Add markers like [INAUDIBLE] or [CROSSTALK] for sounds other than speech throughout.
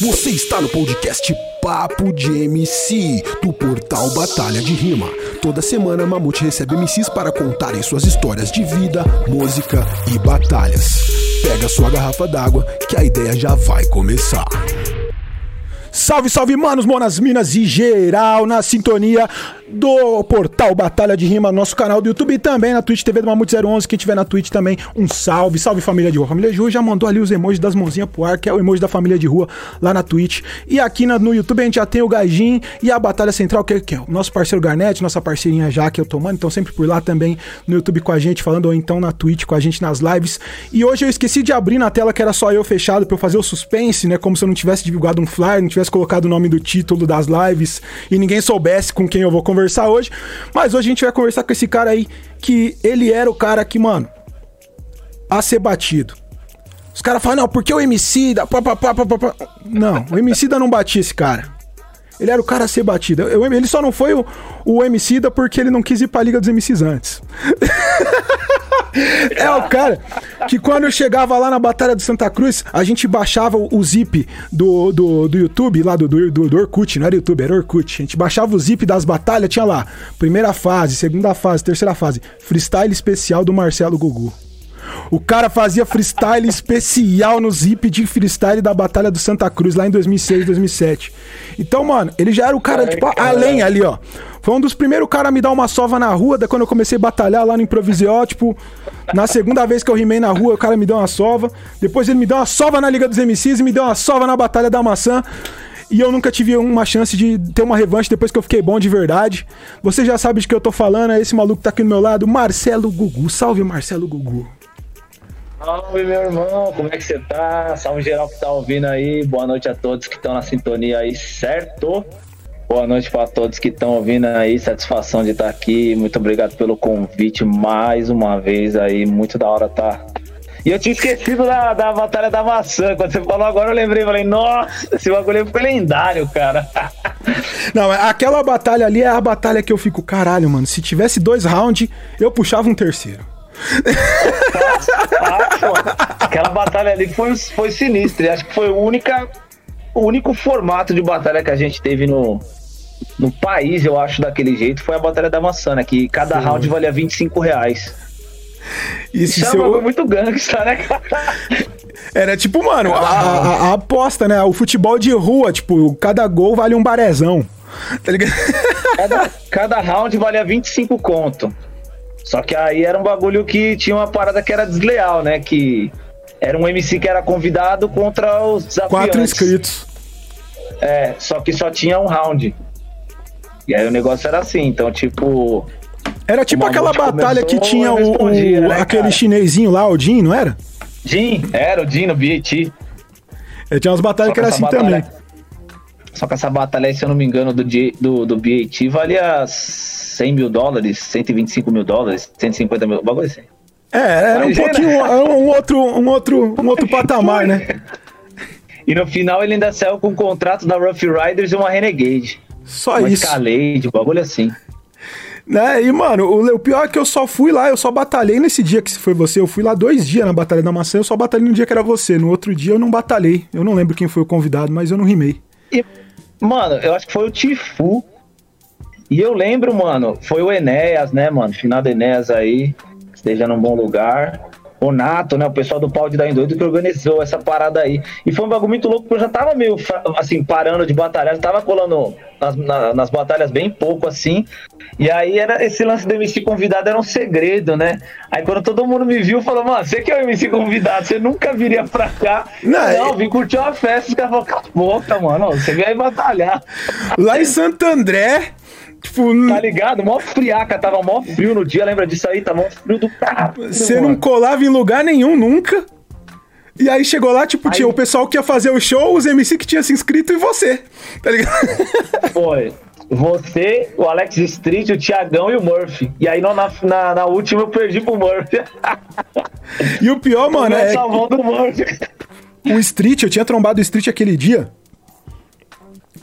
Você está no podcast Papo de MC, do portal Batalha de Rima. Toda semana, Mamute recebe MCs para contarem suas histórias de vida, música e batalhas. Pega sua garrafa d'água que a ideia já vai começar. Salve, salve, manos, monas, minas e geral na sintonia do portal Batalha de Rima, nosso canal do YouTube e também na Twitch TV do Mamute 011. Quem tiver na Twitch também, um salve, salve família de rua. Família de rua já mandou ali os emojis das mãozinhas pro ar, que é o emoji da família de rua lá na Twitch. E aqui no YouTube a gente já tem o Gajin e a Batalha Central, que, que é o nosso parceiro Garnet, nossa parceirinha Jaque Otomano. Então sempre por lá também no YouTube com a gente, falando ou então na Twitch com a gente nas lives. E hoje eu esqueci de abrir na tela que era só eu fechado pra eu fazer o suspense, né? Como se eu não tivesse divulgado um flyer, não tivesse colocado o nome do título das lives e ninguém soubesse com quem eu vou conversar hoje. Mas hoje a gente vai conversar com esse cara aí, que ele era o cara que, mano, a ser batido. Os caras falam, não, porque o MC da. Não, o MC da não batia esse cara. Ele era o cara a ser batido. Eu, ele só não foi o, o MC da porque ele não quis ir pra Liga dos MCs antes. [LAUGHS] é o cara que quando eu chegava lá na Batalha de Santa Cruz, a gente baixava o, zip do, do, do YouTube, lá do, do, do Orkut, não era YouTube, era Orkut. A gente baixava o zip das batalhas, tinha lá, primeira fase, segunda fase, terceira fase, freestyle especial do Marcelo Gugu. O cara fazia freestyle especial no zip de freestyle da Batalha do Santa Cruz lá em 2006, 2007. Então, mano, ele já era o cara, tipo, além ali, ó. Foi um dos primeiros caras a me dar uma sova na rua, da quando eu comecei a batalhar lá no Improviseó, tipo, na segunda vez que eu rimei na rua, o cara me deu uma sova. Depois ele me deu uma sova na Liga dos MCs e me deu uma sova na Batalha da Maçã. E eu nunca tive uma chance de ter uma revanche depois que eu fiquei bom de verdade. Você já sabe de que eu tô falando, é esse maluco que tá aqui do meu lado, Marcelo Gugu. Salve, Marcelo Gugu. Salve, meu irmão, como é que você tá? Salve geral que tá ouvindo aí. Boa noite a todos que estão na sintonia aí, certo? Boa noite para todos que estão ouvindo aí. Satisfação de estar aqui. Muito obrigado pelo convite mais uma vez aí. Muito da hora tá. E eu tinha esquecido da, da Batalha da Maçã. Quando você falou agora, eu lembrei. Falei, nossa, esse bagulho foi lendário, cara. [LAUGHS] Não, aquela batalha ali é a batalha que eu fico, caralho, mano. Se tivesse dois rounds, eu puxava um terceiro. Aquela batalha ali foi, foi sinistra. Acho que foi o, única, o único formato de batalha que a gente teve no, no país, eu acho, daquele jeito, foi a Batalha da Maçã, né? Que cada Sim. round valia 25 reais. Isso, Isso é muito gangsta, né, cara? Era tipo, mano, a, a, a, aposta, né? O futebol de rua, tipo, cada gol vale um barezão. Tá ligado? Cada, cada round valia 25 conto. Só que aí era um bagulho que tinha uma parada que era desleal, né? Que era um MC que era convidado contra os desafiantes. Quatro inscritos. É, só que só tinha um round. E aí o negócio era assim, então, tipo. Era tipo aquela batalha que tinha o, né, aquele cara? chinesinho lá, o Jin, não era? Jin, era o Jin no BAT. É, tinha umas batalhas que, que era assim batalha, também. Só que essa batalha aí, se eu não me engano, do, do, do BAT valia 100 mil dólares, 125 mil dólares, 150 mil, bagulho assim. É, era um pouquinho, um outro, um outro, um outro [LAUGHS] patamar, né? E no final ele ainda saiu com um contrato da Rough Riders e uma Renegade. Só uma isso. Escalade, bagulho assim. Né? E, mano, o, o, pior é que eu só fui lá, eu só batalhei nesse dia que foi você. Eu fui lá dois dias na Batalha da Maçã, eu só batalhei no dia que era você. No outro dia eu não batalhei. Eu não lembro quem foi o convidado, mas eu não rimei. E, mano, eu acho que foi o Tifu e eu lembro, mano, foi o Enéas, né, mano? Final do Enéas aí, esteja num bom lugar. O Nato, né? O pessoal do Pau de Dar em Doido que organizou essa parada aí. E foi um bagulho muito louco, porque eu já tava meio, assim, parando de batalhar, já tava colando nas, na, nas batalhas bem pouco, assim. E aí era esse lance do MC convidado era um segredo, né? Aí quando todo mundo me viu, falou, mano, você que é o MC convidado, você nunca viria pra cá. Não, não vim curtir uma festa, os caras falaram, boca, mano, você veio batalhar. Lá em Santo André, Tipo, tá ligado? Mó friaca, tava mó frio no dia, lembra disso aí? Tava mó frio do carro. Você não colava em lugar nenhum nunca. E aí chegou lá, tipo, aí... tinha o pessoal que ia fazer o show, os MC que tinha se inscrito e você. Tá ligado? [LAUGHS] Foi. Você, o Alex Street, o Thiagão e o Murphy. E aí na, na, na última eu perdi pro Murphy. E o pior, [LAUGHS] mano, é. Do Murphy. [LAUGHS] O Street, eu tinha trombado o Street aquele dia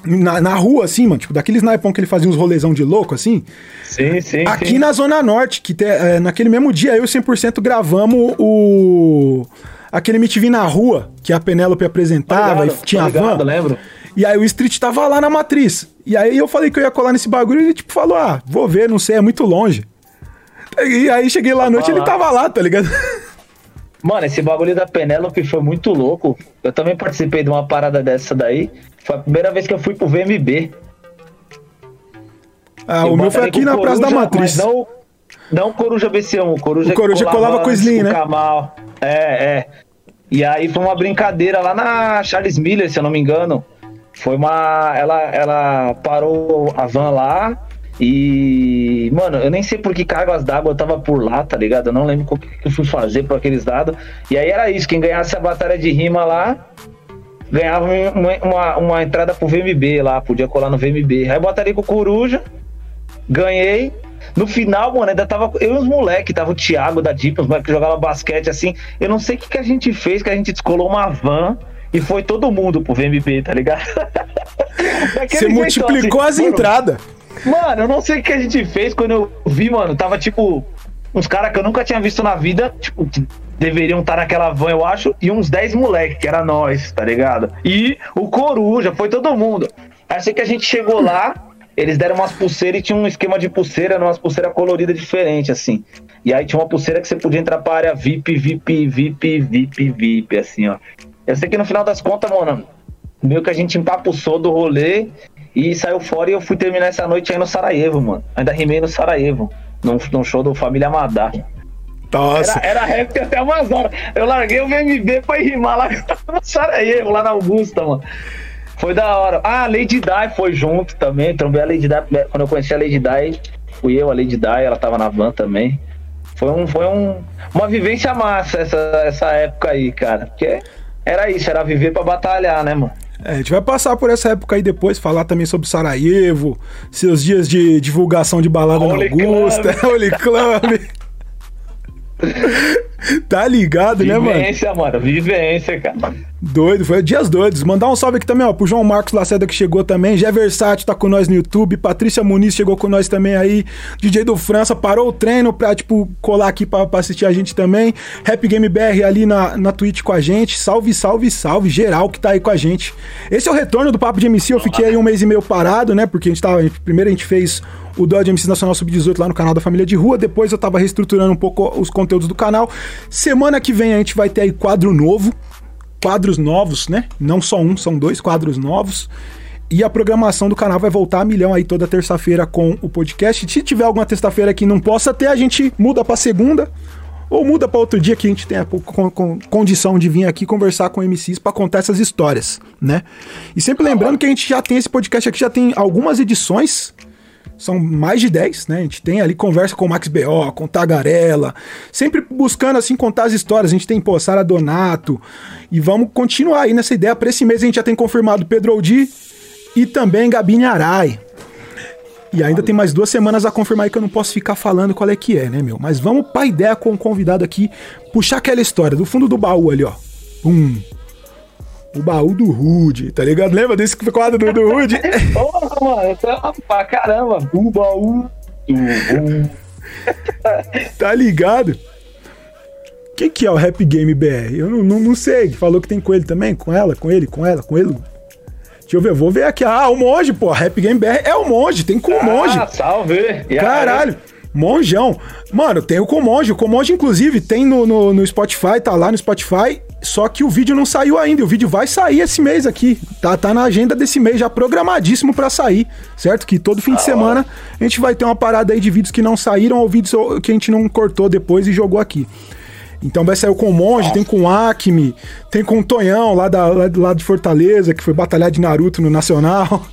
na, na rua, assim, mano, tipo, daqueles naipão que ele fazia uns rolezão de louco, assim. Sim, sim. Aqui sim. na Zona Norte, que te, é, naquele mesmo dia eu 100% gravamos o. aquele MTV na rua, que a Penélope apresentava ligado, e tinha ligado, van. lembro. E aí o Street tava lá na matriz. E aí eu falei que eu ia colar nesse bagulho e ele tipo falou: "Ah, vou ver, não sei, é muito longe". E aí cheguei lá à noite e ele tava lá, tá ligado? Mano, esse bagulho da Penélope foi muito louco. Eu também participei de uma parada dessa daí. Foi a primeira vez que eu fui pro VMB. Ah, eu o meu foi aqui na Praça da Matriz. não, não Coruja BC1, o Coruja, o Coruja colava, colava com o Slim, né? Kamal. É, é. E aí foi uma brincadeira lá na Charles Miller, se eu não me engano. Foi uma. Ela, ela parou a van lá e, mano, eu nem sei por que cargas d'água eu tava por lá, tá ligado? Eu não lembro o que eu fui fazer por aqueles dados. E aí era isso, quem ganhasse a batalha de rima lá, ganhava uma, uma, uma entrada pro VMB lá, podia colar no VMB. Aí eu botaria com o Coruja, ganhei. No final, mano, ainda tava eu e os moleques, tava o Thiago da Deep, os moleques que jogavam basquete assim. Eu não sei o que, que a gente fez, que a gente descolou uma van e foi todo mundo pro VMB, tá ligado? [LAUGHS] Você multiplicou assim, as entradas. Mano, eu não sei o que a gente fez quando eu vi, mano. Tava tipo uns caras que eu nunca tinha visto na vida, tipo, que deveriam estar naquela van, eu acho, e uns 10 moleques, que era nós, tá ligado? E o Coruja, foi todo mundo. Aí que a gente chegou lá, eles deram umas pulseiras e tinha um esquema de pulseira, umas pulseiras coloridas diferentes, assim. E aí tinha uma pulseira que você podia entrar pra área VIP, VIP, VIP, VIP, VIP, assim, ó. Eu sei que no final das contas, mano, meio que a gente empapuçou do rolê e saiu fora e eu fui terminar essa noite aí no Sarajevo, mano. Ainda rimei no Sarajevo, num, num show do Família Madá. Nossa. Era, era rap até umas horas. Eu larguei o VMB pra ir rimar lá [LAUGHS] no Sarajevo, lá na Augusta, mano. Foi da hora. Ah, a Lady Di foi junto também. Trombei a Lady Di. Quando eu conheci a Lady Di, fui eu, a Lady Di, ela tava na van também. Foi, um, foi um, uma vivência massa essa, essa época aí, cara. Porque era isso, era viver pra batalhar, né, mano? É, a gente vai passar por essa época aí depois, falar também sobre Sarajevo, seus dias de divulgação de balada Holy na Augusta, [LAUGHS] Holy Club. [LAUGHS] [LAUGHS] tá ligado, Vivência, né, mano? Vivência, mano. Vivência, cara. Doido, foi dias doidos. Mandar um salve aqui também, ó, pro João Marcos Laceda que chegou também. Gé Versátil tá com nós no YouTube. Patrícia Muniz chegou com nós também aí. DJ do França parou o treino pra, tipo, colar aqui pra, pra assistir a gente também. Rap Game BR ali na, na Twitch com a gente. Salve, salve, salve, geral que tá aí com a gente. Esse é o retorno do Papo de MC. Eu fiquei aí um mês e meio parado, né? Porque a gente tava. Primeiro a gente fez o Dodge MC Nacional Sub-18 lá no canal da Família de Rua. Depois eu tava reestruturando um pouco os conteúdos do canal. Semana que vem a gente vai ter aí quadro novo quadros novos, né? Não só um, são dois quadros novos. E a programação do canal vai voltar a milhão aí toda terça-feira com o podcast. Se tiver alguma terça-feira que não possa ter, a gente muda para segunda ou muda para outro dia que a gente tenha condição de vir aqui conversar com MCs para contar essas histórias, né? E sempre lembrando que a gente já tem esse podcast aqui, já tem algumas edições são mais de 10, né? A gente tem ali conversa com o Max B.O., com Tagarela, sempre buscando assim contar as histórias. A gente tem, pô, Sara Donato. E vamos continuar aí nessa ideia. Para esse mês a gente já tem confirmado Pedro Aldi e também Gabi Arai. E ainda tem mais duas semanas a confirmar aí que eu não posso ficar falando qual é que é, né, meu? Mas vamos pra ideia com o convidado aqui, puxar aquela história do fundo do baú ali, ó. Pum o baú do Rude, tá ligado? Lembra desse quadro do, do Rude? [LAUGHS] Porra, mano, pra caramba. O baú do Rude. tá ligado? Quem que é o Rap Game BR? Eu não, não, não, sei. Falou que tem com ele também? Com ela? Com ele? Com ela? Com ele? Deixa eu ver, vou ver aqui. Ah, o Monge, pô. Rap Game BR é o Monge, tem com o Monge. Ah, salve! Caralho. Monjão. Mano, tem o Comonge. O Comonge, inclusive, tem no, no, no, Spotify, tá lá no Spotify. Só que o vídeo não saiu ainda. O vídeo vai sair esse mês aqui. Tá, tá na agenda desse mês, já programadíssimo para sair. Certo? Que todo fim de semana a gente vai ter uma parada aí de vídeos que não saíram ou vídeos que a gente não cortou depois e jogou aqui. Então vai sair com o Monge, tem com o Acme, tem com o Tonhão lá, da, lá lado de Fortaleza, que foi batalhar de Naruto no Nacional.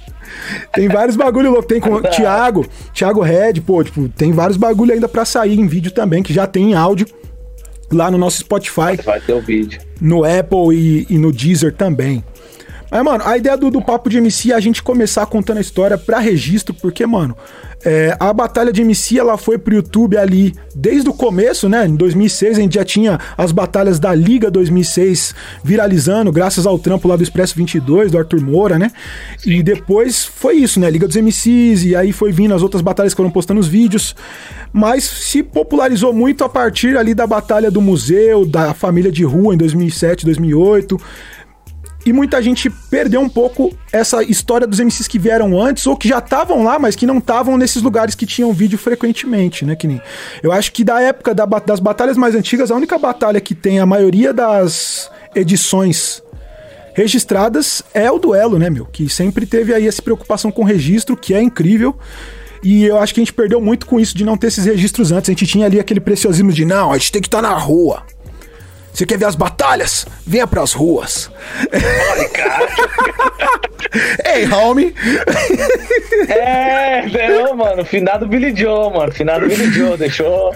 Tem vários bagulho louco. Tem com o Thiago, Thiago Red, pô, tipo, tem vários bagulho ainda para sair em vídeo também, que já tem em áudio lá no nosso Spotify. Vai ter o vídeo. No Apple e, e no Deezer também. Mas, mano, a ideia do, do papo de MC é a gente começar contando a história pra registro, porque, mano, é, a batalha de MC ela foi pro YouTube ali desde o começo, né? Em 2006 a gente já tinha as batalhas da Liga 2006 viralizando, graças ao trampo lá do Expresso 22, do Arthur Moura, né? E depois foi isso, né? Liga dos MCs, e aí foi vindo as outras batalhas que foram postando os vídeos. Mas se popularizou muito a partir ali da batalha do museu, da família de rua em 2007, 2008. E muita gente perdeu um pouco essa história dos MCs que vieram antes ou que já estavam lá, mas que não estavam nesses lugares que tinham vídeo frequentemente, né? Que nem. Eu acho que da época da, das batalhas mais antigas, a única batalha que tem a maioria das edições registradas é o duelo, né, meu? Que sempre teve aí essa preocupação com registro, que é incrível. E eu acho que a gente perdeu muito com isso de não ter esses registros antes. A gente tinha ali aquele preciosismo de não, a gente tem que estar tá na rua. Você quer ver as batalhas? Venha pras ruas. Ei, homie. É, não, mano. Finado Billy Joe, mano. Finado Billy Joe. Deixou.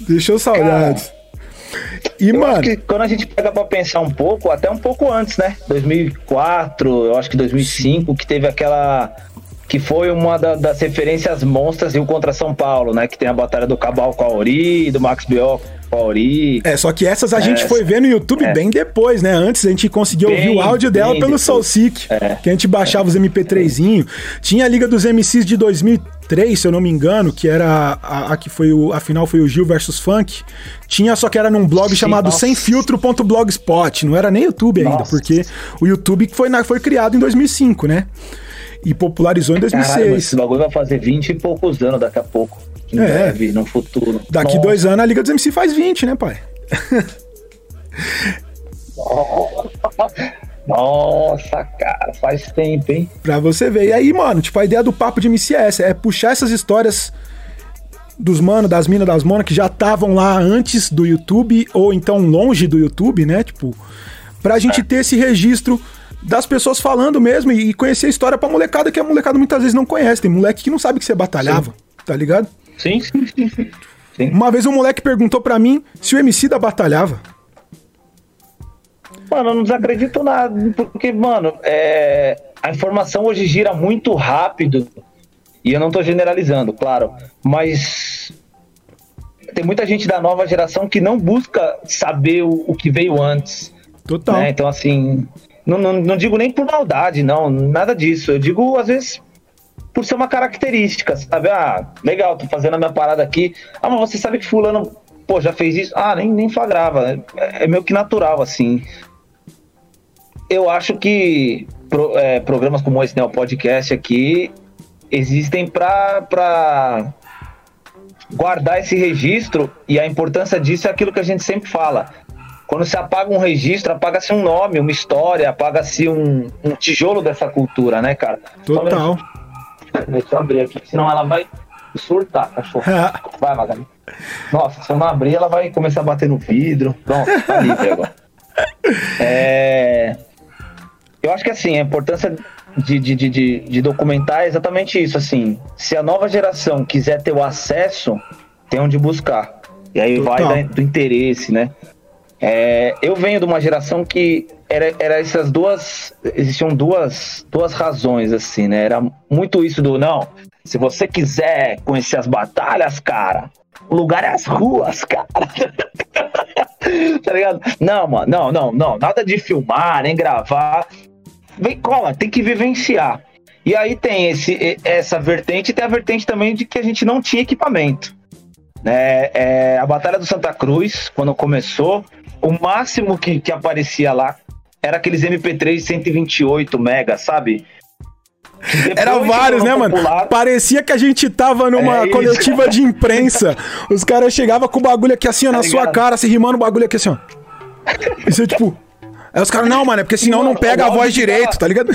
Deixou saudades. E, eu mano. quando a gente pega pra pensar um pouco, até um pouco antes, né? 2004, eu acho que 2005, que teve aquela que foi uma da, das referências monstras Rio contra São Paulo, né? Que tem a batalha do Cabal com a Ori, do Max B.O. com a Ori. É, só que essas a é, gente foi ver no YouTube é. bem depois, né? Antes a gente conseguia bem, ouvir o áudio dela pelo Soulseek, é. que a gente baixava os MP3zinho. Tinha a Liga dos MCs de 2003, se eu não me engano, que era a, a que foi o, a final foi o Gil versus Funk. Tinha só que era num blog Sim, chamado semfiltro.blogspot, não era nem YouTube ainda, nossa. porque o YouTube foi, foi criado em 2005, né? E popularizou em 2006. Caralho, esse bagulho vai fazer 20 e poucos anos daqui a pouco. Em é. breve, no futuro. Daqui Nossa. dois anos a Liga dos MC faz 20, né, pai? [LAUGHS] Nossa, cara, faz tempo, hein? Pra você ver. E aí, mano, tipo, a ideia do papo de MC é essa: é puxar essas histórias dos manos, das minas, das monas que já estavam lá antes do YouTube, ou então longe do YouTube, né? Tipo, pra gente é. ter esse registro das pessoas falando mesmo e conhecer a história pra molecada que a molecada muitas vezes não conhece. Tem moleque que não sabe que você batalhava, sim. tá ligado? Sim, sim, sim, sim. Uma vez um moleque perguntou para mim se o MC da batalhava. Mano, eu não desacredito nada, porque, mano, é... a informação hoje gira muito rápido. E eu não tô generalizando, claro. Mas tem muita gente da nova geração que não busca saber o, o que veio antes. Total. Né? Então, assim, não, não, não digo nem por maldade, não, nada disso. Eu digo, às vezes, por ser uma característica, sabe? Ah, legal, tô fazendo a minha parada aqui. Ah, mas você sabe que fulano, pô, já fez isso? Ah, nem, nem flagrava. É, é meio que natural, assim. Eu acho que pro, é, programas como esse, né, o podcast aqui, existem para guardar esse registro e a importância disso é aquilo que a gente sempre fala. Quando se apaga um registro, apaga-se um nome, uma história, apaga-se um, um, tijolo dessa cultura, né, cara? Total. Deixa eu abrir aqui, senão ela vai surtar, cachorro. vai, Magali. Nossa, se eu não abrir, ela vai começar a bater no vidro. Pronto, tá livre agora. [LAUGHS] É... Eu acho que assim, a importância de, de, de, de, documentar é exatamente isso. Assim, se a nova geração quiser ter o acesso, tem onde buscar. E aí Total. vai do interesse, né? É, eu venho de uma geração que era, era essas duas. Existiam duas, duas razões, assim, né? Era muito isso do não. Se você quiser conhecer as batalhas, cara, o lugar é as ruas, cara. [LAUGHS] tá ligado? Não, mano, não, não, não. Nada de filmar, nem gravar. Vem, cola, tem que vivenciar. E aí tem esse, essa vertente e tem a vertente também de que a gente não tinha equipamento. É, é, a Batalha do Santa Cruz, quando começou, o máximo que, que aparecia lá era aqueles MP3 128 mega, sabe? Era vários, né, popular, mano? Parecia que a gente tava numa é coletiva de imprensa. Os caras chegavam com o bagulho aqui assim, ó, na tá sua cara, se rimando o bagulho aqui assim, ó. Isso é tipo. Aí os caras, não, mano, é porque senão mano, não pega a voz direito, tá ligado?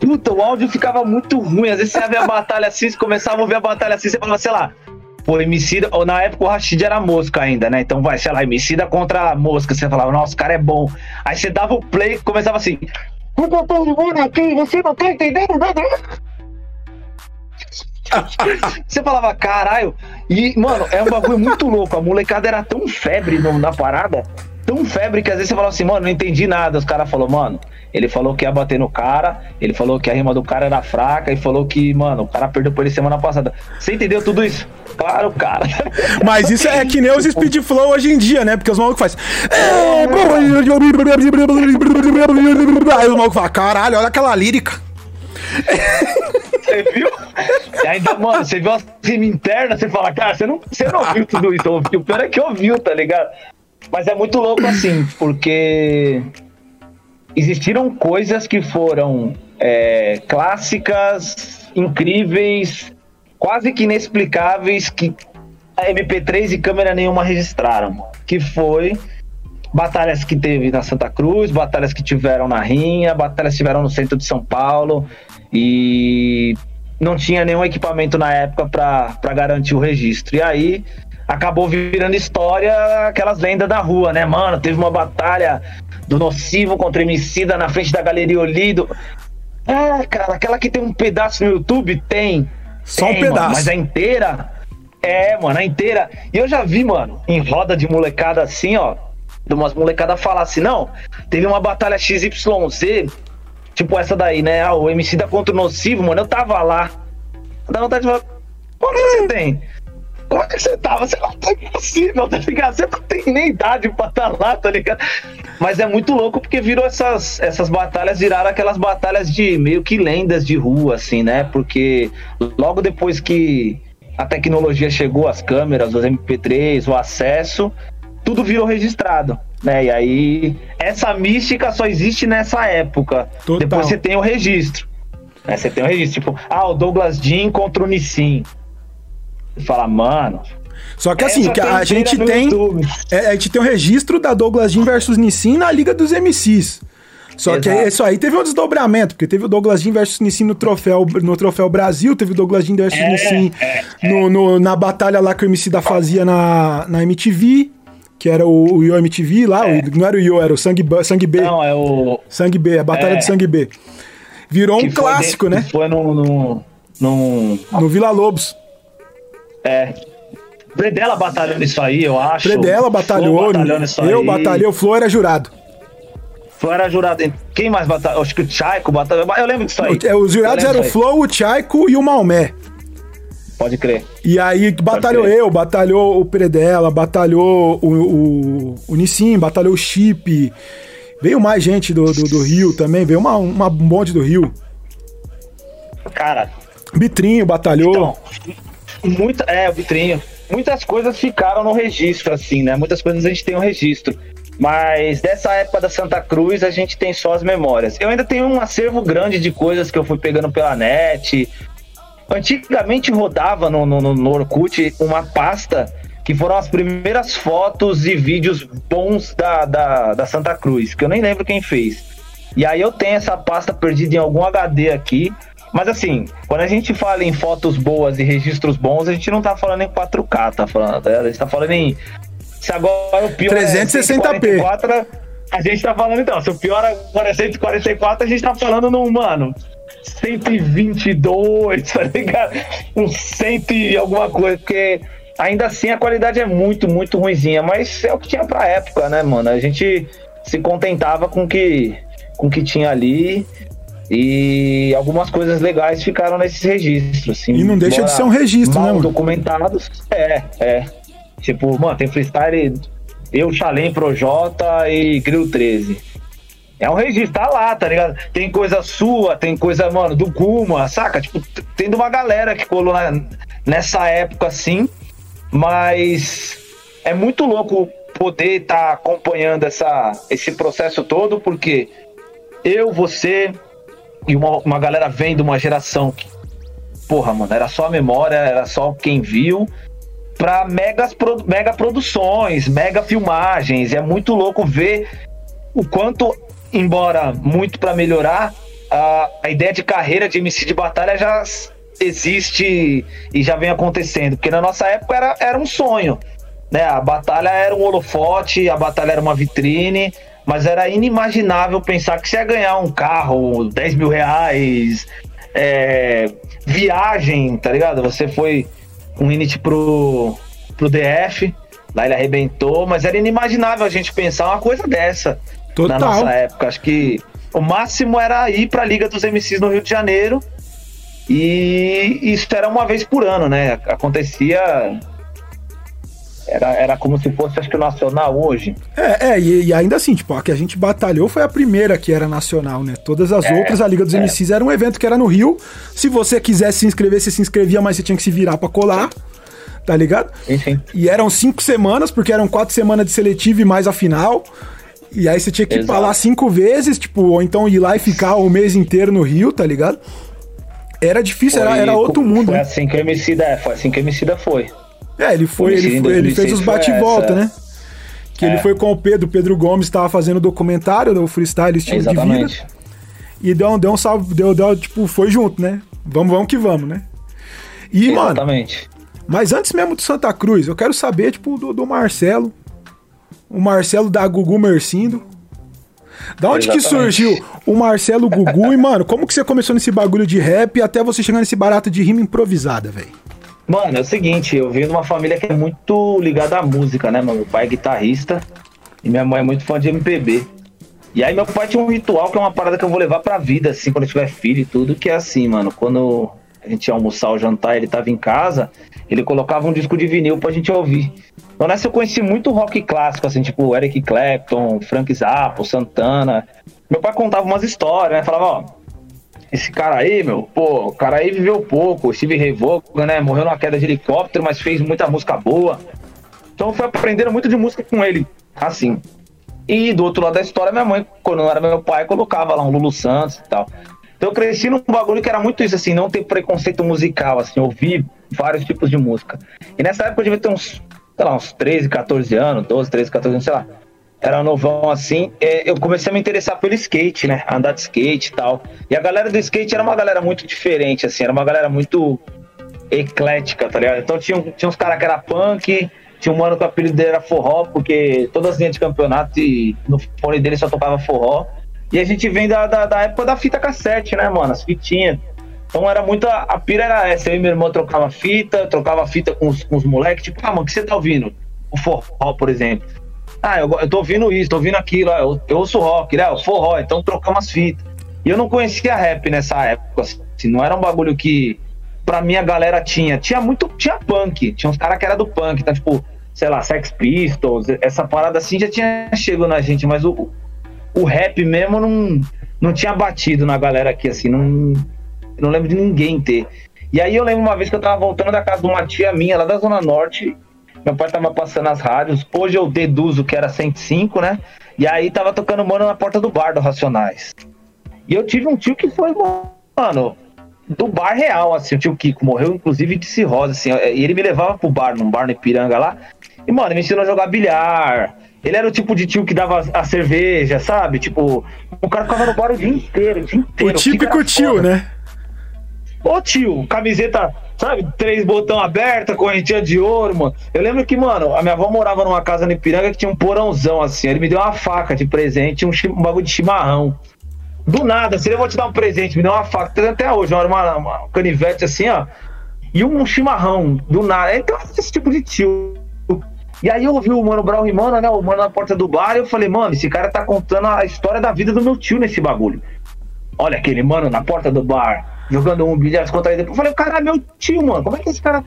Puta, o áudio ficava muito ruim. Às vezes você ia ver a batalha assim, começava a ouvir a batalha assim, você falava, sei lá, Pô, Emicida, ou na época o Rashid era mosca ainda, né? Então vai, sei lá, Emicida contra a mosca. Você falava, nossa, o cara é bom. Aí você dava o play e começava assim. aqui, você não tá entendendo nada. [LAUGHS] você falava, caralho. E, mano, é um bagulho muito louco. A molecada era tão febre no, na parada tão febre que às vezes você fala assim, mano, não entendi nada. Os caras falaram, mano, ele falou que ia bater no cara, ele falou que a rima do cara era fraca e falou que, mano, o cara perdeu por ele semana passada. Você entendeu tudo isso? Claro, cara. [LAUGHS] Mas isso é que nem os speed flow hoje em dia, né? Porque os malucos fazem. [LAUGHS] Aí os malucos falam, caralho, olha aquela lírica. Você viu? E ainda, mano, você viu a rima interna, você fala, cara, você não, você não ouviu tudo isso. O pior é que ouviu, tá ligado? Mas é muito louco assim, porque existiram coisas que foram é, clássicas, incríveis, quase que inexplicáveis, que a MP3 e câmera nenhuma registraram. Que foi batalhas que teve na Santa Cruz, batalhas que tiveram na Rinha, batalhas que tiveram no centro de São Paulo e não tinha nenhum equipamento na época para garantir o registro. E aí acabou virando história aquelas lendas da rua, né, mano? Teve uma batalha do Nocivo contra Emicida na frente da Galeria Olido. É, cara, aquela que tem um pedaço no YouTube, tem. Só tem, um pedaço. Mano, mas a inteira. É, mano, a inteira. E eu já vi, mano, em roda de molecada assim, ó. De umas molecadas falar assim, não, teve uma batalha XYZ, tipo essa daí, né? Ah, o MC da contra o Nocivo, mano, eu tava lá. Dá vontade de falar, quanto você tem? Como é que você tava? Você não tá impossível, tá ligado? Você não tem nem idade pra estar tá lá, tá ligado? Mas é muito louco porque virou essas, essas batalhas, viraram aquelas batalhas de meio que lendas de rua, assim, né? Porque logo depois que a tecnologia chegou, as câmeras, os MP3, o acesso, tudo virou registrado. Né? E aí, essa mística só existe nessa época. Total. Depois você tem o registro. Né? Você tem o registro, tipo, ah, o Douglas Jean contra o Nissin. Fala, mano. Só que assim, que a gente tem. É, a gente tem o registro da Douglas Jean versus Nissin na Liga dos MCs. Só Exato. que isso aí teve um desdobramento, porque teve o Douglas Jean versus Nissin no troféu, no troféu Brasil, teve o Douglas Jean versus é, Nissin é, é. no, no, na batalha lá que o MC da fazia na, na MTV, que era o, o Yo MTV lá, é. o, não era o Yo, era o Sangue, Sangue B. Não, é o. Sangue B, a batalha de Sangue B. Virou que um clássico, né? Foi no, no, no. No Vila Lobos. É. Predela batalhou nisso aí, eu acho. Predela batalhou. nisso eu aí. batalhei, o Flo era jurado. Flo era jurado. Quem mais batalhou? Acho que o Chaico batalhou. Eu lembro disso aí. É, os jurados eram o Flow, o Chaico e o Maomé. Pode crer. E aí batalhou eu, batalhou o Predela, batalhou o, o, o Nissim, batalhou o Chip. Veio mais gente do, do, do Rio também, veio uma, uma bonde do Rio. Cara. Bitrinho batalhou. Então, Muita, é, o vitrinho. Muitas coisas ficaram no registro, assim, né? Muitas coisas a gente tem um registro. Mas dessa época da Santa Cruz a gente tem só as memórias. Eu ainda tenho um acervo grande de coisas que eu fui pegando pela net. Antigamente rodava no, no, no Orkut uma pasta que foram as primeiras fotos e vídeos bons da, da, da Santa Cruz, que eu nem lembro quem fez. E aí eu tenho essa pasta perdida em algum HD aqui. Mas assim, quando a gente fala em fotos boas e registros bons, a gente não tá falando em 4K, tá falando, a gente tá falando em. Se agora o pior 360p. É a gente tá falando então, se o pior agora é 144, a gente tá falando num, mano, 122, tá ligado? Um 100 e alguma coisa, porque ainda assim a qualidade é muito, muito ruimzinha, mas é o que tinha pra época, né, mano? A gente se contentava com que com que tinha ali e algumas coisas legais ficaram nesses registros. Assim, e não deixa de ser um registro, né? Mano? documentados. É, é. Tipo, mano, tem freestyle eu, Chalém, Projota e Grill 13. É um registro, tá lá, tá ligado? Tem coisa sua, tem coisa, mano, do Guma, saca? Tipo, tem de uma galera que colou na, nessa época assim, mas é muito louco poder estar tá acompanhando essa, esse processo todo, porque eu, você, e uma, uma galera vem de uma geração que, porra, mano, era só a memória, era só quem viu, pra megas, mega produções, mega filmagens. É muito louco ver o quanto, embora muito para melhorar, a, a ideia de carreira de MC de batalha já existe e já vem acontecendo. Porque na nossa época era, era um sonho. Né? A batalha era um holofote, a batalha era uma vitrine, mas era inimaginável pensar que você ia ganhar um carro, 10 mil reais, é, viagem, tá ligado? Você foi um init pro, pro DF, Lá ele arrebentou, mas era inimaginável a gente pensar uma coisa dessa Total. na nossa época. Acho que o máximo era ir pra Liga dos MCs no Rio de Janeiro. E isso era uma vez por ano, né? Acontecia. Era, era como se fosse, acho que o Nacional hoje. É, é e, e ainda assim, tipo, a que a gente batalhou foi a primeira que era nacional, né? Todas as É, outras, a Liga dos é. MCs era um evento que era no Rio. Se você quisesse se inscrever, você se inscrevia, mas você tinha que se virar pra colar. Tá ligado? Enfim. E eram cinco semanas, porque eram quatro semanas de seletivo e mais a final. E aí você tinha que ir pra Exato. lá cinco vezes, tipo, ou então ir lá e ficar o mês inteiro no Rio, tá ligado? Era difícil, era, Foi- era outro mundo, Foi né? assim que o Emicida, é, foi assim que o Emicida foi. É, ele foi, ele, foi- ele fez 2006 os foi bate e volta, essa. né? Que ele É. foi com o Pedro, o Pedro Gomes estava fazendo o documentário do freestyle estilo de vida. Exatamente. E deu, um- deu um salve, deu, deu, tipo, foi junto, né? Vamos, vamos que vamos, né? E, mano, Exatamente. mas antes mesmo do Santa Cruz, eu quero saber, tipo, do, do Marcelo. O Marcelo da Gugu Mercindo. Da onde que Exatamente. surgiu o Marcelo Gugu? e, mano, como que você começou nesse bagulho de rap até você chegar nesse barato de rima improvisada, velho? Mano, é o seguinte, eu venho de uma família que é muito ligada à música, né, mano? Meu pai é guitarrista e minha mãe é muito fã de MPB. E aí meu pai tinha um ritual que é uma parada que eu vou levar pra vida, assim, quando eu tiver filho e tudo, que é assim, mano, quando a gente ia almoçar ou jantar, ele tava em casa, ele colocava um disco de vinil pra gente ouvir. Então nessa eu conheci muito rock clássico, assim, tipo Eric Clapton, Frank Zappa, Santana. Meu pai contava umas histórias, né? Falava, ó, esse cara aí, meu, pô, o cara aí viveu pouco, Steve Ray Vaughan, né? Morreu numa queda de helicóptero, mas fez muita música boa. Então fui aprendendo muito de música com ele, assim. E do outro lado da história, minha mãe, quando era meu pai, colocava lá um Lulu Santos e tal. Então eu cresci num bagulho que era muito isso, assim, não ter preconceito musical, assim, ouvir vários tipos de música. E nessa época eu devia ter uns, sei lá, uns 13, 14 anos, 12, 13, 14 anos, sei lá. Era novão assim, é, eu comecei a me interessar pelo skate, né? a Andar de skate e tal. E a galera do skate era uma galera muito diferente, assim, era uma galera muito eclética, tá ligado? Então tinha, tinha uns caras que era punk, tinha um mano que o apelido dele era forró, porque todas as linhas de campeonato e no fone dele só tocava forró. E a gente vem da, da, da época da fita cassete, né, mano? As fitinhas. Então era muita. A pira era essa. Eu e meu irmão trocava fita, trocava fita com os, com os moleques. Tipo, ah, mano, o que você tá ouvindo? O forró, por exemplo. Ah, eu, eu tô ouvindo isso, tô ouvindo aquilo. Eu, eu ouço rock, né? O forró, então trocamos as fitas. E eu não conhecia rap nessa época. Assim, não era um bagulho que pra mim a galera tinha. Tinha muito. Tinha punk. Tinha uns caras que era do punk. Então, tipo, sei lá, Sex Pistols, essa parada assim já tinha chegado na gente, mas o, o rap mesmo não, não tinha batido na galera aqui, assim, não, eu não lembro de ninguém ter. E aí eu lembro uma vez que eu tava voltando da casa de uma tia minha, lá da Zona Norte, meu pai tava passando as rádios, hoje eu deduzo que era 105, né? E aí tava tocando mano na porta do bar do Racionais. E eu tive um tio que foi, mano, do bar real, assim, o tio Kiko morreu, inclusive, de cirrose, assim, e ele me levava pro bar, num bar no Ipiranga lá, e, mano, me ensinou a jogar bilhar. Ele era o tipo de tio que dava a cerveja, sabe? Tipo, o cara ficava no bar o dia inteiro, o dia O inteiro. típico Kiko era tio, foda. né? Ô tio, camiseta, sabe? Três botão aberta, correntinha de ouro, mano. Eu lembro que, mano, a minha avó morava numa casa no Ipiranga que tinha um porãozão assim. Ele me deu uma faca de presente, um, um bagulho de chimarrão. Do nada, se eu vou te dar um presente, me deu uma faca, até hoje, uma, uma, uma canivete assim, ó. E um chimarrão, do nada. Então, esse tipo de tio. E aí eu ouvi o Mano Brown rimando, né? O mano na porta do bar, e eu falei, mano, esse cara tá contando a história da vida do meu tio nesse bagulho. Olha aquele mano na porta do bar, jogando um bilhar descontraído. Eu falei, cara, meu tio, mano, como é que esse cara.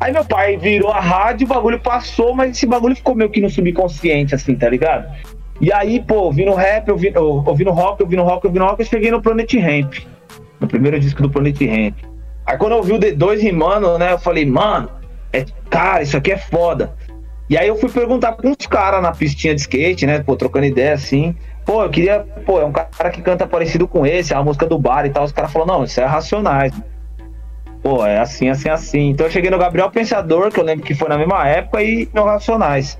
Aí meu pai virou a rádio, o bagulho passou, mas esse bagulho ficou meio que no subconsciente, assim, tá ligado? E aí, pô, ouvindo rap, ouvindo, ouvindo rock, ouvindo rock, ouvindo rock, eu cheguei no Planet Ramp. No primeiro disco do Planet Ramp. Aí quando eu ouvi o D2 rimando, né, eu falei, mano, é, cara, isso aqui é foda. E aí eu fui perguntar pra uns caras na pistinha de skate, né, pô, trocando ideia assim. Pô, eu queria, pô, é um cara que canta parecido com esse, é a música do bar e tal. Os caras falaram, não, isso é Racionais. Pô, é assim, assim, assim. Então eu cheguei no Gabriel Pensador, que eu lembro que foi na mesma época, e no Racionais.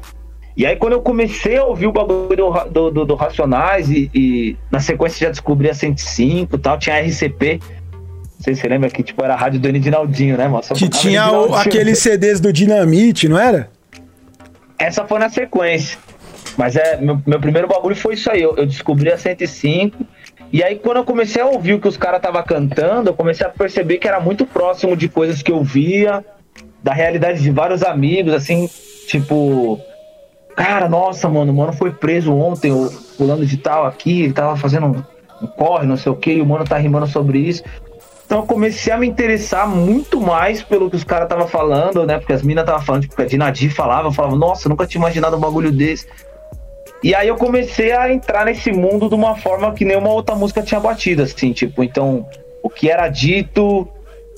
E aí quando eu comecei a ouvir o bagulho do, do, do- do Racionais e, e na sequência já descobri a 105 e tal, tinha a RCP. Não sei se você lembra que tipo era a rádio do Enidinaldinho, né, mano? Só Que tinha o- aqueles CDs do Dinamite, não era? Essa foi na sequência. Mas é, meu, meu primeiro bagulho foi isso aí. Eu, eu descobri a 105. E aí, quando eu comecei a ouvir o que os caras estavam cantando, eu comecei a perceber que era muito próximo de coisas que eu via da realidade de vários amigos, assim, tipo, cara, nossa, mano, o mano foi preso ontem, o fulano de tal aqui, ele tava fazendo um, um corre, não sei o que, e o mano tá rimando sobre isso. Então eu comecei a me interessar muito mais pelo que os caras estavam falando, né? Porque as minas estavam falando, tipo, a Dinadi falava, eu falava, nossa, nunca tinha imaginado um bagulho desse. E aí eu comecei a entrar nesse mundo de uma forma que nenhuma outra música tinha batido, assim, tipo, então o que era dito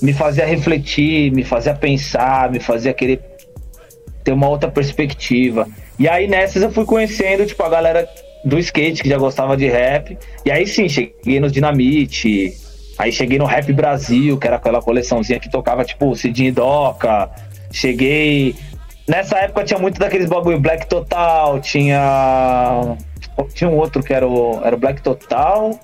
me fazia refletir, me fazia pensar, me fazia querer ter uma outra perspectiva. E aí nessas eu fui conhecendo, tipo, a galera do skate que já gostava de rap. E aí sim, cheguei no Dinamite, aí cheguei no Rap Brasil, que era aquela coleçãozinha que tocava, tipo, Cidinho Doca. Cheguei. Nessa época tinha muito daqueles bagulho Black Total, tinha. Tinha um outro que era o, era o Black Total,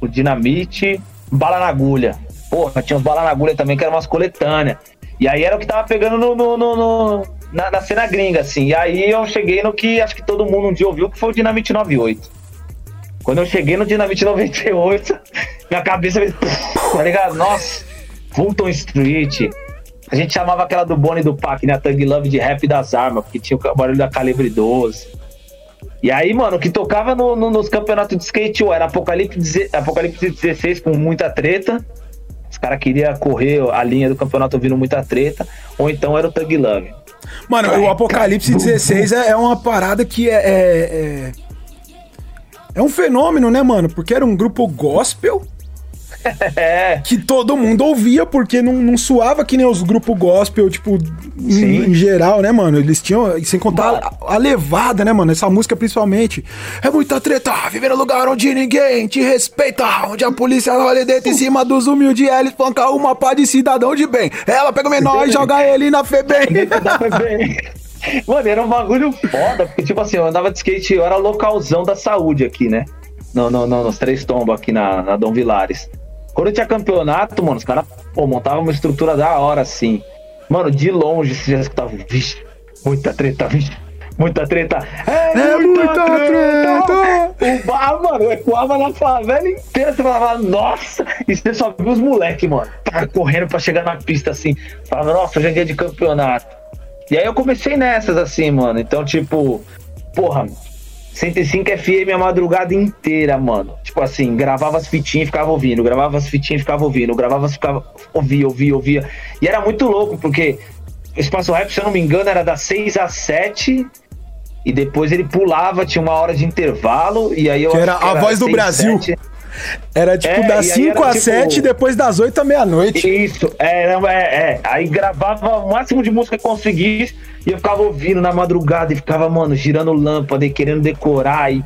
o Dinamite, Bala na Agulha. Porra, tinha uns bala na agulha também, que eram umas coletâneas. E aí era o que tava pegando no, no, no, no na, na, cena gringa, assim. E aí eu cheguei no que acho que todo mundo um dia ouviu, que foi o Dinamite 98. Quando eu cheguei no Dinamite 98, [LAUGHS] minha cabeça fez. [LAUGHS] Tá ligado? Nossa, Fulton Street. A gente chamava aquela do Bonnie do Pac, né? A Thug Love de rap das armas, porque tinha o barulho da calibre 12. E aí, mano, o que tocava no, no, nos campeonatos de skate era Apocalipse, Apocalipse 16 com muita treta caras queriam correr a linha do campeonato ouvindo muita treta, ou então era o Thug Love. Mano, o Apocalipse 16 é, é uma parada que é, é, é. É um fenômeno, né, mano? Porque era um grupo gospel. [LAUGHS] Que todo mundo ouvia, porque não, não suava que nem os grupos gospel, tipo, em, em, geral, né, mano? Eles tinham, sem contar a, a, levada, né, mano? Essa música principalmente. É muita treta, viver no lugar onde ninguém te respeita, onde a polícia olha dentro em cima dos humildes, ela espanca uma pá de cidadão de bem. Ela pega o menor e joga ele [LAUGHS] na FEBEM. Mano, era um bagulho foda, porque, tipo assim, eu andava de skate, eu era localzão da saúde aqui, né? No, no, no, nos três tombos aqui na, na Dom Vilares. Quando tinha campeonato, mano, os caras montavam uma estrutura da hora, assim. Mano, de longe você já escutava, vixe, muita treta, vixe, muita treta. É, é muita, muita treta! treta. O bar, mano, ecoava na favela inteira. Você falava, nossa! E você só viu os moleques, mano, tá correndo pra chegar na pista assim. Falava, nossa, hoje é dia de campeonato. E aí eu comecei nessas, assim, mano. Então, tipo, porra, 105 FM a madrugada inteira, mano. Tipo assim, gravava as fitinhas e ficava ouvindo, gravava as fitinhas e ficava ouvindo, gravava as ficava. ouvia, ouvia, ouvia. E era muito louco, porque o Espaço Rap, se eu não me engano, era das 6 às 7 e depois ele pulava, tinha uma hora de intervalo, e aí eu. Que era a voz do 6, Brasil. 7. Era tipo é, das 5 às tipo, 7 depois das 8 à meia-noite. Isso, é, é, é. Aí gravava o máximo de música que conseguisse e eu ficava ouvindo na madrugada e ficava, mano, girando lâmpada e querendo decorar e.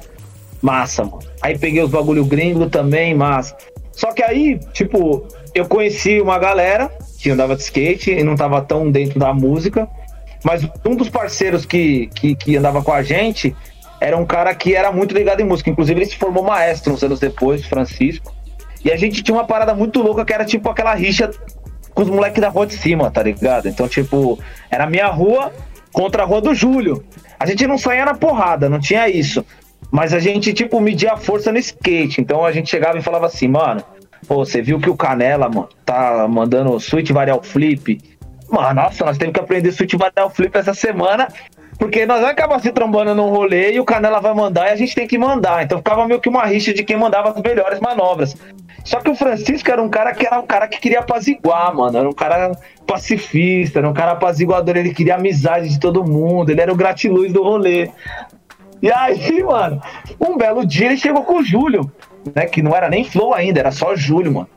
Massa, mano. Aí peguei os bagulho gringo também, massa. Só que aí, tipo, eu conheci uma galera que andava de skate e não tava tão dentro da música. Mas um dos parceiros que, que, que andava com a gente era um cara que era muito ligado em música. Inclusive, ele se formou maestro uns anos depois, Francisco. E a gente tinha uma parada muito louca que era tipo aquela rixa com os moleques da rua de cima, tá ligado? Então, tipo, era a minha rua contra a rua do Júlio. A gente não saía na porrada, não tinha isso. Mas a gente, tipo, media a força no skate. Então a gente chegava e falava assim, mano, pô, você viu que o Canela, mano, tá mandando switch varial flip? Mano, nossa, nós temos que aprender switch varial flip essa semana porque nós vamos acabar se trombando num rolê e o Canela vai mandar e a gente tem que mandar. Então ficava meio que uma rixa de quem mandava as melhores manobras. Só que o Francisco era um cara que era um cara que queria apaziguar, mano. Era um cara pacifista, era um cara apaziguador, ele queria amizade de todo mundo, ele era o gratiluz do rolê. E aí, mano, um belo dia ele chegou com o Júlio, né? Que não era nem Flow ainda, era só Júlio, mano.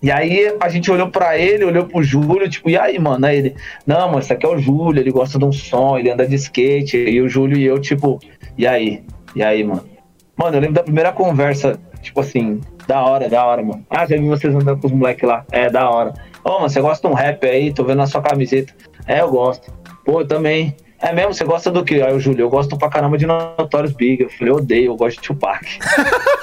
E aí a gente olhou para ele, olhou pro Júlio, tipo, e aí, mano? Aí ele, não, mano, esse aqui é o Júlio, ele gosta de um som, ele anda de skate. E o Júlio e eu, tipo, e aí? E aí, mano? Mano, eu lembro da primeira conversa, tipo assim, da hora, da hora, mano. Ah, já vi vocês andando com os moleques lá. É, da hora. Ô, oh, mano, você gosta de um rap aí? Tô vendo na sua camiseta. É, eu gosto. Pô, eu também. É mesmo? Você gosta do que? Aí o Júlio, eu gosto pra caramba de Notorious Big. Eu falei, odeio, eu gosto de Tupac. [LAUGHS]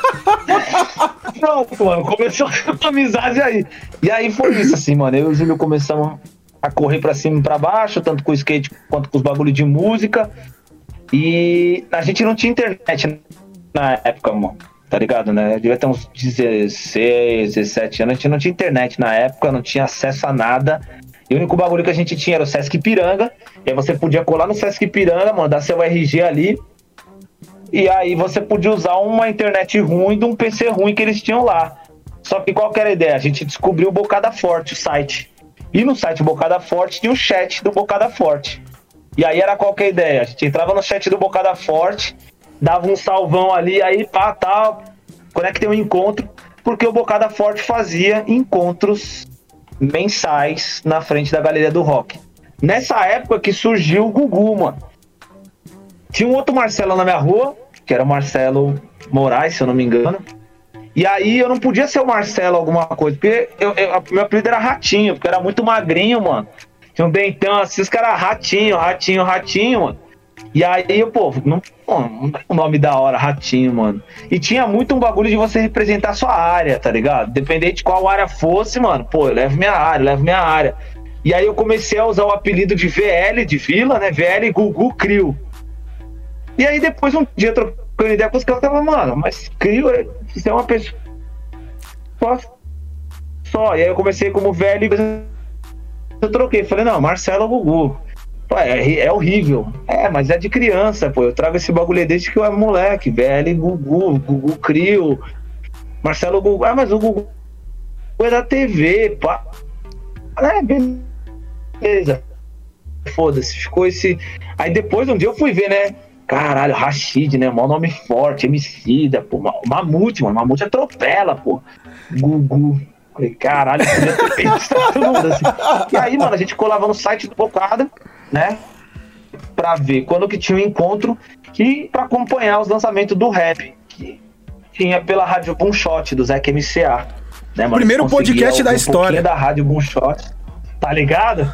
[LAUGHS] Pronto, mano, começou a [LAUGHS] amizade aí. E aí foi isso, assim, mano. Eu e o Júlio começamos a correr pra cima e pra baixo, tanto com o skate quanto com os bagulhos de música. E a gente não tinha internet na época, mano. Tá ligado, né? devia ter uns 16, 17 anos. A gente não tinha internet na época, não tinha acesso a nada. E o único bagulho que a gente tinha era o Sesc Piranga. E aí você podia colar no Sesc Piranga, mandar seu RG ali. E aí você podia usar uma internet ruim de um PC ruim que eles tinham lá. Só que qual que era a ideia? A gente descobriu o Bocada Forte, o site. E no site Bocada Forte tinha o chat do Bocada Forte. E aí era qual que é a ideia? A gente entrava no chat do Bocada Forte, dava um salvão ali, aí pá, tal, conectei um encontro, porque o Bocada Forte fazia encontros mensais na frente da Galeria do Rock. Nessa época que surgiu o Gugu, mano. Tinha um outro Marcelo na minha rua, que era o Marcelo Moraes, se eu não me engano. E aí eu não podia ser o Marcelo alguma coisa, porque eu, eu, meu apelido era Ratinho, porque era muito magrinho, mano. Tinha um dentão assim, os caras Ratinho, Ratinho, Ratinho, mano. E aí, eu, pô, não, pô, não é um nome da hora, Ratinho, mano. E tinha muito um bagulho de você representar sua área, tá ligado? Dependente de qual área fosse, mano, pô, eu levo minha área, eu levo minha área. E aí eu comecei a usar o apelido de VL, de Vila, né? VL Gugu Crio. E aí depois um dia trocando ideia com os caras, eu tava, mano, mas Crio, você é uma pessoa só. E aí eu comecei como VL, eu troquei, falei, não, Marcelo Gugu. Pô, é, é, horrível. É, mas é de criança, pô. Eu trago esse bagulho desde que eu era moleque. VL Gugu, Gugu Crio, Marcelo Gugu. Ah, mas o Gugu é da TV, pá. É, beleza. Foda-se, ficou esse. Aí depois um dia eu fui ver, né? Caralho, Rashid, né? Mó nome forte, Emicida, pô. Mamute, mano. Mamute atropela, pô. Gugu. Falei, caralho, eu podia ter pensado mundo, assim. E aí, mano, a gente colava no site do Bocada, né? Pra ver quando que tinha um encontro e pra acompanhar os lançamentos do rap, que tinha pela Rádio Boomshot, do Zé MCA. Né, Primeiro podcast da um história. da Rádio Boomshot, tá ligado?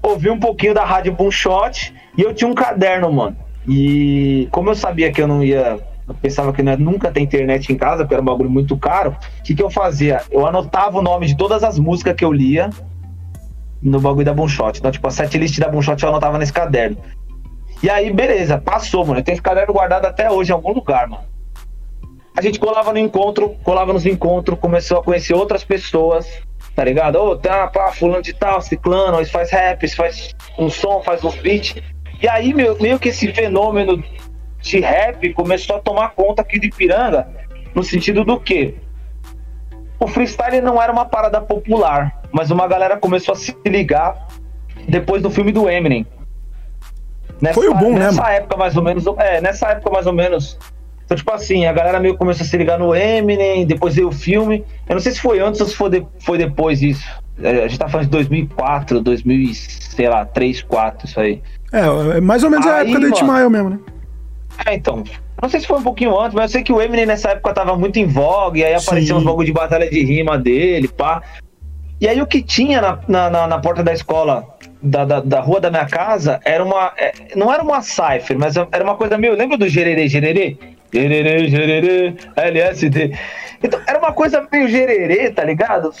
Ouvi um pouquinho da Rádio Boomshot e eu tinha um caderno, mano. E como eu sabia que eu não ia eu pensava que ia nunca ter internet em casa, porque era um bagulho muito caro. O que, que eu fazia? Eu anotava o nome de todas as músicas que eu lia no bagulho da Boomshot. Então, tipo, a setlist da Boomshot eu anotava nesse caderno. E aí, beleza, passou, mano. Eu tenho esse caderno guardado até hoje em algum lugar, mano. A gente colava no encontro, colava nos encontros, começou a conhecer outras pessoas, tá ligado? Ô, oh, tá, pá, fulano de tal, ciclano, isso faz rap, isso faz um som, faz uns beats. E aí, meio, meio que esse fenômeno de rap começou a tomar conta aqui de Piranga, no sentido do que o freestyle não era uma parada popular, mas uma galera começou a se ligar depois do filme do Eminem. Nessa, Foi o boom, nessa né? Nessa época mais ou menos, é, nessa época mais ou menos. Então, tipo assim, a galera meio começou a se ligar no Eminem, depois veio o filme. Eu não sei se foi antes ou se foi, de, foi depois isso. É, a gente tá falando de 2004, 2000, sei lá, 3, 4, isso aí. É, é mais ou menos aí, a época do Itmael mesmo, né? É, então. Não sei se foi um pouquinho antes, mas eu sei que o Eminem nessa época tava muito em vogue, e aí apareciam uns bagulho de batalha de rima dele, pá. E aí o que tinha na, na, na, na porta da escola, da, da, da, rua da minha casa, era uma. É, não era uma cipher, mas era uma coisa meio. Lembra do gererê, gererê? Gererê, gererê, LSD. Então, era uma coisa meio gererê, tá ligado?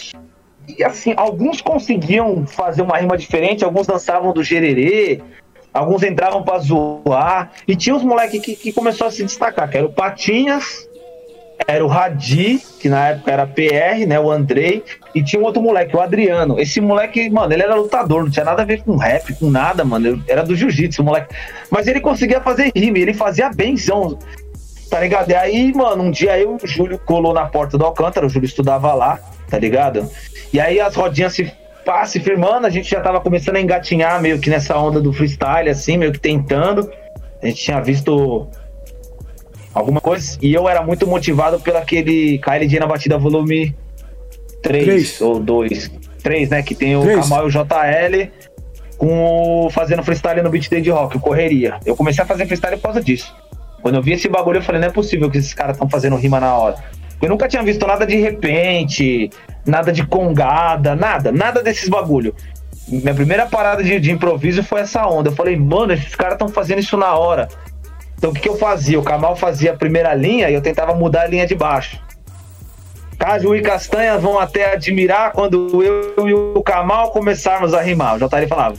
E assim, alguns conseguiam fazer uma rima diferente, alguns dançavam do gererê, alguns entravam pra zoar. E tinha uns moleques que, que começou a se destacar, que era o Patinhas, era o Radi, que na época era PR, né? O Andrei, e tinha um outro moleque, o Adriano. Esse moleque, mano, ele era lutador, não tinha nada a ver com rap, com nada, mano. Era do jiu-jitsu, moleque. Mas ele conseguia fazer rima, ele fazia benzão, tá ligado? E aí, mano, um dia eu, o Júlio colou na porta do Alcântara, o Júlio estudava lá, tá ligado? E aí as rodinhas se passe firmando, a gente já tava começando a engatinhar meio que nessa onda do freestyle, assim, meio que tentando. A gente tinha visto alguma coisa. E eu era muito motivado pelo aquele KLD na batida volume 3, 3. ou 2. 3, né? Que tem o 3. Kamal e o JL com o, fazendo freestyle no beat day de rock, o Correria. Eu comecei a fazer freestyle por causa disso. Quando eu vi esse bagulho, eu falei, não é possível que esses caras estão fazendo rima na hora. Eu nunca tinha visto nada de repente, nada de congada, nada, nada desses bagulho. Minha primeira parada de, de improviso foi essa onda. Eu falei, mano, esses caras estão fazendo isso na hora. Então o que, que, eu fazia? O Kamal fazia a primeira linha e eu tentava mudar a linha de baixo. Caju e Castanha vão até admirar quando eu e o Kamal começarmos a rimar. O JR falava.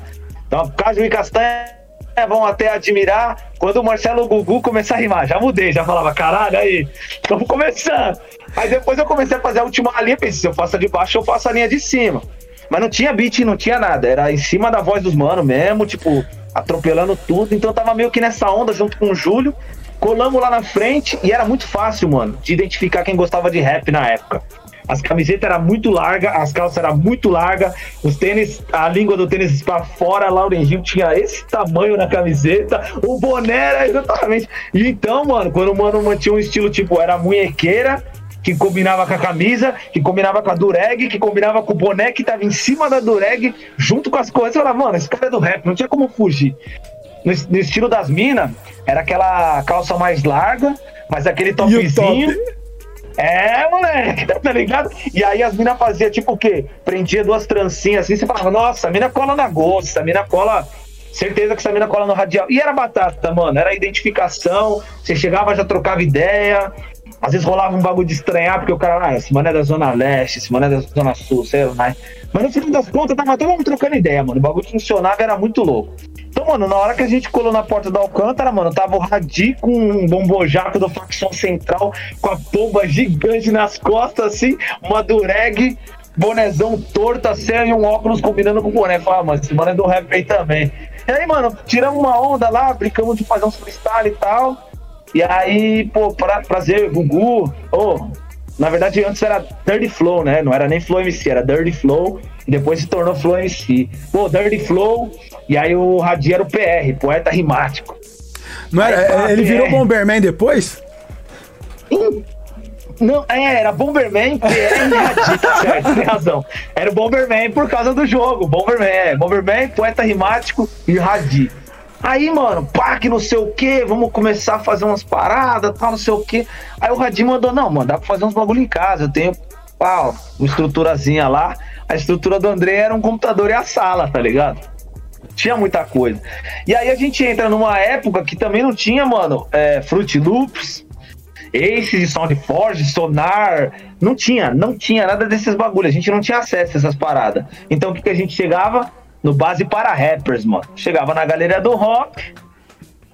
Então, Caju e Castanha vão até admirar quando o Marcelo Gugu começar a rimar. Já mudei, já falava, caralho, aí, estamos começando. Aí depois eu comecei a fazer a última linha, pensei, se eu faço a de baixo, eu faço a linha de cima. Mas não tinha beat, não tinha nada. Era em cima da voz dos mano mesmo, tipo, atropelando tudo. Então tava meio que nessa onda junto com o Júlio. Colamos lá na frente e era muito fácil, mano, de identificar quem gostava de rap na época. As camisetas eram muito largas, as calças eram muito largas, os tênis, a língua do tênis para fora, Laurenzinho tinha esse tamanho na camiseta, o boné era exatamente. E então, mano, quando o mano mantinha um estilo tipo, era munhequeira, que combinava com a camisa, que combinava com a dureg, que combinava com o boné que tava em cima da dureg, junto com as coisas. Eu falava, mano, esse cara é do rap, não tinha como fugir. No, no estilo das minas, era aquela calça mais larga, mas aquele topzinho. Top? É, moleque, [LAUGHS] tá ligado? E aí as minas faziam tipo o quê? Prendia duas trancinhas assim, você falava, nossa, a mina cola na gosta, a mina cola. Certeza que essa mina cola no radial. E era batata, mano. Era identificação. Você chegava, já trocava ideia. Às vezes rolava um bagulho de estranhar, porque o cara, ah, esse mano é da Zona Leste, esse mano é da Zona Sul, sei lá. Mas no final das contas, tava todo mundo trocando ideia, mano. O bagulho funcionava era muito louco. Então, mano, na hora que a gente colou na porta do Alcântara, mano, tava o Radi com um bombojaco do facção central, com a pomba gigante nas costas, assim, uma dureg, bonezão torto, assim, e um óculos combinando com o boné. Falei, ah, mano, esse mano é do rap aí também. E aí, mano, tiramos uma onda lá, brincamos de fazer uns freestyle e tal. E aí, pô, pra, prazer, Gugu, oh, na verdade, antes era Dirty Flow, né? Não era nem Flow MC, era Dirty Flow. E depois se tornou Flow MC. Pô, Dirty Flow. E aí o Radi era o PR, poeta rimático. Não era, ele PR. virou Bomberman depois? Não, é, era Bomberman, PR e Radi, tá certo, tem razão. Era o Bomberman por causa do jogo. Bomberman, é. Bomberman, poeta rimático e Radi. Aí, mano, pá, que não sei o que, vamos começar a fazer umas paradas, tal, não sei o que. Aí o Radim mandou, não, mano, dá pra fazer uns bagulho em casa. Eu tenho, pá, uma estruturazinha lá. A estrutura do André era um computador e a sala, tá ligado? Tinha muita coisa. E aí a gente entra numa época que também não tinha, mano, é, Fruit Loops, Ace de Soundforge, Sonar. Não tinha, não tinha nada desses bagulhos. A gente não tinha acesso a essas paradas. Então o que, que a gente chegava? no Base para Rappers, mano. Chegava na galeria do rock,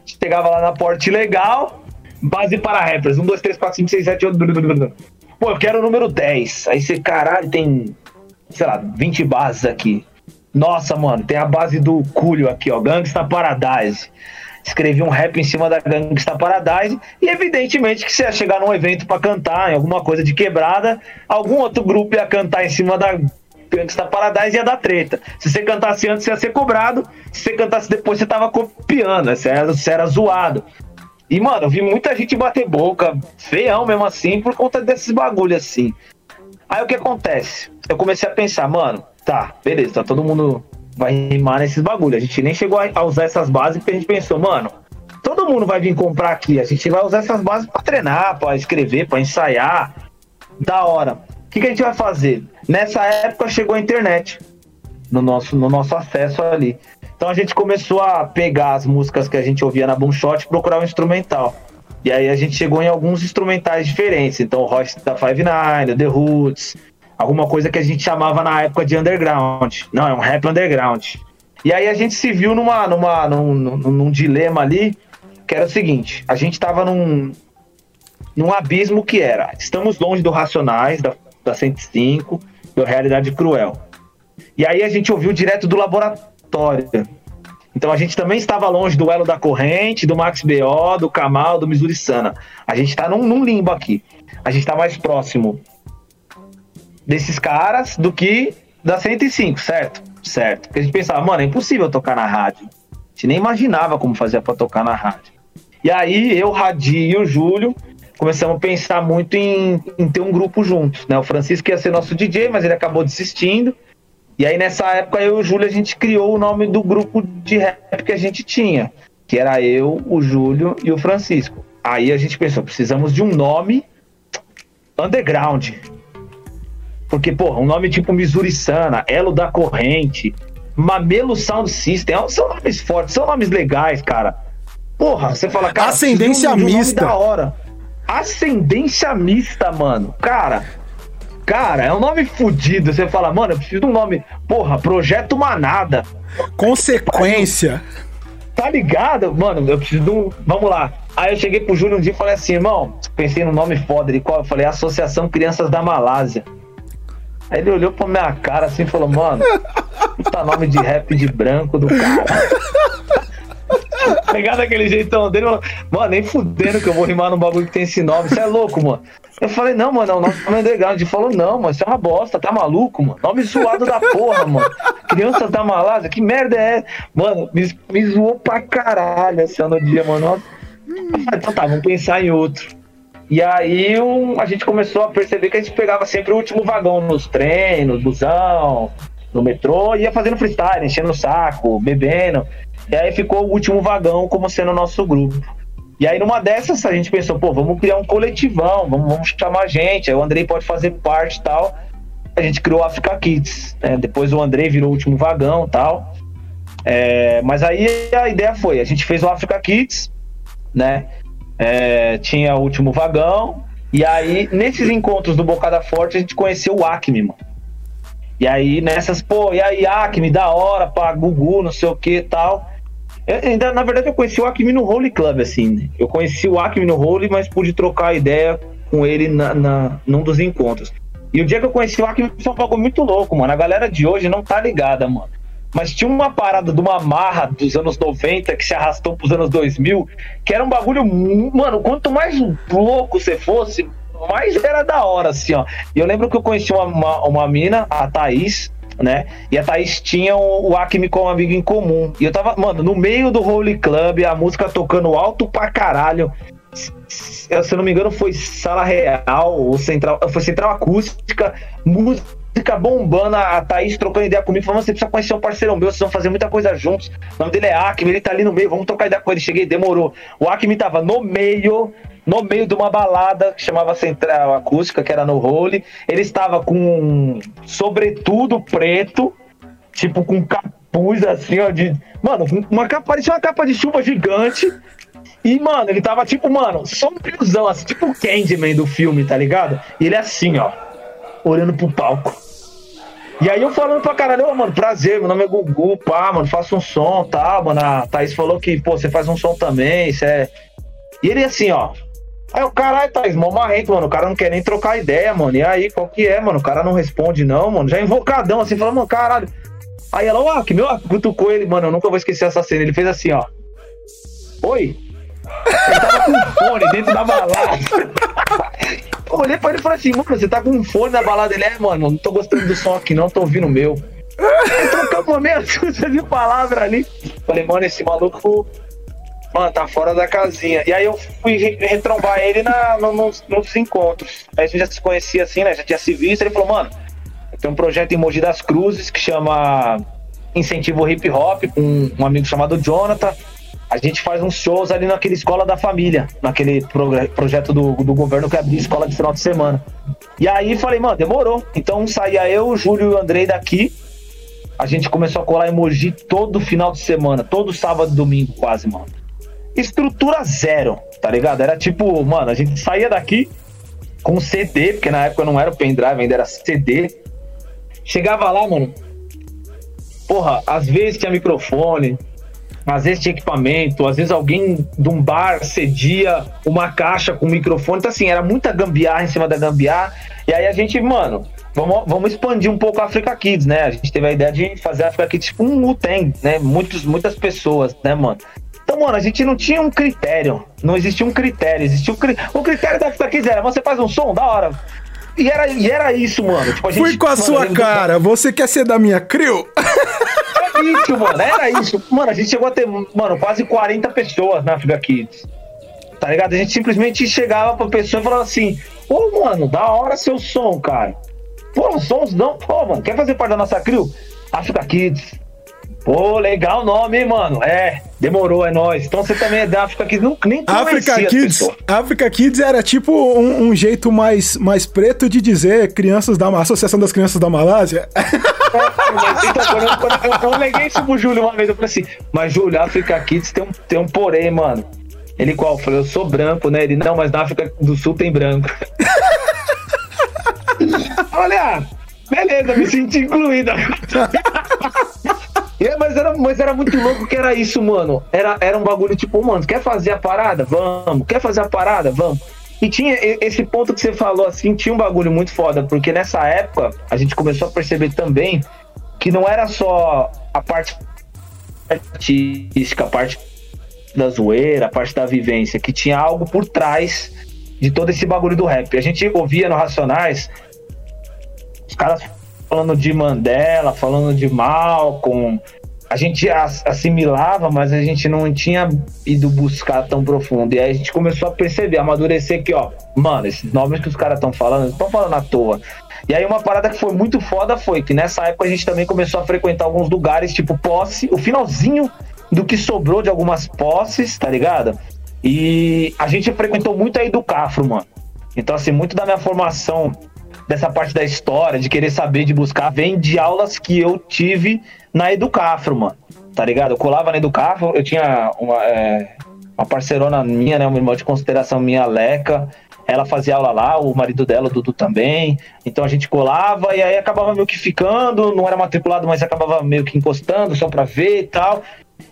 chegava lá na Porte Legal, Base para Rappers. 1, 2, 3, 4, 5, 6, 7, 8. Pô, eu quero o número 10. Aí você, caralho, tem, sei lá, 20 bases aqui. Nossa, mano, tem a base do Cúlio aqui, ó, Gangsta Paradise. Escrevi um rap em cima da Gangsta Paradise e evidentemente que você ia chegar num evento para cantar, em alguma coisa de quebrada, algum outro grupo ia cantar em cima da Gangsta Paradise ia dar treta. Se você cantasse antes, você ia ser cobrado. Se você cantasse depois, você tava copiando. Você era, você era zoado. E, mano, eu vi muita gente bater boca, feião mesmo assim, por conta desses bagulho assim. Aí o que acontece? Eu comecei a pensar, mano, tá, beleza, tá todo mundo vai rimar nesses bagulho. A gente nem chegou a usar essas bases porque a gente pensou, mano, todo mundo vai vir comprar aqui. A gente vai usar essas bases para treinar, para escrever, para ensaiar. Da hora que, que a gente vai fazer? Nessa época chegou a internet no nosso, no nosso acesso ali. Então a gente começou a pegar as músicas que a gente ouvia na Boomshot e procurar um instrumental. E aí a gente chegou em alguns instrumentais diferentes. Então o Royce da Five Nine, The Roots, alguma coisa que a gente chamava na época de underground. Não, é um rap underground. E aí a gente se viu numa, numa, num, num, num dilema ali, que era o seguinte: a gente tava num, num abismo que era, estamos longe do Racionais, da da 105, do Realidade Cruel. E aí a gente ouviu direto do laboratório. Então a gente também estava longe do Elo da Corrente, do Max BO, do Kamal, do Missouri Sana. A gente está num, num, limbo aqui. A gente está mais próximo desses caras do que da 105, certo? Certo. Porque a gente pensava, mano, é impossível tocar na rádio. A gente nem imaginava como fazer para tocar na rádio. E aí eu, Radi e o Júlio começamos a pensar muito em, em, ter um grupo juntos, né? O Francisco ia ser nosso DJ, mas ele acabou desistindo. E aí nessa época eu e o Júlio a gente criou o nome do grupo de rap que a gente tinha, que era eu, o Júlio e o Francisco. Aí a gente pensou, precisamos de um nome underground. Porque, porra, um nome tipo Missouri Sana, Elo da Corrente, Mamelo Sound System, são nomes fortes, são nomes legais, cara. Porra, você fala, cara, ascendência um, um mista. da hora. Ascendência mista, mano. Cara, cara, é um nome fodido. Você fala, mano, eu preciso de um nome. Porra, Projeto Manada. Consequência. Tá ligado? Mano, eu preciso de um. Vamos lá. Aí eu cheguei pro Júlio um dia e falei assim, irmão, pensei no nome foda. Ele qual? Eu falei, Associação Crianças da Malásia. Aí ele olhou pra minha cara assim e falou, mano, puta nome de rap de branco do cara. Pegar daquele jeitão dele, falou, mano, nem fudendo que eu vou rimar num bagulho que tem esse nome. Você é louco, mano. Eu falei, não, mano, o nome é legal. Ele falou, não, mano, isso é uma bosta, tá maluco, mano? Nome zoado da porra, mano. Criança da Malásia, que merda é essa? Mano, me, me zoou pra caralho esse ano dia, mano. então tá, vamos pensar em outro. E aí um, a gente começou a perceber que a gente pegava sempre o último vagão nos trens, no busão, no metrô, ia fazendo freestyle, enchendo o saco, bebendo. E aí ficou o último vagão como sendo o nosso grupo. E aí, numa dessas, a gente pensou, pô, vamos criar um coletivão, vamos, vamos chamar gente, aí o Andrei pode fazer parte e tal. A gente criou o Africa Kids, né? Depois o Andrei virou o último vagão tal. É, mas aí a ideia foi, a gente fez o Africa Kids, né? É, tinha o último vagão, e aí, nesses encontros do Bocada Forte, a gente conheceu o Acme, mano. E aí, nessas, pô, e aí, Acme, da hora, pá, Gugu, não sei o que tal. Eu, ainda, na verdade, eu conheci o Acme no Holy Club, assim. Né? Eu conheci o Acme no Holy, mas pude trocar ideia com ele na, na, num dos encontros. E o dia que eu conheci o Acme foi um bagulho muito louco, mano. A galera de hoje não tá ligada, mano. Mas tinha uma parada de uma marra dos anos 90 que se arrastou pros anos 2000, que era um bagulho. Mano, quanto mais louco você fosse, mais era da hora, assim, ó. E eu lembro que eu conheci uma, uma, uma mina, a Thaís, né? E a Thaís tinha o, o Acme como amigo em comum. E eu tava, mano, no meio do Holy Club, a música tocando alto pra caralho. Se eu não me engano, foi Sala Real, ou Central, foi Central Acústica, música bombando, a Thaís trocando ideia comigo, falando: você precisa conhecer um parceiro meu, vocês vão fazer muita coisa juntos. O nome dele é Acme, ele tá ali no meio, vamos trocar ideia com ele. Cheguei, demorou. O Acme tava no meio, no meio de uma balada que chamava Central Acústica, que era no Role. Ele estava com um sobretudo preto, tipo com capuz assim, ó, de. Mano, uma capa, parecia uma capa de chuva gigante. E, mano, ele tava tipo, mano, sombriozão, assim, tipo o Candyman do filme, tá ligado? E ele assim, ó, olhando pro palco. E aí eu falando pra caralho, oh, mano, prazer, meu nome é Gugu, pá, mano, faço um som, tá, mano. A Thaís falou que, pô, você faz um som também, isso é. E ele assim, ó, Aí o caralho, Thaís, mó marrento, mano. O cara não quer nem trocar ideia, mano. E aí, qual que é, mano? O cara não responde, não, mano. Já invocadão, assim, falando, mano, caralho. Aí ela, ó, que meu, cutucou ele, mano. Eu nunca vou esquecer essa cena. Ele fez assim, ó. Oi? Ele tava com fone dentro da balada. Eu olhei pra ele e falei assim, mano, você tá com um fone na balada? Ele é, mano, não tô gostando do som aqui, não, tô ouvindo o meu. Trocamos meia dúzia de palavra ali. Falei, mano, esse maluco mano, tá fora da casinha. E aí eu fui retrombar ele na, no, nos, nos, encontros. Aí a gente já se conhecia assim, né? Já tinha se visto. Ele falou, mano, tem um projeto em Mogi das Cruzes que chama Incentivo Hip Hop, com um amigo chamado Jonathan. A gente faz uns shows ali naquele Escola da Família, naquele pro, projeto do, do governo que abriu escola de final de semana. E aí falei, mano, demorou. Então saía eu, o Júlio e o Andrei daqui. A gente começou a colar emoji todo final de semana, todo sábado e domingo, quase, mano estrutura zero, tá ligado? Era tipo, mano, a gente saía daqui com CD, porque na época não era o pendrive, ainda era CD. Chegava lá, mano. Porra, às vezes tinha microfone, às vezes tinha equipamento, às vezes alguém de um bar cedia uma caixa com microfone. Então, assim, era muita gambiarra em cima da gambiarra. E aí a gente, mano, vamos, vamos expandir um pouco a Africa Kids, né? A gente teve a ideia de fazer a Africa Kids tipo um Uten, né? Muitos, muitas pessoas, né, mano? Então, mano, a gente não tinha um critério. Não existia um critério. Existia um cri... O critério da Fita Kids era: você faz um som, da hora. E era, e era isso, mano. Tipo, a gente, Fui com a mano, sua cara. Você quer ser da minha crew? [LAUGHS] Isso, mano. Era isso. Mano, a gente chegou a ter, mano, quase 40 pessoas na Africa Kids. Tá ligado? A gente simplesmente chegava pra pessoa e falava assim: Ô, mano, da hora seu som, cara. Pô, sons não. Pô, mano, quer fazer parte da nossa crew? Africa Kids. Pô, legal o nome, hein, mano? É, demorou, é nóis. Então você também é da África Kids, não, nem Africa Kids, África Kids era tipo um, um, jeito mais, mais preto de dizer crianças da Associação das Crianças da Malásia. [LAUGHS] É, então, quando, eu, quando eu, eu, neguei isso pro Júlio uma vez, eu falei assim, mas Júlio, África Kids tem um, tem um porém, mano. Ele qual? Eu falei, eu sou branco, né? Ele, não, mas na África do Sul tem branco. [LAUGHS] Olha, ah, beleza, me senti incluído. [LAUGHS] É, mas, era, mas era muito louco que era isso, mano. Era, era um bagulho tipo, mano, quer fazer a parada? Vamos. Quer fazer a parada? Vamos. E tinha esse ponto que você falou assim, tinha um bagulho muito foda, porque nessa época a gente começou a perceber também que não era só a parte artística, a parte da zoeira, a parte da vivência, que tinha algo por trás de todo esse bagulho do rap. A gente ouvia no Racionais os caras falando de Mandela, falando de Malcolm, a gente assimilava, mas a gente não tinha ido buscar tão profundo. E aí a gente começou a perceber, a amadurecer que, ó, mano, esses nomes que os caras estão falando, estão falando à toa. E aí uma parada que foi muito foda foi que nessa época a gente também começou a frequentar alguns lugares, tipo posse, o finalzinho do que sobrou de algumas posses, tá ligado? E a gente frequentou muito aí do Cafro, mano. Então, assim, muito da minha formação dessa parte da história, de querer saber, de buscar, vem de aulas que eu tive na Educafro, mano. Tá ligado? Eu colava na Educafro, eu tinha uma, é, uma parceirona minha, né? Uma irmã de consideração minha, Leca. Ela fazia aula lá, o marido dela, o Dudu também. Então a gente colava e aí acabava meio que ficando, não era matriculado, mas acabava meio que encostando só pra ver e tal.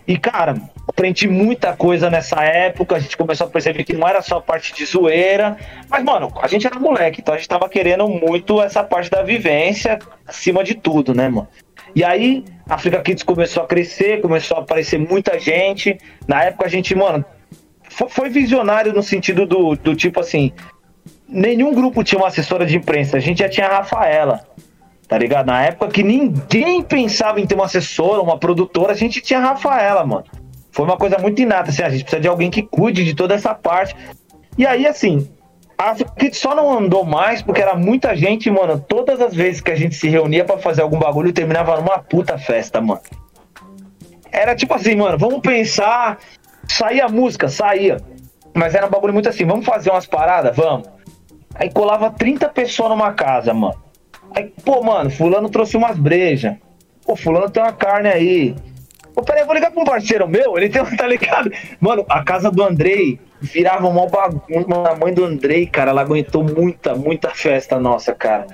E, cara, aprendi muita coisa nessa época. A gente começou a perceber que não era só parte de zoeira. Mas, mano, a gente era moleque, então a gente tava querendo muito essa parte da vivência acima de tudo, né, mano? E aí, a Africa Kids começou a crescer, começou a aparecer muita gente. Na época, a gente, mano, foi visionário no sentido do, do tipo assim: nenhum grupo tinha uma assessora de imprensa, a gente já tinha a Rafaela tá ligado? Na época que ninguém pensava em ter uma assessora, uma produtora, a gente tinha a Rafaela, mano. Foi uma coisa muito inata, assim, a gente precisa de alguém que cuide de toda essa parte. E aí, assim, a que só não andou mais porque era muita gente, mano. Todas as vezes que a gente se reunia para fazer algum bagulho, terminava numa puta festa, mano. Era tipo assim, mano, vamos pensar. Saía música, saía. Mas era um bagulho muito assim, vamos fazer umas paradas? Vamos. Aí colava 30 pessoas numa casa, mano. Aí, pô, mano, fulano trouxe umas brejas. Pô, fulano tem uma carne aí. Pô, peraí, eu vou ligar pra um parceiro meu, ele tem, [LAUGHS] tá ligado? Mano, a casa do Andrei virava uma bagunça. A mãe do Andrei, cara, ela aguentou muita, muita festa nossa, cara.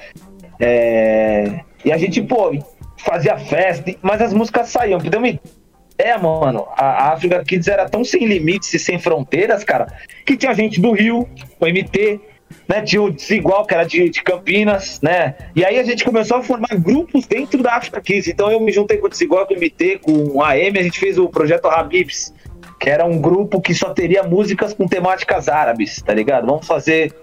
É... E a gente, pô, fazia festa, mas as músicas saíam. Pra uma ideia, mano, a África Kids era tão sem limites e sem fronteiras, cara, que tinha gente do Rio, o MT, né? Tinha o Desigual, que era de, de, Campinas, né? E aí a gente começou a formar grupos dentro da África 15. Então eu me juntei com o Desigual, com o MT, com a AM, a gente fez o projeto Habibs, que era um grupo que só teria músicas com temáticas árabes, tá ligado? Vamos fazer.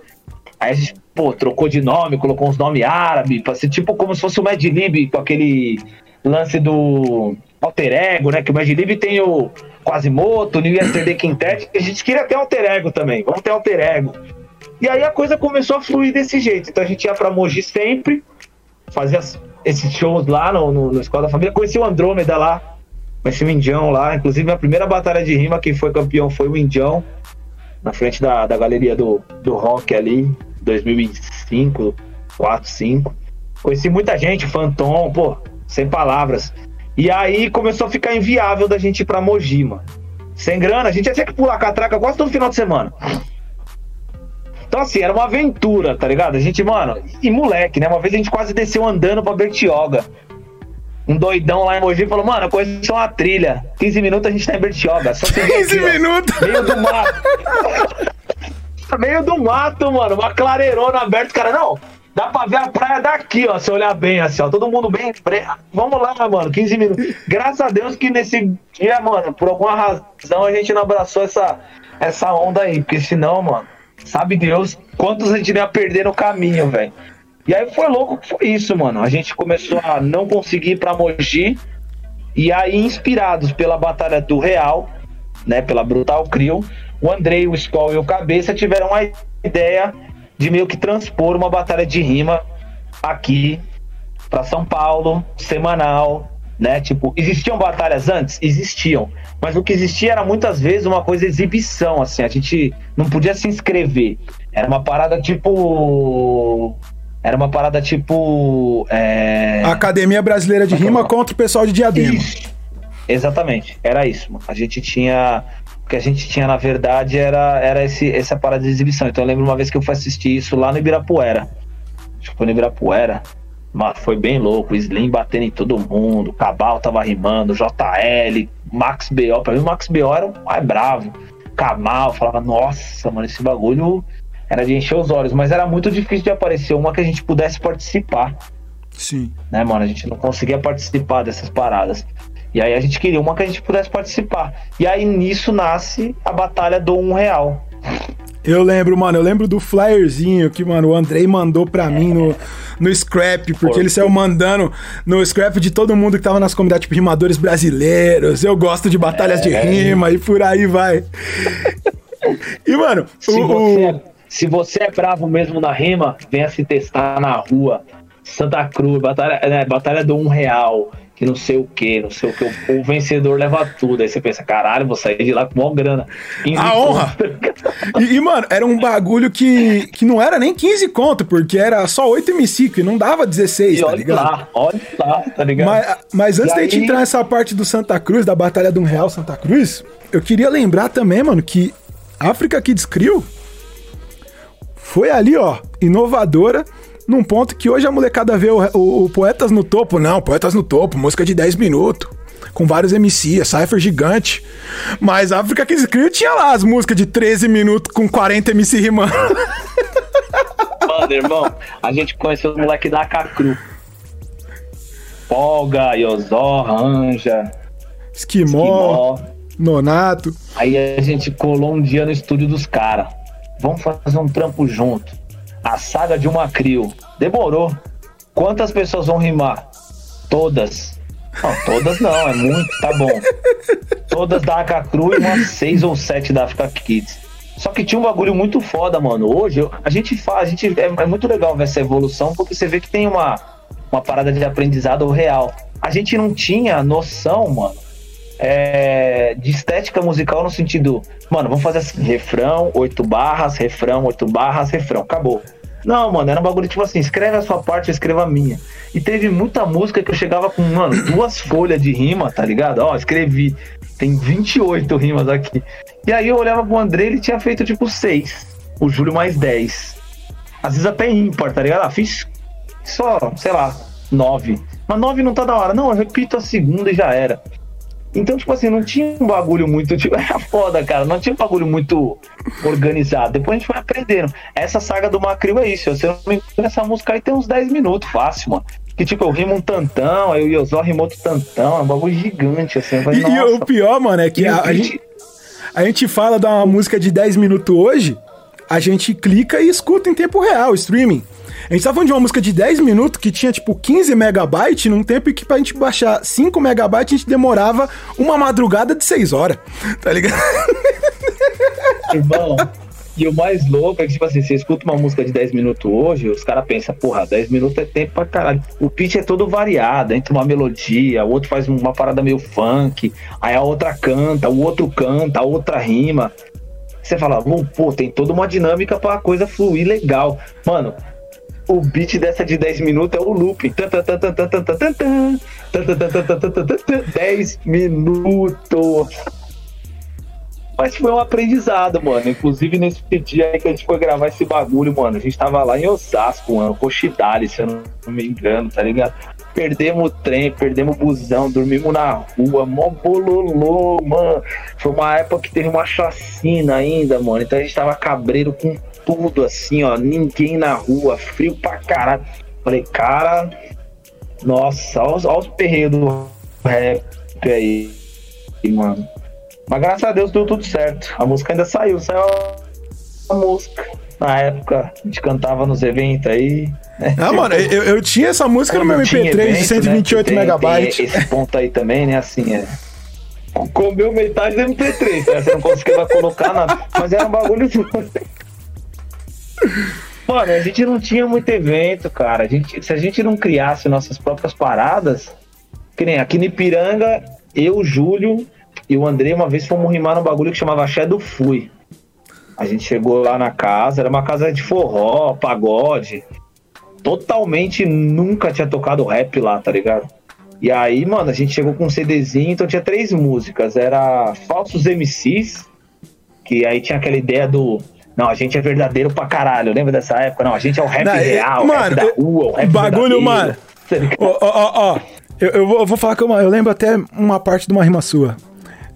Aí a gente, pô, trocou de nome, colocou uns nomes árabes, pra ser tipo como se fosse o Mad Lib, com aquele lance do alter ego, né? Que o Mad Lib tem o Quasimoto, o New Yesterday Quintet, a gente queria ter alter ego também, vamos ter alter ego. E aí a coisa começou a fluir desse jeito. Então a gente ia pra Mogi sempre, fazia esses shows lá no, no, no Escola da Família. Conheci o Andrômeda lá, conheci o Indião lá. Inclusive, minha primeira batalha de rima, quem foi campeão foi o Indião, na frente da, da galeria do, do rock ali, 2005, 4, 5. Conheci muita gente, Fantom, pô, sem palavras. E aí começou a ficar inviável da gente ir pra Mogi, mano. Sem grana, a gente ia ter que pular catraca quase todo final de semana. Então, assim, era uma aventura, tá ligado? A gente, mano, e moleque, né? Uma vez a gente quase desceu andando pra Bertioga. Um doidão lá em Mogi falou, mano, conheço uma trilha. 15 minutos a gente tá em Bertioga. Só 15 aqui, minutos? Ó, meio do mato. [LAUGHS] meio do mato, mano. Uma clareirona aberta. Cara, não. Dá pra ver a praia daqui, ó. Se olhar bem, assim, ó. Todo mundo bem. Vamos lá, mano. 15 minutos. Graças a Deus que nesse dia, mano, por alguma razão a gente não abraçou essa, essa onda aí. Porque senão, mano Sabe Deus quantos a gente ia perder no caminho, velho. E aí foi louco que foi isso, mano. A gente começou a não conseguir ir pra Mogi. E aí, inspirados pela Batalha do Real, né? Pela Brutal Crio, o Andrei, o Skoll e o Cabeça tiveram a ideia de meio que transpor uma batalha de rima aqui para São Paulo, semanal, né? Tipo, existiam batalhas antes? Existiam. Mas o que existia era muitas vezes uma coisa exibição, assim, a gente não podia se inscrever. Era uma parada tipo. Era uma parada tipo. É... Academia Brasileira de Rima contra o pessoal de Diadema. Isso. Exatamente, era isso. Mano. A gente tinha. O que a gente tinha, na verdade, era, era esse, essa parada de exibição. Então eu lembro uma vez que eu fui assistir isso lá no Ibirapuera. Acho que foi no Ibirapuera. Mas foi bem louco, Slim batendo em todo mundo, Cabal tava rimando, JL, Max B.O. Pra mim o Max B.O. era o mais bravo. Kamal falava, nossa, mano, esse bagulho era de encher os olhos, mas era muito difícil de aparecer uma que a gente pudesse participar. Sim. Né, mano? A gente não conseguia participar dessas paradas. E aí a gente queria uma que a gente pudesse participar. E aí nisso nasce a batalha do um real. Eu lembro, mano, eu lembro do flyerzinho que, mano, o Andrei mandou pra mim no, no scrap, porque ele saiu mandando no scrap de todo mundo que tava nas comunidades, tipo, rimadores brasileiros, eu gosto de batalhas de rima e por aí vai. E, mano, Se, o- você é, se você é bravo mesmo na rima, venha se testar na rua. Santa Cruz, batalha, né, batalha do um real, que não sei o que, não sei o que. O, vencedor leva tudo. Aí você pensa, caralho, vou sair de lá com maior grana. 15 A honra! E, e, mano, era um bagulho que, que não era nem 15 conto, porque era só 8 MC, que não dava 16, E tá olha ligado? lá, olha lá, tá ligado? Mas, mas antes E da gente aí- entrar nessa parte do Santa Cruz, da Batalha do Real Santa Cruz, eu queria lembrar também, mano, que África Kids Crew foi ali, ó, inovadora, num ponto que hoje a molecada vê o, o- o Poetas no Topo. Não, Poetas no Topo, música de 10 minutos. Com vários MC, a Cypher gigante. Mas a África Kids Crew tinha lá as músicas de 13 minutos com 40 MC rimando. [LAUGHS] Mano, irmão, a gente conheceu os moleques da Cacru. Polga, Iozó, Ranja, Esquimó, Esquimó. Nonato. Aí a gente colou um dia no estúdio dos caras. Vamos fazer um trampo junto. A saga de uma crio. Demorou. Quantas pessoas vão rimar? Todas. Não, todas não, é muito, tá bom. Todas da AK Cru e umas seis ou sete da Africa Kids. Só que tinha um bagulho muito foda, mano. Hoje a gente faz, a gente, é, é muito legal ver essa evolução, porque você vê que tem uma, uma parada de aprendizado real. A gente não tinha noção, mano, é, de estética musical no sentido, mano, vamos fazer assim, refrão, oito barras, refrão, oito barras, refrão, acabou. Não, mano, era um bagulho tipo assim, escreve a sua parte, eu escrevo a minha. E teve muita música que eu chegava com, mano, duas folhas de rima, tá ligado? Ó, escrevi, tem 28 rimas aqui. E aí eu olhava pro André, ele tinha feito tipo seis, o Júlio mais 10. Às vezes até ímpar, tá ligado? Ah, fiz só, sei lá, nove. Mas nove não tá da hora. Não, eu repito a segunda e já era. Então, tipo assim, não tinha um bagulho muito. Tipo, [LAUGHS] era foda, cara. Não tinha um bagulho muito organizado. Depois a gente foi aprendendo. Essa saga do Macrio é isso. Se eu não me engano, essa música aí tem uns 10 minutos, fácil, mano. Que tipo, eu rimo um tantão, aí o Iosó rimou outro tantão. É um bagulho gigante, assim. Falei, E, e o pior, mano, é que a, a gente, a gente fala de uma música de 10 minutos hoje, a gente clica e escuta em tempo real, streaming. A gente tá falando de uma música de 10 minutos que tinha tipo 15 megabytes num tempo que pra gente baixar 5 megabytes a gente demorava uma madrugada de 6 horas, [LAUGHS] tá ligado? Irmão, e o mais louco é que, tipo assim, você escuta uma música de 10 minutos hoje, os caras pensam, porra, 10 minutos é tempo pra caralho. O pitch é todo variado, entre uma melodia, o outro faz uma parada meio funk, aí a outra canta, o outro canta, a outra rima. Você fala, pô, tem toda uma dinâmica pra coisa fluir legal. Mano, o beat dessa de 10 minutos é o loop. 10 minutos. Mas foi um aprendizado, mano. Inclusive nesse dia aí que a gente foi gravar esse bagulho, mano. A gente tava lá em Osasco, mano. Cochidale, se eu não me engano, tá ligado? Perdemos o trem, perdemos o busão, dormimos na rua, mó bololô, mano. Foi uma época que teve uma chacina ainda, mano. Então a gente tava cabreiro com tudo, assim, ó. Ninguém na rua, frio pra caralho. Falei, cara, nossa, olha os, perreios do rap aí, mano. Mas graças a Deus deu tudo certo. A música ainda saiu, saiu a música. Na época, a gente cantava nos eventos aí. né? Ah, mano, eu, eu tinha essa música no meu Quando tinha MP3 de evento, né, 128 tem- megabytes. esse ponto aí também, né? Assim, é. Comeu metade do MP3, né? Você não conseguia colocar nada. Mas era um bagulho. [LAUGHS] Mano, a gente não tinha muito evento, cara. A gente, se a gente não criasse nossas próprias paradas, que nem aqui no Ipiranga, eu, o Júlio e o André, uma vez fomos rimar num bagulho que chamava do Fui. A gente chegou lá na casa, era uma casa de forró, pagode. Totalmente nunca tinha tocado rap lá, tá ligado? E aí, mano, a gente chegou com um CDzinho, então tinha três músicas. Era Falsos MCs, que aí tinha aquela ideia do. Não, a gente é verdadeiro pra caralho. Lembra dessa época? Não, a gente é o rap Não, real, o mano, rap da rua, o rap bagulho, mano. [LAUGHS] Tá? Ó, ó, ó, ó. Eu, eu vou, eu vou falar que eu, eu lembro até uma parte de uma rima sua.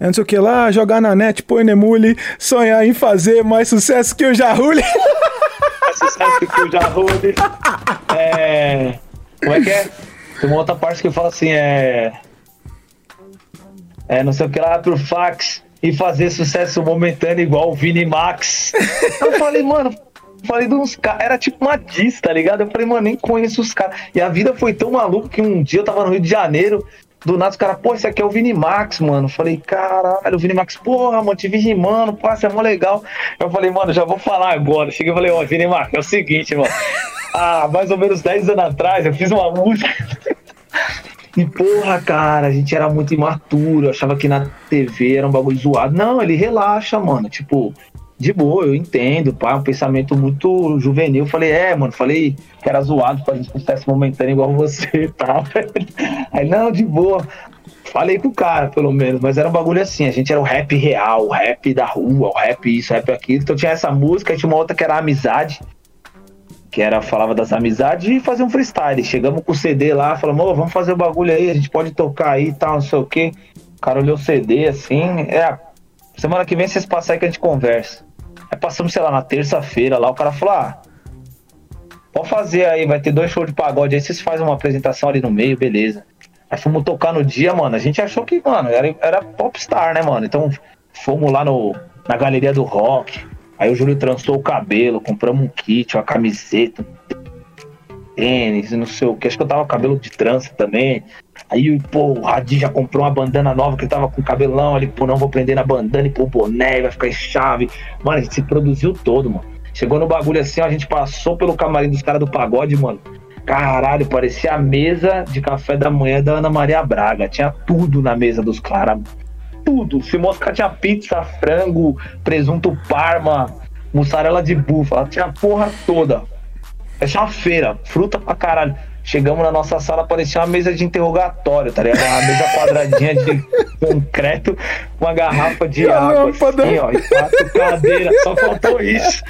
É não sei o que lá, jogar na net, pôr Nemule, sonhar em fazer mais sucesso que o Jarulli. você sabe que já rude. É. Como é que é? Tem uma outra parte que eu falo assim, é. É, não sei o que lá pro fax e fazer sucesso momentâneo igual o Vini Max. Eu falei, mano, falei de uns caras, era tipo uma diss, tá ligado? Eu falei, mano, nem conheço os caras. E a vida foi tão maluca que um dia eu tava no Rio de Janeiro, do nada os caras, pô, esse aqui é o Vini Max, mano. Eu falei, caralho, o Vini Max, porra, mano, te vi rimando, pô, você é mó legal. Eu falei, mano, já vou falar agora. Cheguei e falei, ó, oh, Vini Max, é o seguinte, mano. Ah, [LAUGHS] mais ou menos 10 anos atrás, eu fiz uma música. [LAUGHS] E porra, cara, a gente era muito imaturo, achava que na TV era um bagulho zoado. Não, ele relaxa, mano. Tipo, de boa, eu entendo, pá, um pensamento muito juvenil. Falei, é, mano, falei que era zoado fazer sucesso momentâneo igual você e [LAUGHS] tal. Aí, não, de boa. Falei com o cara, pelo menos, mas era um bagulho assim, a gente era o rap real, o rap da rua, o rap isso, o rap aquilo. Então tinha essa música, tinha uma outra que era Amizade, que era, falava das amizades e fazer um freestyle. Chegamos com o CD lá, falamos, vamos fazer o bagulho aí, a gente pode tocar aí e tal, não sei o quê. O cara olhou o CD assim, é, semana que vem vocês passam aí que a gente conversa. Aí passamos, sei lá, na terça-feira lá, o cara falou: ah, pode fazer aí, vai ter dois shows de pagode aí, vocês fazem uma apresentação ali no meio, beleza. Aí fomos tocar no dia, mano. A gente achou que, mano, era, era popstar, né, mano? Então fomos lá no, na galeria do rock. Aí o Júlio trançou o cabelo, compramos um kit, uma camiseta, tênis, não sei o que. Acho que eu tava com cabelo de trança também. Aí, pô, o Radi já comprou uma bandana nova que ele tava com cabelão ali, pô, não vou prender na bandana e pô, boné, vai ficar em chave. Mano, a gente se produziu todo, mano. Chegou no bagulho assim, ó, a gente passou pelo camarim dos caras do pagode, mano. Caralho, parecia a mesa de café da manhã da Ana Maria Braga. Tinha tudo na mesa dos caras. Tudo. Se mosca tinha pizza, frango, presunto parma, mussarela de búfala. Tinha a porra toda. Tinha uma feira, fruta pra caralho. Chegamos na nossa sala, parecia uma mesa de interrogatório, tá ligado? Uma mesa quadradinha de [LAUGHS] concreto, uma garrafa de água, assim, ó, e quatro cadeiras, só faltou isso.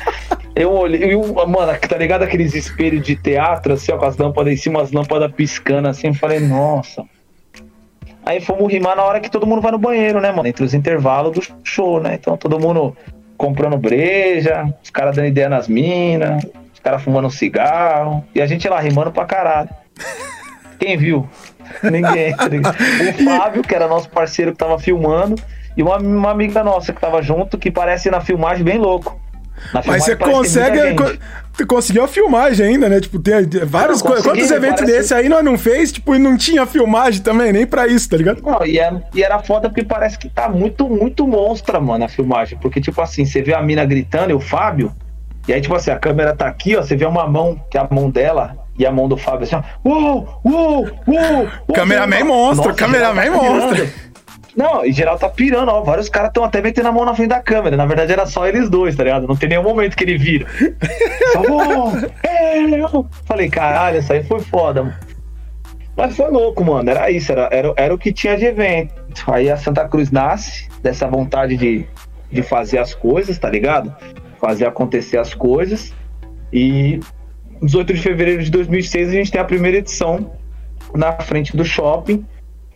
Eu olhei, eu, mano, tá ligado aqueles espelhos de teatro, assim, ó, com as lâmpadas em cima, as lâmpadas piscando, assim, eu falei, nossa. Aí fomos rimar na hora que todo mundo vai no banheiro, né, mano? Entre os intervalos do show, né? Então todo mundo comprando breja, os caras dando ideia nas minas, os caras fumando um cigarro, e a gente lá rimando pra caralho. Quem viu? Ninguém. Tá o [LAUGHS] Fábio, que era nosso parceiro que tava filmando, e uma, uma amiga nossa que tava junto, que parece na filmagem bem louco. Mas você consegue. Tu conseguiu a filmagem ainda, né? Tipo, tem vários. Quantos eventos parece... desse aí nós não fez? Tipo, e não tinha filmagem também, nem pra isso, tá ligado? Não, e, é, e era foda porque parece que tá muito, muito monstra, mano, a filmagem. Porque, tipo assim, você vê a mina gritando e o Fábio, e aí, tipo assim, a câmera tá aqui, ó, você vê uma mão, que é a mão dela, e a mão do Fábio assim, ó. Uou, uou, uou! Cameraman monstro, cameraman tá monstro. Não, em geral tá pirando, ó. Vários caras estão até metendo a mão na frente da câmera. Na verdade era só eles dois, tá ligado? Não tem nenhum momento que ele vira. [LAUGHS] Só, oh, é, Falei, caralho, isso aí foi foda, mano. Mas foi louco, mano. Era isso, era, era, era o que tinha de evento. Aí a Santa Cruz nasce dessa vontade de, de fazer as coisas, tá ligado? Fazer acontecer as coisas. E 18 de fevereiro de 2006 a gente tem a primeira edição na frente do shopping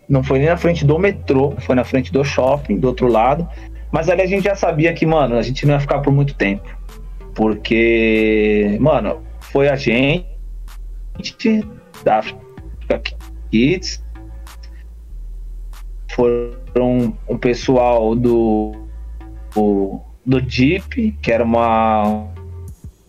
não foi nem na frente do metrô, foi na frente do shopping, do outro lado. Mas ali a gente já sabia que, mano, a gente não ia ficar por muito tempo. Porque, mano, foi a gente da Africa Kids, foram um pessoal do, do, do Jeep, que era uma,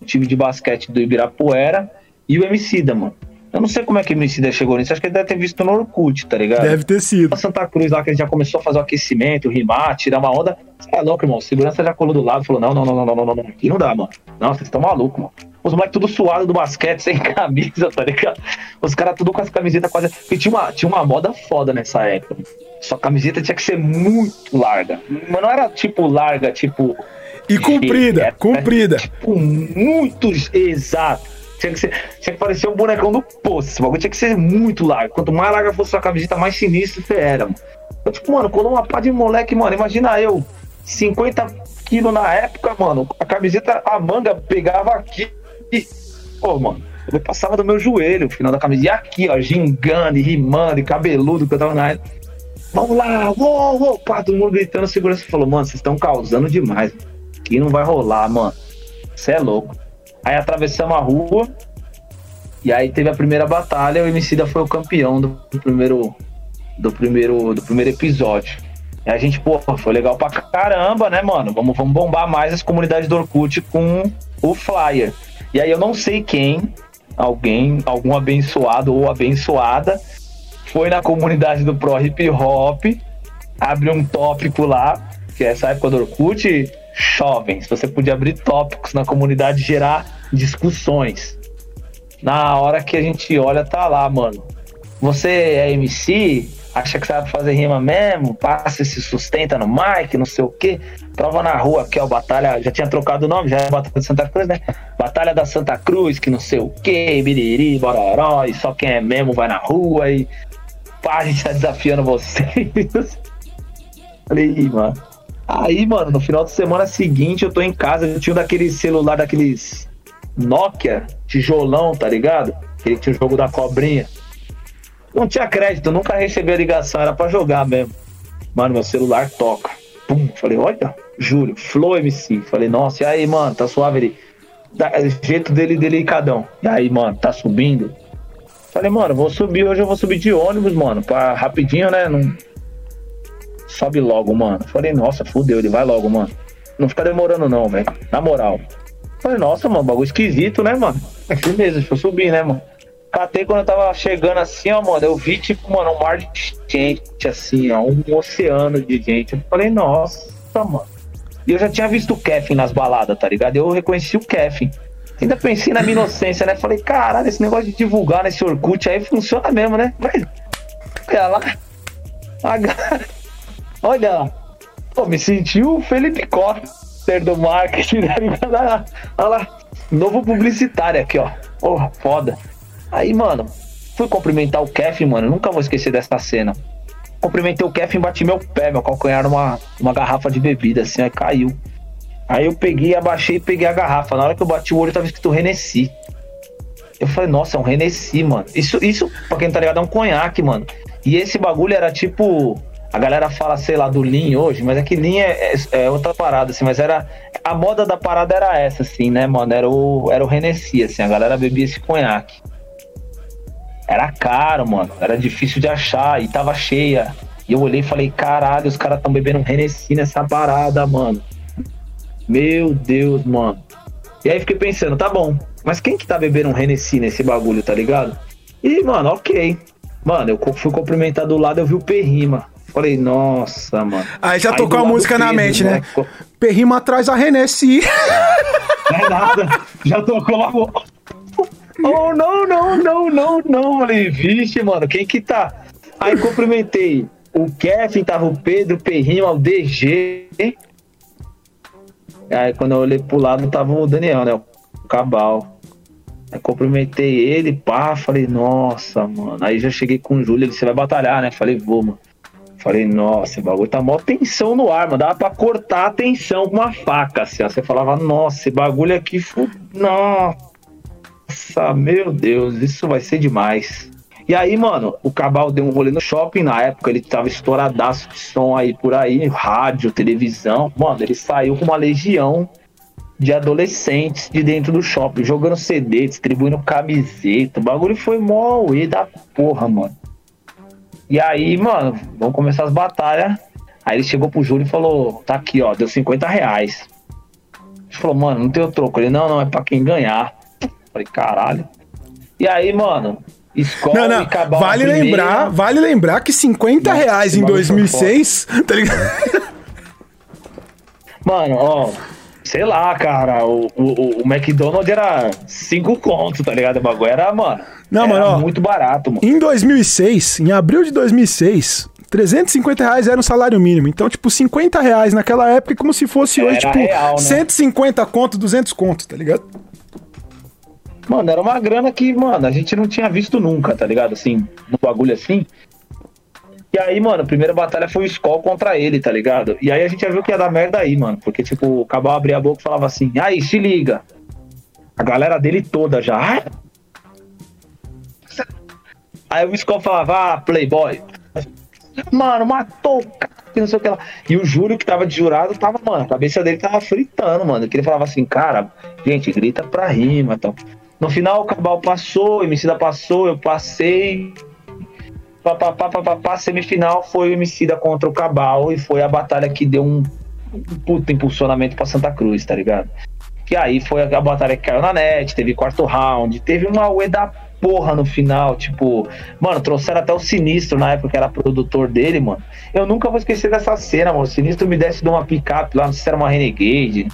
um time de basquete do Ibirapuera, e o MC da, mano. Eu não sei como é que o Emicida chegou nisso, acho que ele deve ter visto no Orkut, tá ligado? Deve ter sido. A Santa Cruz lá, que ele já começou a fazer o aquecimento, rimar, tirar uma onda. Você é louco, irmão. O segurança já colou do lado e falou: não, não, não, não, não, não, não, aqui não dá, mano. Não, vocês estão malucos, mano. Os moleques tudo suado do basquete, [LAUGHS] sem camisa, tá ligado? Os caras tudo com as camisetas quase. Porque tinha uma, tinha uma moda foda nessa época. Sua camiseta tinha que ser muito larga. Mas não era tipo larga, tipo. E comprida, era, comprida. Tipo, muito exato. Tinha que, ser, tinha que parecer um bonecão do poço. Esse bagulho tinha que ser muito largo. Quanto mais larga fosse sua camiseta, mais sinistro você era, mano. Eu, tipo, mano, colou uma pá de moleque, mano. Imagina eu, 50 quilos na época, mano. A camiseta, a manga pegava aqui. E, pô, mano, eu passava do meu joelho, o final da camisa. E aqui, ó, gingando, e rimando, e cabeludo que eu tava na época. Vamos lá, uou, uou, pá, todo mundo gritando. Segurança falou, mano, vocês estão causando demais. Aqui não vai rolar, mano. Você é louco. Aí atravessamos a rua. E aí teve a primeira batalha, o Emicida foi o campeão do primeiro do primeiro do primeiro episódio. E a gente, pô, foi legal pra caramba, né, mano? Vamos, vamos bombar mais as comunidades do Orkut com o flyer. E aí eu não sei quem, alguém, algum abençoado ou abençoada, foi na comunidade do Pro Hip Hop, abriu um tópico lá, que é essa época do Orkut, jovens. Você podia abrir tópicos na comunidade gerar discussões. Na hora que a gente olha, tá lá, mano. Você é MC? Acha que sabe fazer rima mesmo? Passa e se sustenta no mic, não sei o quê. Prova na rua aqui, ó, Batalha. Já tinha trocado o nome, já é Batalha da Santa Cruz, né? Batalha da Santa Cruz, que não sei o quê, biriri, bororó, e só quem é mesmo vai na rua e. Pá, a gente tá desafiando vocês. [LAUGHS] Falei, mano. Aí, mano, no final de semana seguinte eu tô em casa, eu tinha um daquele celular, daqueles Nokia, tijolão, tá ligado? Que tinha o jogo da cobrinha. Não tinha crédito, nunca recebi a ligação, era pra jogar mesmo. Mano, meu celular toca. Pum, falei, olha, juro, Flow MC. Falei, nossa, e aí, mano, tá suave ali. Da, jeito dele delicadão. E aí, mano, tá subindo? Falei, mano, vou subir, hoje eu vou subir de ônibus, mano, pra rapidinho, né? Não, sobe logo, mano. Falei, nossa, fudeu, ele vai logo, mano. Não fica demorando não, velho. Na moral. Falei, nossa, mano, bagulho esquisito, né, mano? É firmeza, deixa eu subir, né, mano? Catei quando eu tava chegando assim, ó, mano. Eu vi, tipo, mano, um mar de gente, assim, ó, um oceano de gente. Eu falei, nossa, mano. E eu já tinha visto o Kevin nas baladas, tá ligado? Eu reconheci o Kevin. Ainda pensei na minha inocência, né? Falei, caralho, esse negócio de divulgar nesse Orkut aí funciona mesmo, né? Mas, olha lá. A, Olha, pô, me senti o Felipe Costa do marketing, né? Olha lá, novo publicitário aqui, ó. Porra, foda. Aí, mano, fui cumprimentar o Kevin, mano. Nunca vou esquecer dessa cena. Cumprimentei o Kevin, bati meu pé, meu calcanhar numa uma garrafa de bebida, assim, aí caiu. Aí eu peguei, abaixei e peguei a garrafa. Na hora que eu bati o olho, tava escrito Renesci. Eu falei, nossa, é um Renesci, mano. Isso, isso, pra quem tá ligado, é um conhaque, mano. E esse bagulho era tipo a galera fala, sei lá, do Lean hoje, mas é que Lean é, é, é, outra parada, assim, mas era. A moda da parada era essa, assim, né, mano? Era o, era o Renesci, assim, a galera bebia esse conhaque. Era caro, mano. Era difícil de achar e tava cheia. E eu olhei e falei, caralho, os caras tão bebendo um Renesci nessa parada, mano. Meu Deus, mano. E aí fiquei pensando, tá bom, mas quem que tá bebendo um Renesci nesse bagulho, tá ligado? E, mano, ok. Mano, eu fui cumprimentar do lado, eu vi o Perrima. Falei, nossa, mano. Aí já Aí tocou a música na mente, né? né? Perrima atrás a sim. [LAUGHS] Não é nada. Já tocou lá. Oh, não, não, não, não, não. Falei, vixe, mano, quem que tá? Aí cumprimentei o Kevin, tava o Pedro, o Perrima, o DG. Aí quando eu olhei pro lado, tava o Daniel, né? O Cabal. Aí cumprimentei ele, pá, falei, nossa, mano. Aí já cheguei com o Júlio, ele, você vai batalhar, né? Falei, vou, mano. Falei, nossa, o bagulho tá mó tensão no ar, mano. Dava pra cortar a tensão com uma faca, assim. Ó. Você falava, nossa, esse bagulho aqui, fu... nossa, meu Deus, isso vai ser demais. E aí, mano, o Cabal deu um rolê no shopping na época, ele tava estouradaço de som aí por aí, rádio, televisão. Mano, ele saiu com uma legião de adolescentes de dentro do shopping, jogando CD, distribuindo camiseta. O bagulho foi mó e da porra, mano. E aí, mano, vamos começar as batalhas. Aí ele chegou pro Júlio e falou: tá aqui, ó, deu 50 reais. Ele falou, mano, não tem o troco. Ele, não, não, é pra quem ganhar. falei, caralho. E aí, mano, escola não, não. e vale lembrar, vale lembrar que 50 Nossa, reais em 2006, tá ligado? Mano, ó, sei lá, cara, o, o, o McDonald's era 5 contos, tá ligado? O bagulho era, mano. Não, mano, ó, muito barato, mano. Em 2006, em abril de 2006, 350 reais era um salário mínimo. Então, tipo, 50 reais naquela época é como se fosse era hoje, tipo, real, né? 150 conto, 200 conto, tá ligado? Mano, era uma grana que, mano, a gente não tinha visto nunca, tá ligado? Assim, um bagulho assim. E aí, mano, a primeira batalha foi o Skull contra ele, tá ligado? E aí a gente já viu que ia dar merda aí, mano. Porque, tipo, o Cabal abria a boca e falava assim, aí, se liga. A galera dele toda já. Ah, Aí o Skull falava, ah, Playboy. Mano, matou o cara, não sei o que lá. E o Júlio, que tava de jurado, tava, mano, a cabeça dele tava fritando, mano. Que ele falava assim, cara, gente, grita pra rima, então. No final o Cabal passou, o Emicida passou, eu passei. Pá, pá, pá, pá, pá, pá, semifinal foi o Emicida contra o Cabal e foi a batalha que deu um, puta impulsionamento pra Santa Cruz, tá ligado? Que aí foi a, batalha que caiu na net, teve quarto round, teve uma UE da porra no final, tipo, mano, trouxeram até o Sinistro na época que era produtor dele, mano. Eu nunca vou esquecer dessa cena, mano. O Sinistro me desce de uma picape lá, não sei se era uma Renegade,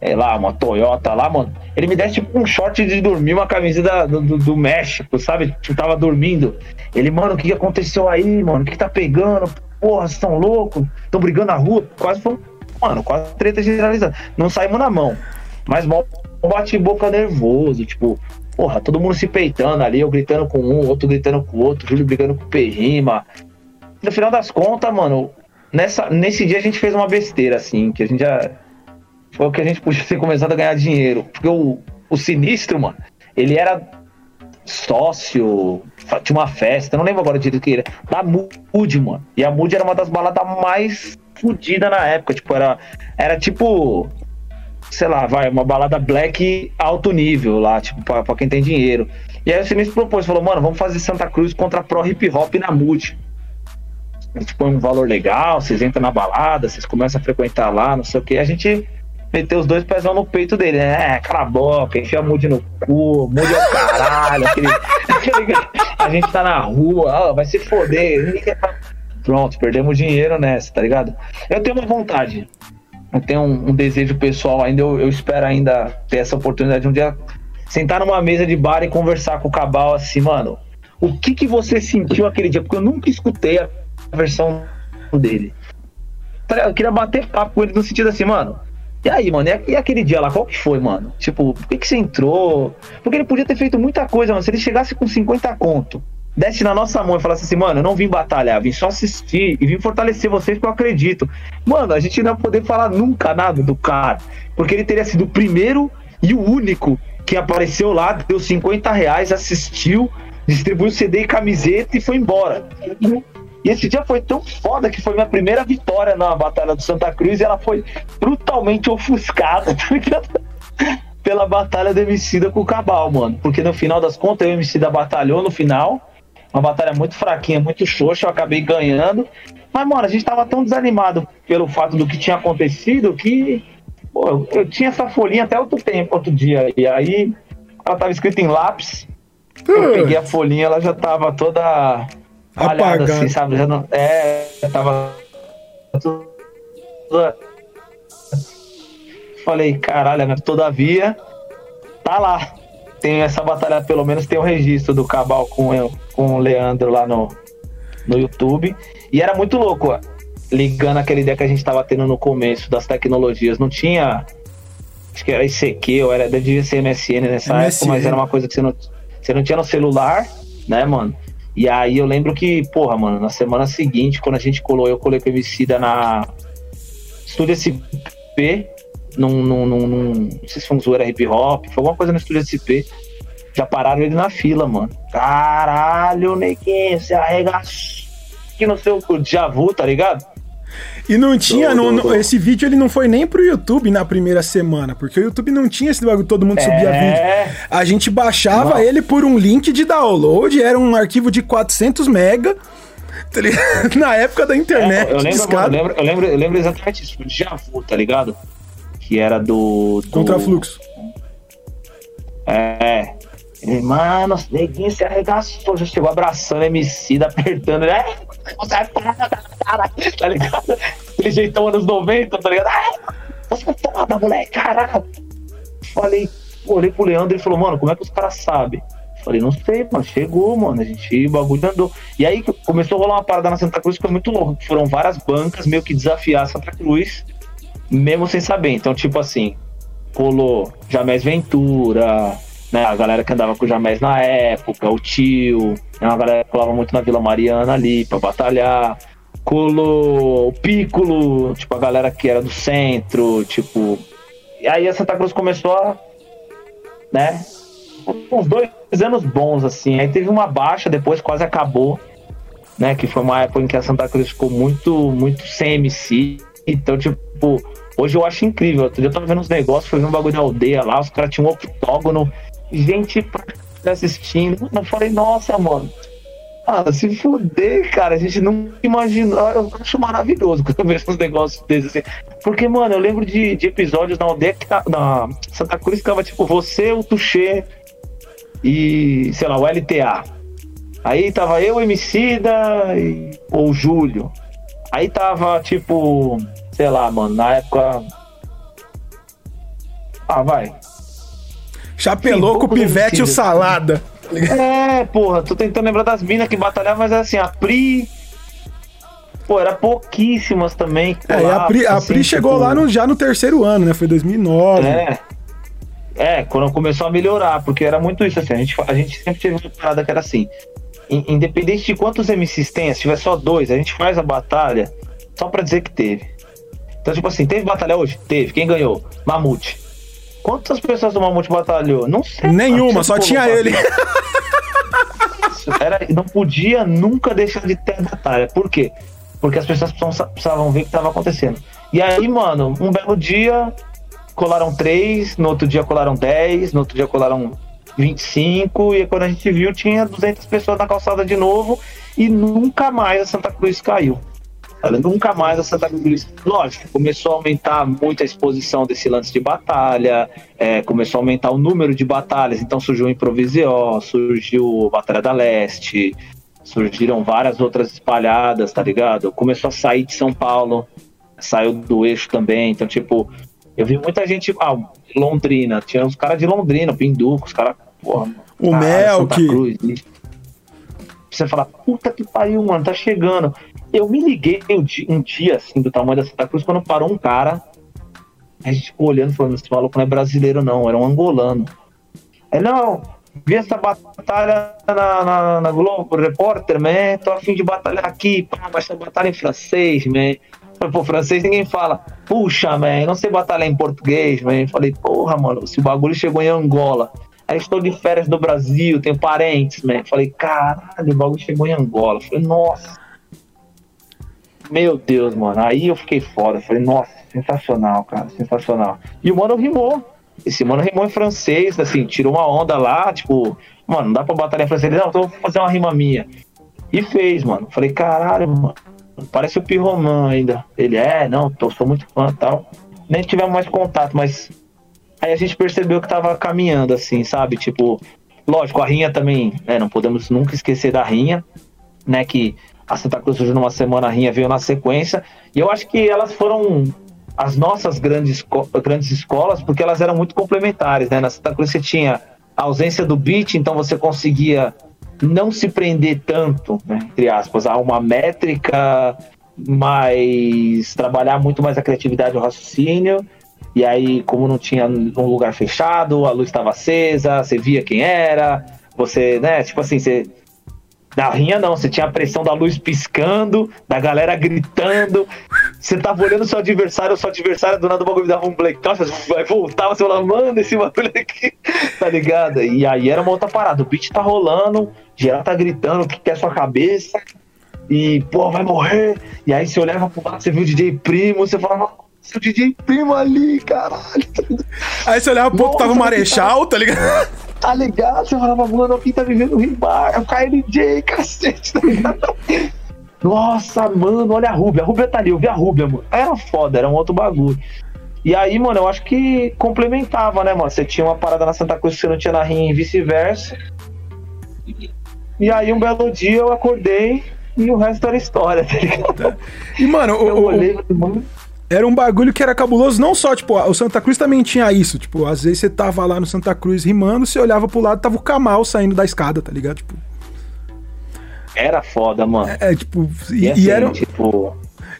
é lá, uma Toyota lá, mano. Ele me desse tipo um short de dormir, uma camisa do, do, do, México, sabe? Tipo, tava dormindo. Ele, mano, o que aconteceu aí, mano? O que, tá pegando? Porra, vocês estão loucos? Estão brigando na rua? Quase foi, mano, quase treta generalizada. Não saímos na mão. Mas mal bate-boca nervoso, tipo, porra, todo mundo se peitando ali, eu gritando com um, outro gritando com o outro, Júlio brigando com o Perrima. No final das contas, mano, nessa, nesse dia a gente fez uma besteira, assim, que a gente já foi o que a gente podia ter começado a ganhar dinheiro. Porque o, o Sinistro, mano, ele era sócio, tinha uma festa, não lembro agora direito que era, da Mood, mano. E a Mood era uma das baladas mais fodidas na época. Tipo, era, era tipo, sei lá, vai, uma balada black alto nível lá, tipo, pra, pra quem tem dinheiro. E aí o Sinistro propôs, falou, mano, vamos fazer Santa Cruz contra Pro Hip Hop na Mood. A gente põe um valor legal, vocês entram na balada, vocês começam a frequentar lá, não sei o que. A gente meteu os dois pezão no peito dele, né? É, cala a boca, enfia mude no cu, mude ao caralho, aquele, [LAUGHS] aquele, a gente tá na rua, ó, vai se foder. Pronto, perdemos dinheiro nessa, tá ligado? Eu tenho uma vontade, eu tenho um, um desejo pessoal ainda, eu, eu, espero ainda ter essa oportunidade de um dia sentar numa mesa de bar e conversar com o Cabal assim, mano, o que que você sentiu aquele dia? Porque eu nunca escutei a versão dele. Eu queria bater papo com ele no sentido assim, mano, e aí, mano, e aquele dia lá, qual que foi, mano? Tipo, por que, que você entrou? Porque ele podia ter feito muita coisa, mano. Se ele chegasse com 50 conto, desse na nossa mão e falasse assim, mano, eu não vim batalhar, vim só assistir e vim fortalecer vocês que eu acredito. Mano, a gente não ia poder falar nunca nada do cara. Porque ele teria sido o primeiro e o único que apareceu lá, deu 50 reais, assistiu, distribuiu CD e camiseta e foi embora. E esse dia foi tão foda que foi minha primeira vitória na Batalha do Santa Cruz e ela foi brutalmente ofuscada, [LAUGHS] tá Pela batalha do Emicida com o Cabal, mano. Porque no final das contas, o Emicida batalhou no final. Uma batalha muito fraquinha, muito xoxa, eu acabei ganhando. Mas, mano, a gente tava tão desanimado pelo fato do que tinha acontecido que. Pô, eu, eu tinha essa folhinha até outro tempo, outro dia. E aí, ela tava escrita em lápis. Eu peguei a folhinha, ela já tava toda apagado, assim, sabe? Já não, é, tava tudo... Falei, caralho, mas todavia, tá lá. Tem essa batalha, pelo menos tem o um registro do Cabal com, eu, com o Leandro lá no, no YouTube. E era muito louco, ó, ligando aquela ideia que a gente tava tendo no começo das tecnologias. Não tinha. Acho que era ICQ, ou era, devia ser MSN nessa MSN. época, mas era uma coisa que você não, você não tinha no celular, né, mano? E aí eu lembro que, porra, mano, na semana seguinte, quando a gente colou, eu colei com o Emicida na Estúdio SP, num, num, num, num, não sei se foi um zoeira hip hop, foi alguma coisa no Estúdio SP. Já pararam ele na fila, mano. Caralho, neguinho, você arregaçou. Que no seu Javu, tá ligado? E não tinha, do, do, do. esse vídeo ele não foi nem pro YouTube na primeira semana, porque o YouTube não tinha esse bagulho, todo mundo é... subia vídeo. A gente baixava não. ele por um link de download, era um arquivo de 400 mega. Tá [LAUGHS] na época da internet. É, eu, lembro, eu, lembro, eu, lembro, eu lembro exatamente isso, já Javu, tá ligado? Que era do. do... Contrafluxo. É. Ele, mano, neguinho se arregaçou, já chegou abraçando MC, apertando. É, você é tá ligado? Aquele jeitão anos 90, tá ligado? Ah, você é foda, moleque, caralho. Falei, olhei pro Leandro e falou, mano, como é que os caras sabem? Falei, não sei, mano, chegou, mano, a gente, o bagulho andou. E aí começou a rolar uma parada na Santa Cruz que foi muito louco. Foram várias bancas meio que desafiar a Santa Cruz, mesmo sem saber. Então, tipo assim, colou Jamés Ventura, né, a galera que andava com o Jamés na época, o tio, né, uma galera que colava muito na Vila Mariana ali pra batalhar. Colou o Piccolo, tipo, a galera que era do centro, tipo. E aí a Santa Cruz começou a. né? Uns dois anos bons, assim. Aí teve uma baixa, depois quase acabou, né? Que foi uma época em que a Santa Cruz ficou muito, muito sem MC. Então, tipo, Hoje eu acho incrível. Outro dia eu tava vendo uns negócios, ver um bagulho de aldeia lá, os caras tinham um octógono, gente assistindo. Eu falei, nossa, mano. Ah, se fuder, cara, a gente não imagina. Eu acho maravilhoso [LAUGHS] quando eu vejo uns negócios desses assim. Porque, mano, eu lembro de, de episódios na aldeia que tá, na Santa Cruz tava tipo você, o Tuxê e, sei lá, o LTA. Aí tava eu, o Emicida e, ou o Júlio. Aí tava, tipo, sei lá, mano, na época. Ah, vai. Chapelouco, o Pivete e o Salada. É, porra, tô tentando lembrar das minas que batalhavam, mas assim, a Pri. Pô, era pouquíssimas também. É, a Pri, a Pri assim, chegou tipo... lá no, já no terceiro ano, né? Foi 2009. É. É, quando começou a melhorar, porque era muito isso, assim, a gente, a gente sempre teve uma parada que era assim, independente de quantos MCs tem, se tiver só dois, a gente faz a batalha só pra dizer que teve. Então, tipo assim, teve batalha hoje? Teve. Quem ganhou? Mamute. Quantas pessoas do Mamute batalhou? Não sei. Nenhuma, só tinha ele. Era, não podia nunca deixar de ter batalha. Por quê? Porque as pessoas precisavam ver o que estava acontecendo. E aí, mano, um belo dia colaram três, no outro dia colaram dez, no outro dia colaram 25, e quando a gente viu, tinha 200 pessoas na calçada de novo, e nunca mais a Santa Cruz caiu. Nunca mais a Santa. Lógico, começou a aumentar muito a exposição desse lance de batalha, é, começou a aumentar o número de batalhas, então surgiu o Improvisio, surgiu a Batalha da Leste, surgiram várias outras espalhadas, tá ligado? Começou a sair de São Paulo, saiu do eixo também, então, tipo, eu vi muita gente. Ah, Londrina, tinha uns caras de Londrina, Pinduco, os caras, porra. O Mel, que. Você fala, puta que pariu, mano, tá chegando. Eu me liguei um dia, um dia, assim, do tamanho da Santa Cruz, quando parou um cara. A gente ficou olhando falando, esse maluco não é brasileiro, não, era um angolano. Aí, não, vi essa batalha na, na, na Globo Repórter, man, tô afim de batalhar aqui, pá, mas essa batalha em francês, man. Pô, francês ninguém fala. Puxa, man, não sei batalhar em português, man. Falei, porra, mano, se bagulho chegou em Angola. Aí estou de férias do Brasil, tenho parentes, man. Falei, caralho, o bagulho chegou em Angola. Falei, nossa. Meu Deus, mano. Aí eu fiquei foda. Falei, nossa, sensacional, cara, sensacional. E o mano rimou. Esse mano rimou em francês, assim, tirou uma onda lá, tipo, mano, não dá pra batalhar em francês. Não, então vou fazer uma rima minha. E fez, mano. Falei, caralho, mano. Parece o Pirroman ainda. Ele é, não, tô, sou muito fã tal. Nem tivemos mais contato, mas aí a gente percebeu que tava caminhando, assim, sabe? Tipo, lógico, a Rinha também, né? Não podemos nunca esquecer da Rinha, né? Que a Santa Cruz surgiu numa semana, a Rinha veio na sequência. E eu acho que elas foram as nossas grandes, grandes escolas, porque elas eram muito complementares, né? Na Santa Cruz você tinha a ausência do beat, então você conseguia não se prender tanto, né, entre aspas, a uma métrica, mas trabalhar muito mais a criatividade e o raciocínio. E aí, como não tinha um lugar fechado, a luz estava acesa, você via quem era, você, né, tipo assim, você da rinha não, você tinha a pressão da luz piscando, da galera gritando. Você tava olhando o seu adversário, seu adversário do nada o bagulho dava um blackout, vai voltar, você fala, mano, esse bagulho aqui, [LAUGHS] tá ligado? E aí era uma outra parada, o beat tá rolando, geral tá gritando, o que quer sua cabeça, e, pô, vai morrer. E aí você olhava pro lado, você viu o DJ Primo, você falava, nossa, o DJ Primo ali, caralho. Aí você olhava pro outro, tava o Marechal, tá ligado? Tá ligado? Você falava, mano, quem tá vivendo o Ribar? É o KLJ, cacete, tá ligado? Nossa, mano, olha a Rúbia. A Rúbia tá ali, eu vi a Rúbia, mano. Era foda, era um outro bagulho. E aí, mano, eu acho que complementava, né, mano? Você tinha uma parada na Santa Cruz que você não tinha na Rinha e vice-versa. E aí, um belo dia, eu acordei e o resto era história, tá ligado? E, mano, eu o, olhei, mano, era um bagulho que era cabuloso, não só, tipo, o Santa Cruz também tinha isso, tipo, às vezes você tava lá no Santa Cruz rimando, você olhava pro lado, tava o Kamal saindo da escada, tá ligado? Tipo... Era foda, mano. É, é tipo, e, e, assim, e era... Tipo...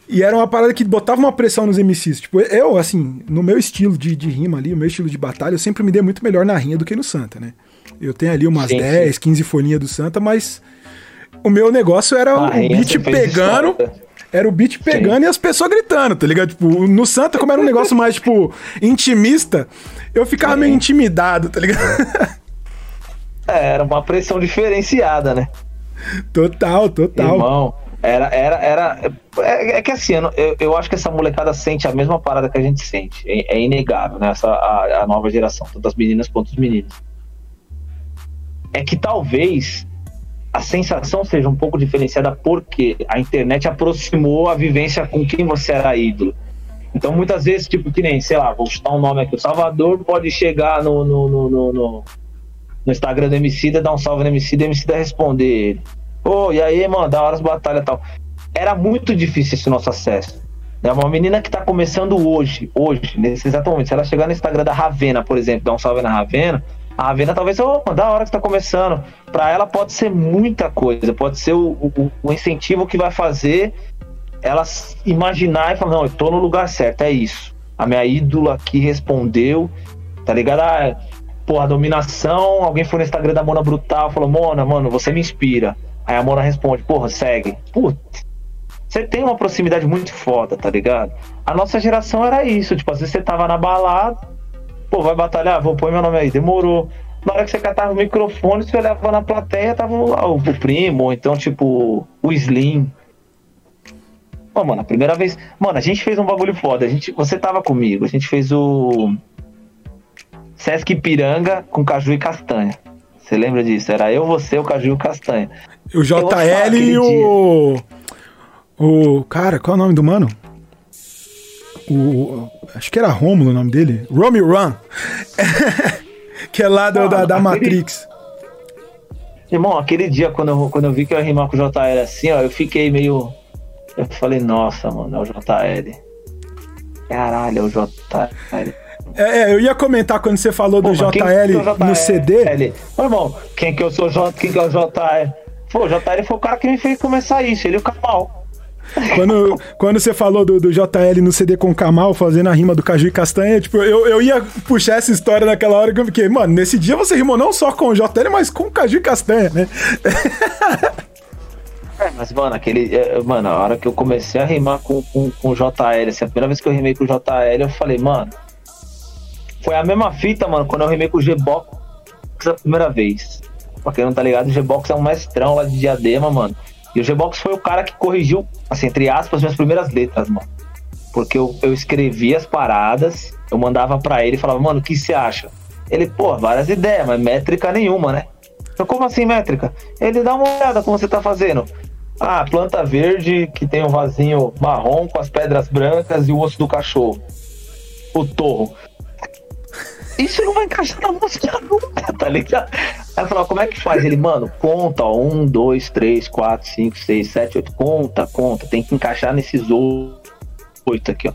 E era uma parada que botava uma pressão nos MCs. Tipo, eu, assim, no meu estilo de, de rima ali, o meu estilo de batalha, eu sempre me dei muito melhor na rinha do que no Santa, né? Eu tenho ali umas sim, 10, sim. 15 folhinhas do Santa, mas o meu negócio era a o beat pegando... História era o beat pegando Sim. e as pessoas gritando, tá ligado? Tipo, no Santa, como era um negócio mais, tipo, intimista, eu ficava meio intimidado, tá ligado? É, era uma pressão diferenciada, né? Total, total. Irmão, Era, era, era. É, é que assim, eu, eu, acho que essa molecada sente a mesma parada que a gente sente. É, é inegável, né? Essa, a, a, nova geração, tanto as meninas quanto os meninos. É que talvez a sensação seja um pouco diferenciada porque a internet aproximou a vivência com quem você era ídolo. Então, muitas vezes, tipo, que nem, sei lá, vou chutar um nome aqui, o Salvador pode chegar no, no, no, no, no, Instagram do Emicida, dar um salve no e o Emicida responder ele. Pô, e aí, mano, da hora as batalhas e tal. Era muito difícil esse nosso acesso. É uma menina que tá começando hoje, hoje, nesse exato momento. Se ela chegar no Instagram da Ravena, por exemplo, dar um salve na Ravena, a Ravena talvez, ô, oh, da hora que tá começando. Pra ela pode ser muita coisa, pode ser o, o, o incentivo que vai fazer ela imaginar e falar, não, eu tô no lugar certo, é isso. A minha ídola aqui respondeu, tá ligado? Ah, porra, dominação, alguém foi no Instagram da Mona Brutal, falou, Mona, mano, você me inspira. Aí a Mona responde, porra, segue. Putz, você tem uma proximidade muito foda, tá ligado? A nossa geração era isso, tipo, às vezes você tava na balada, pô, vai batalhar, vou pôr meu nome aí, demorou. Na hora que você catava o microfone, você olhava na plateia, tava o, o primo, ou então, tipo, o Slim, Pô, mano, a primeira vez. Mano, a gente fez um bagulho foda. A gente, você tava comigo. A gente fez o. Sesc Piranga com caju e castanha. Você lembra disso? Era eu, você, o caju e o castanha. O JL e o. Dia. O. Cara, qual é o nome do mano? O. Acho que era Romulo o nome dele. Romy Run. [LAUGHS] que é lá do, da, da Matrix. Irmão, aquele dia quando eu, quando eu vi que eu ia rimar com o JL assim, ó, eu fiquei meio eu falei, nossa, mano, é o JL. Caralho, é o JL. É, é, eu ia comentar quando você falou do JL, JL, no CD. Ô, irmão, quem que eu sou J, quem que é o JL? Pô, o JL foi o cara que me fez começar isso, ele e o Kamal. Quando, quando você falou do, do JL no CD com Kamal fazendo a rima do Caju e Castanha, tipo, eu, eu ia puxar essa história naquela hora que eu fiquei, mano, nesse dia você rimou não só com o JL, mas com o Caju e Castanha, né? É, mas, mano, aquele. É, mano, a hora que eu comecei a rimar com, com, com o JL, assim, a primeira vez que eu rimei com o JL, eu falei, mano. Foi a mesma fita, mano, quando eu rimei com o G-Box a primeira vez. Pra quem não tá ligado, o G-Box é um mestrão lá de diadema, mano. E o G-Box foi o cara que corrigiu, assim, entre aspas, minhas primeiras letras, mano. Porque eu, eu escrevia as paradas, eu mandava pra ele e falava, mano, o que você acha? Ele, pô, várias ideias, mas métrica nenhuma, né? Eu, como assim métrica? Ele dá uma olhada como você tá fazendo. Ah, planta verde que tem um vasinho marrom com as pedras brancas e o osso do cachorro. O torro. Isso não vai encaixar na música nunca, tá ligado? Aí eu falei, como é que faz? Ele, mano, conta, ó, um, dois, três, quatro, cinco, seis, sete, oito, conta, conta, tem que encaixar nesses oito aqui, ó.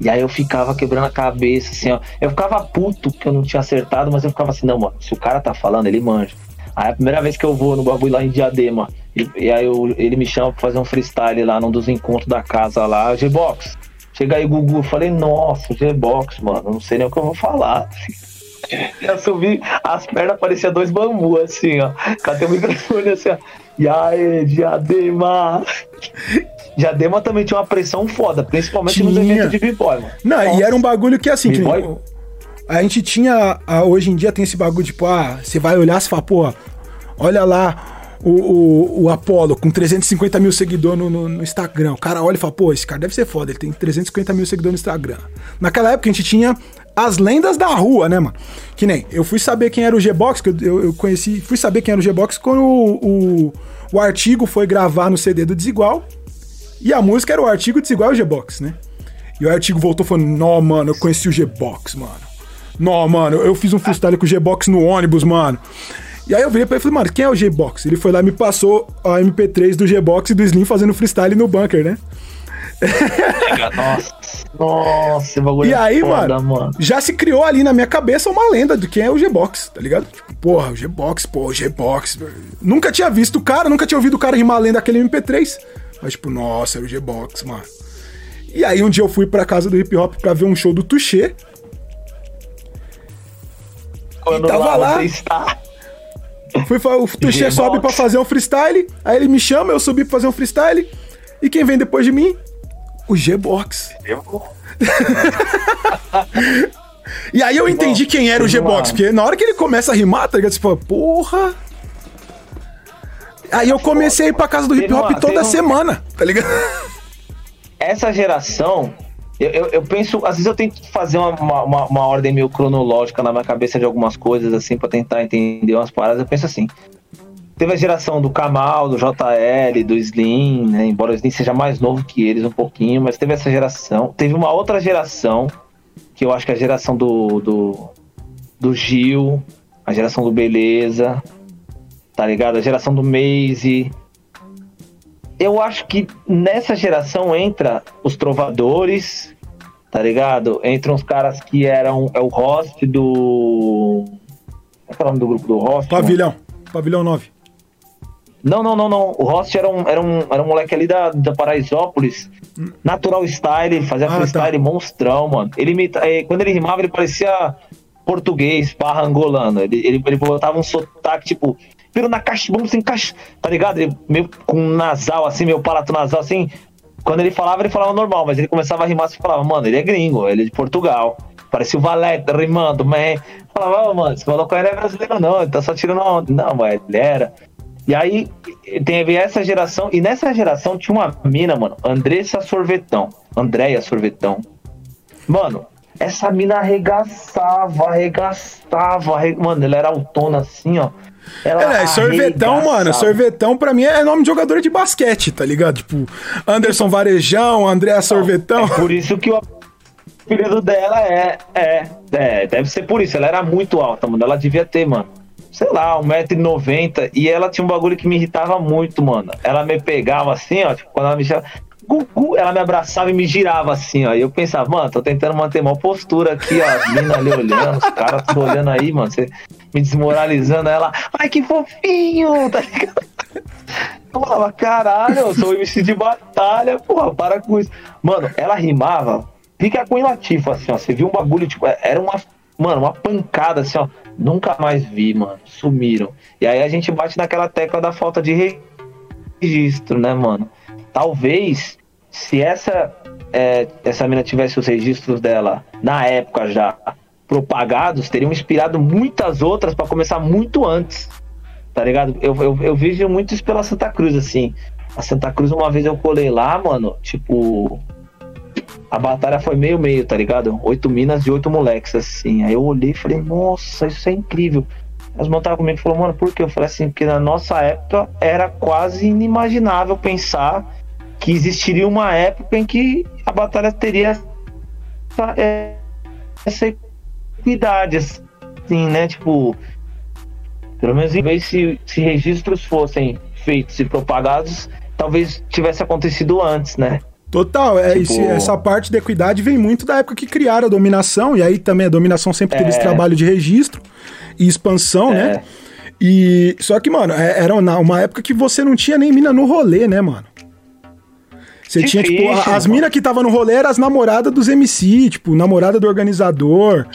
E aí eu ficava quebrando a cabeça, assim, ó. Eu ficava puto que eu não tinha acertado, mas eu ficava assim, não, mano, se o cara tá falando, ele manja. Aí a primeira vez que eu vou no bagulho lá em Diadema, e, e aí eu, ele me chama pra fazer um freestyle lá num dos encontros da casa lá, G-Box. Chega aí, Gugu, eu falei, nossa, G-Box, mano, não sei nem o que eu vou falar. Eu subi, as pernas pareciam dois bambus, assim, ó. Cadê o microfone assim, ó? E aí, Diadema? Diadema também tinha uma pressão foda, principalmente tinha. nos eventos de b-boy, mano. Não, Nossa. e era um bagulho que assim, que a gente tinha, hoje em dia tem esse bagulho, tipo, ah, você vai olhar e fala, pô, olha lá o, o, o Apollo com 350 mil seguidores no, no, no, Instagram. O cara olha e fala, pô, esse cara deve ser foda, ele tem 350 mil seguidores no Instagram. Naquela época a gente tinha as lendas da rua, né, mano? Que nem, eu fui saber quem era o G-Box, que eu, eu, conheci, fui saber quem era o G-Box quando o, o, o artigo foi gravar no CD do Desigual. E a música era o artigo Desigual e o G-Box, né? E o artigo voltou falando, não, mano, eu conheci o G-Box, mano. Não, mano, eu fiz um freestyle com o G-Box no ônibus, mano. E aí eu virei pra ele e falei, mano, quem é o G-Box? Ele foi lá e me passou a MP3 do G-Box e do Slim fazendo freestyle no bunker, né? Nossa, nossa, bagulho E aí, foda, mano, mano, já se criou ali na minha cabeça uma lenda de quem é o G-Box, tá ligado? Tipo, porra, o G-Box, pô, o G-Box. Nunca tinha visto o cara, nunca tinha ouvido o cara rimar a lenda daquele MP3. Mas, tipo, nossa, era o G-Box, mano. E aí um dia eu fui pra casa do hip hop pra ver um show do Tuxê. Quando e tava lá, lá. Fui, o Tuxê sobe pra fazer um freestyle. Aí ele me chama, eu subi pra fazer um freestyle. E quem vem depois de mim? O G-Box. [LAUGHS] e aí eu entendi quem era o G-Box, porque na hora que ele começa a rimar, tá ligado? Fala, porra. Aí eu comecei a ir pra casa do hip hop toda semana, tá ligado? Essa geração, eu, eu, eu, penso, às vezes eu tento fazer uma, uma, uma, ordem meio cronológica na minha cabeça de algumas coisas, assim, para tentar entender umas paradas. Eu penso assim: teve a geração do Kamal, do JL, do Slim, né? Embora o Slim seja mais novo que eles um pouquinho, mas teve essa geração. Teve uma outra geração, que eu acho que é a geração do, do, do Gil, a geração do Beleza, tá ligado? A geração do Maze, eu acho que nessa geração entra os trovadores, tá ligado? Entram os caras que eram. É o host do. Qual é o nome do grupo do host? Pavilhão. Mano? Pavilhão 9. Não, não, não, não. O host era um, era um, era um moleque ali da, da Paraisópolis. Natural Style, fazia ah, tá. freestyle tá. monstrão, mano. Ele eh, quando ele rimava, ele parecia português, barra angolano. Ele, ele, ele botava um sotaque, tipo, pelo na caixa, vamos sem caixa, tá ligado? Ele meio com nasal, assim, meio palato nasal, assim. Quando ele falava, ele falava normal, mas ele começava a rimar, você falava, mano, ele é gringo, ele é de Portugal. Parecia o Valete rimando, man. Falava, oh, mano, esse maluco não é brasileiro, não, ele tá só tirando onda. Não, mas ele era. E aí, teve essa geração, e nessa geração tinha uma mina, mano, Andressa Sorvetão, Andréia Sorvetão. Mano, essa mina arregaçava, arregaçava, mano, ela era autona assim, ó. Ela é, sorvetão, mano. Sorvetão pra mim é nome de jogador de basquete, tá ligado? Tipo, Anderson Varejão, André Sorvetão. É por isso que o apelido dela é, é, é. Deve ser por isso. Ela era muito alta, mano. Ela devia ter, mano. Sei lá, 1,90m. E ela tinha um bagulho que me irritava muito, mano. Ela me pegava assim, ó. Tipo, quando ela me chamava. Gugu, ela me abraçava e me girava assim, ó. E eu pensava, mano, tô tentando manter uma postura aqui, ó. As ali olhando, os caras tudo olhando aí, mano. Você me desmoralizando. Ela, ai que fofinho, [LAUGHS] tá ligado? Eu falava, caralho, eu sou MC de batalha, porra, para com isso. Mano, ela rimava, fica com Latifah, assim, ó. Você viu um bagulho, tipo, era uma, mano, uma pancada, assim, ó. Nunca mais vi, mano. Sumiram. E aí a gente bate naquela tecla da falta de registro, né, mano? Talvez se essa é, essa mina tivesse os registros dela na época já propagados, teriam inspirado muitas outras para começar muito antes. Tá ligado? Eu, eu, eu, vejo muito isso pela Santa Cruz, assim. A Santa Cruz, uma vez eu colei lá, mano, tipo. A batalha foi meio-meio, tá ligado? Oito minas e oito moleques, assim. Aí eu olhei e falei, nossa, isso é incrível. Elas montaram comigo e falaram, mano, por quê? Eu falei assim, porque na nossa época era quase inimaginável pensar que existiria uma época em que a batalha teria essa, essa equidade, assim, né? Tipo, pelo menos em vez se, se registros fossem feitos e propagados, talvez tivesse acontecido antes, né? Total, é, tipo... essa parte da equidade vem muito da época que criaram a dominação, e aí também a dominação sempre teve é... esse trabalho de registro e expansão, né? é... né? E só que, mano, é, era uma época que você não tinha nem mina no rolê, né, mano? Você tinha, tipo, as minas que tava no rolê eram as namoradas dos MC, tipo, namorada do organizador.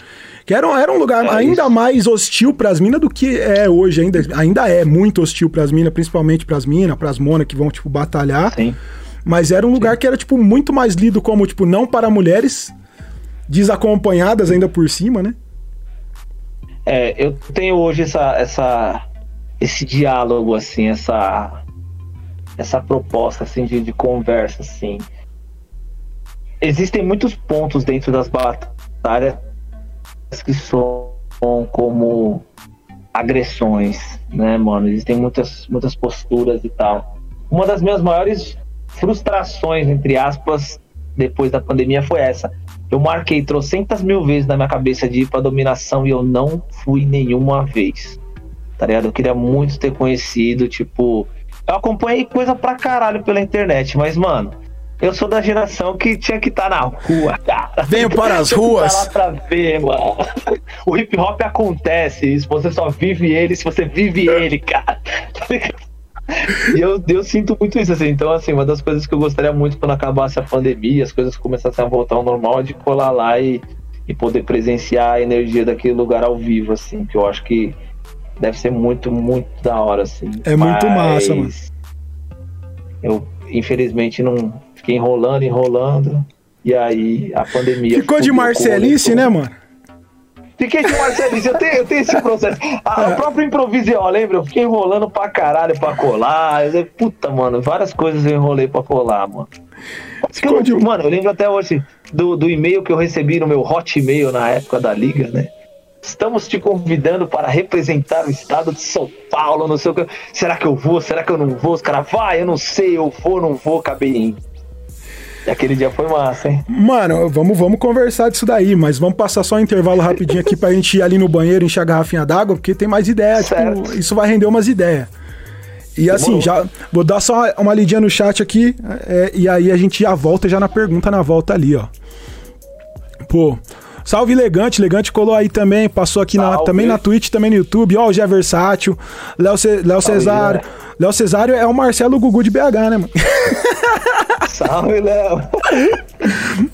Que era, era um lugar é ainda isso. mais hostil pras minas do que é hoje. Ainda, ainda é muito hostil pras minas, principalmente pras minas, pras monas que vão, tipo, batalhar. Sim. Mas era um lugar que era, tipo, muito mais lido como, tipo, não para mulheres, desacompanhadas ainda por cima, né? É, eu tenho hoje essa, essa, esse diálogo, assim, essa essa proposta assim de, de conversa assim. Existem muitos pontos dentro das batalhas que são como agressões, né, mano? Existem muitas muitas posturas e tal. Uma das minhas maiores frustrações, entre aspas, depois da pandemia foi essa. Eu marquei trocentas mil vezes na minha cabeça de ir pra dominação e eu não fui nenhuma vez. Tá ligado? Eu queria muito ter conhecido, tipo, eu acompanhei coisa pra caralho pela internet, mas, mano, eu sou da geração que tinha que estar tá na rua, [LAUGHS] cara. Venho para as ruas. lá pra ver, mano. [LAUGHS] O hip hop acontece, se você só vive ele, se você vive ele, cara. [LAUGHS] E [LAUGHS] eu, eu sinto muito isso, assim. Então, assim, uma das coisas que eu gostaria muito quando acabasse a pandemia, as coisas começassem a voltar ao normal, é de colar lá e, e poder presenciar a energia daquele lugar ao vivo, assim. Que eu acho que deve ser muito, muito da hora, assim. É muito massa, mano. Eu, infelizmente, não fiquei enrolando, enrolando. E aí a pandemia. Ficou de Marcelice, né, mano? Fiquei de Marcelinho, eu tenho, eu tenho esse processo. A, a própria improvisão, lembra? Eu fiquei enrolando pra caralho pra colar. Eu, puta, mano, várias coisas eu enrolei pra colar, mano. Eu, de... Mano, eu lembro até hoje do, do e-mail que eu recebi no meu hot e-mail na época da liga, né? Estamos te convidando para representar o estado de São Paulo, não sei o que. Será que eu vou? Será que eu não vou? Os caras, vai, eu não sei, eu vou, não vou, cabelinho. E aquele dia foi massa, hein? Mano, vamos, vamos conversar disso daí, mas vamos passar só um intervalo rapidinho aqui pra gente ir ali no banheiro encher a garrafinha d'água, porque tem mais ideia. Tipo, isso vai render umas ideias. E assim, já vou dar só uma lidinha no chat aqui, é, e aí a gente já volta já na pergunta na volta ali, ó. Pô, Salve Elegante, Elegante colou aí também, passou aqui na, também na Twitch, também no YouTube. Ó, o Gé Versátil, Léo, Ce, Léo Cesário. Léo Cesário é o Marcelo Gugu de BH, né, mano? [LAUGHS] Salve, Léo. [LAUGHS]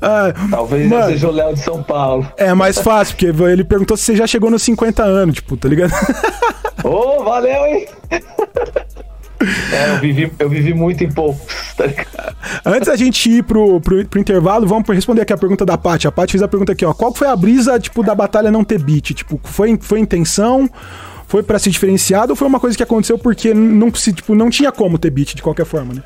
Ah, Talvez mano, seja o Léo de São Paulo. É mais fácil, porque ele perguntou se você já chegou nos 50 anos, tipo, tá ligado? Ô, oh, valeu, hein? É, eu vivi, eu vivi muito em pouco. Tá Antes da gente ir pro, pro, pro intervalo, vamos responder aqui a pergunta da Paty. A Paty fez a pergunta aqui, ó. Qual foi a brisa, tipo, da batalha não ter beat? Tipo, foi, foi intenção? Foi para ser diferenciado ou foi uma coisa que aconteceu porque não, se, tipo, não tinha como ter beat de qualquer forma, né?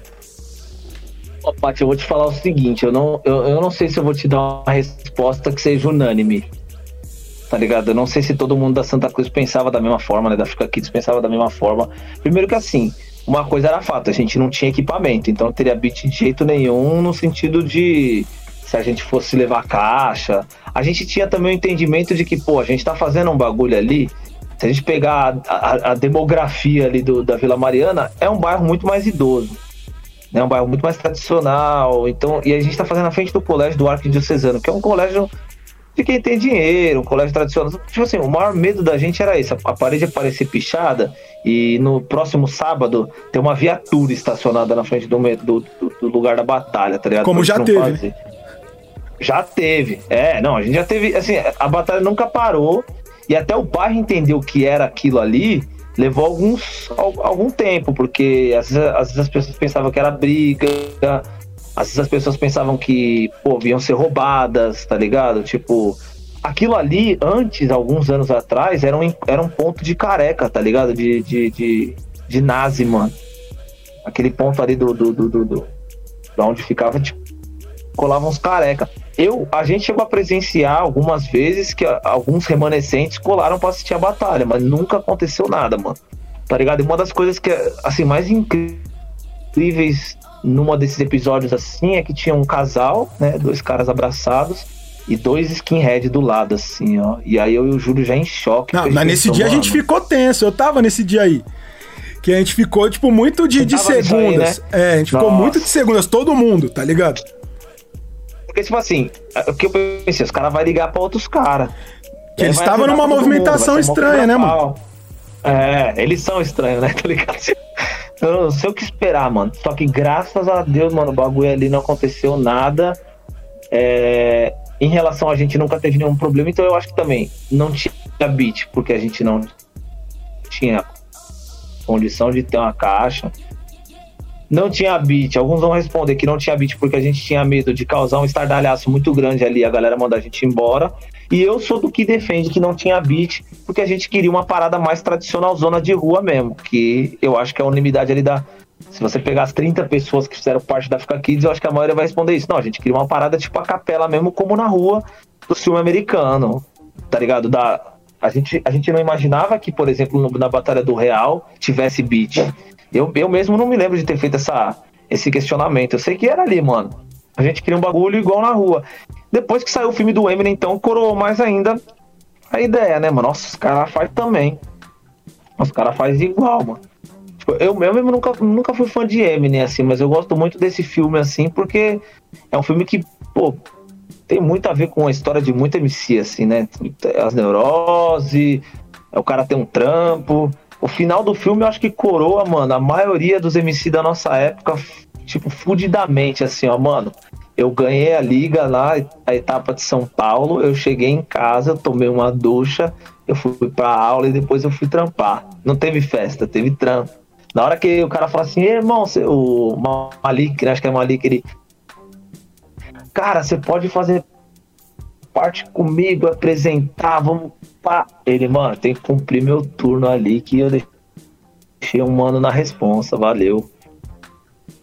Ó, Paty, eu vou te falar o seguinte, eu não, eu, eu não sei se eu vou te dar uma resposta que seja unânime tá ligado? Eu não sei se todo mundo da Santa Cruz pensava da mesma forma, né? Da Africa Kids pensava da mesma forma. Primeiro que assim, uma coisa era fato, a gente não tinha equipamento, então não teria beat de jeito nenhum no sentido de se a gente fosse levar caixa. A gente tinha também o entendimento de que, pô, a gente tá fazendo um bagulho ali. Se a gente pegar a, a, a demografia ali do, da Vila Mariana, é um bairro muito mais idoso. É né? um bairro muito mais tradicional. Então, e a gente está fazendo na frente do colégio do Arquidiocesano, que é um colégio de quem tem dinheiro, um colégio tradicional. Tipo assim, o maior medo da gente era isso, a parede aparecer pichada e no próximo sábado ter uma viatura estacionada na frente do, do, do lugar da batalha, tá ligado? Como já teve. Fazer. Já teve. É, não, a gente já teve, assim, a batalha nunca parou e até o bairro entender o que era aquilo ali levou alguns, algum tempo, porque às vezes, às vezes as pessoas pensavam que era briga, às vezes as pessoas pensavam que, pô, iam ser roubadas, tá ligado? Tipo, aquilo ali, antes, alguns anos atrás, era um, era um ponto de careca, tá ligado? De, de, de, de nazi, mano. Aquele ponto ali do, do, do, do, do onde ficava, tipo, colavam uns careca. Eu, a gente chegou a presenciar algumas vezes que alguns remanescentes colaram para assistir a batalha, mas nunca aconteceu nada, mano. Tá ligado? E uma das coisas que, assim, mais incríveis numa desses episódios assim é que tinha um casal, né? Dois caras abraçados e dois skinhead do lado, assim, ó. E aí eu e o Júlio já em choque. Não, mas nesse dia a gente ficou tenso. Eu tava nesse dia aí. Que a gente ficou, tipo, muito de, de segundas. Aí, né? É, a gente Nossa. ficou muito de segundas, todo mundo, tá ligado? Porque, tipo assim, o que eu pensei, os caras vão ligar pra outros caras. Que eles estavam numa movimentação estranha, né, mano? É, eles são estranhos, né? [LAUGHS] Tá ligado? Eu não sei o que esperar, mano. Só que graças a Deus, mano, o bagulho ali não aconteceu nada. É, em relação a gente nunca teve nenhum problema, então eu acho que também não tinha beat, porque a gente não tinha condição de ter uma caixa. Não tinha beat. Alguns vão responder que não tinha beat porque a gente tinha medo de causar um estardalhaço muito grande ali, a galera mandar a gente embora. E eu sou do que defende que não tinha beat, porque a gente queria uma parada mais tradicional, zona de rua mesmo, que eu acho que é a unanimidade ali da. Se você pegar as 30 pessoas que fizeram parte da Fica Kids, eu acho que a maioria vai responder isso. Não, a gente queria uma parada tipo a capela mesmo, como na rua do filme americano, tá ligado? Da, a, gente, a gente não imaginava que, por exemplo, na Batalha do Real tivesse beat. Eu, eu mesmo não me lembro de ter feito essa, esse questionamento. Eu sei que era ali, mano. A gente queria um bagulho igual na rua. Depois que saiu o filme do Eminem, então, coroou mais ainda a ideia, né, mano? Nossa, os caras fazem também. Os caras fazem igual, mano. Tipo, eu mesmo nunca, nunca fui fã de Eminem, assim, mas eu gosto muito desse filme, assim, porque é um filme que, pô, tem muito a ver com a história de muito MC, assim, né? As neuroses, é o cara tem um trampo. O final do filme eu acho que coroa, mano, a maioria dos MC da nossa época, tipo, fudidamente, assim, ó, mano. Eu ganhei a liga lá, a etapa de São Paulo. Eu cheguei em casa, tomei uma ducha, eu fui pra aula e depois eu fui trampar. Não teve festa, teve trampo. Na hora que o cara fala assim, irmão, o Malik, né, acho que é Malik, ele. Cara, você pode fazer parte comigo, apresentar, vamos pá. Ele, mano, tem que cumprir meu turno ali que eu deixei um mano na responsa, valeu.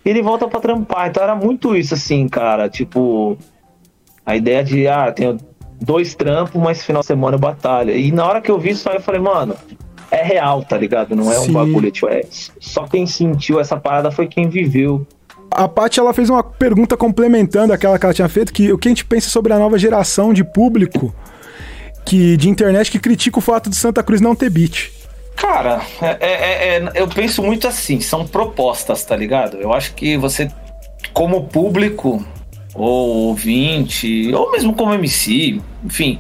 Ele volta pra trampar, então era muito isso assim, cara, tipo, a ideia de, ah, tenho dois trampos, mas final de semana eu batalha. E na hora que eu vi isso aí, eu falei, mano, é real, tá ligado? Não é Sim. um bagulho, tipo, é. Só quem sentiu essa parada foi quem viveu. A Paty, ela fez uma pergunta complementando aquela que ela tinha feito, que o que a gente pensa sobre a nova geração de público que de internet que critica o fato de Santa Cruz não ter beat. Cara, é, é, é, eu penso muito assim, são propostas, tá ligado? Eu acho que você, como público, ou ouvinte, ou mesmo como MC, enfim,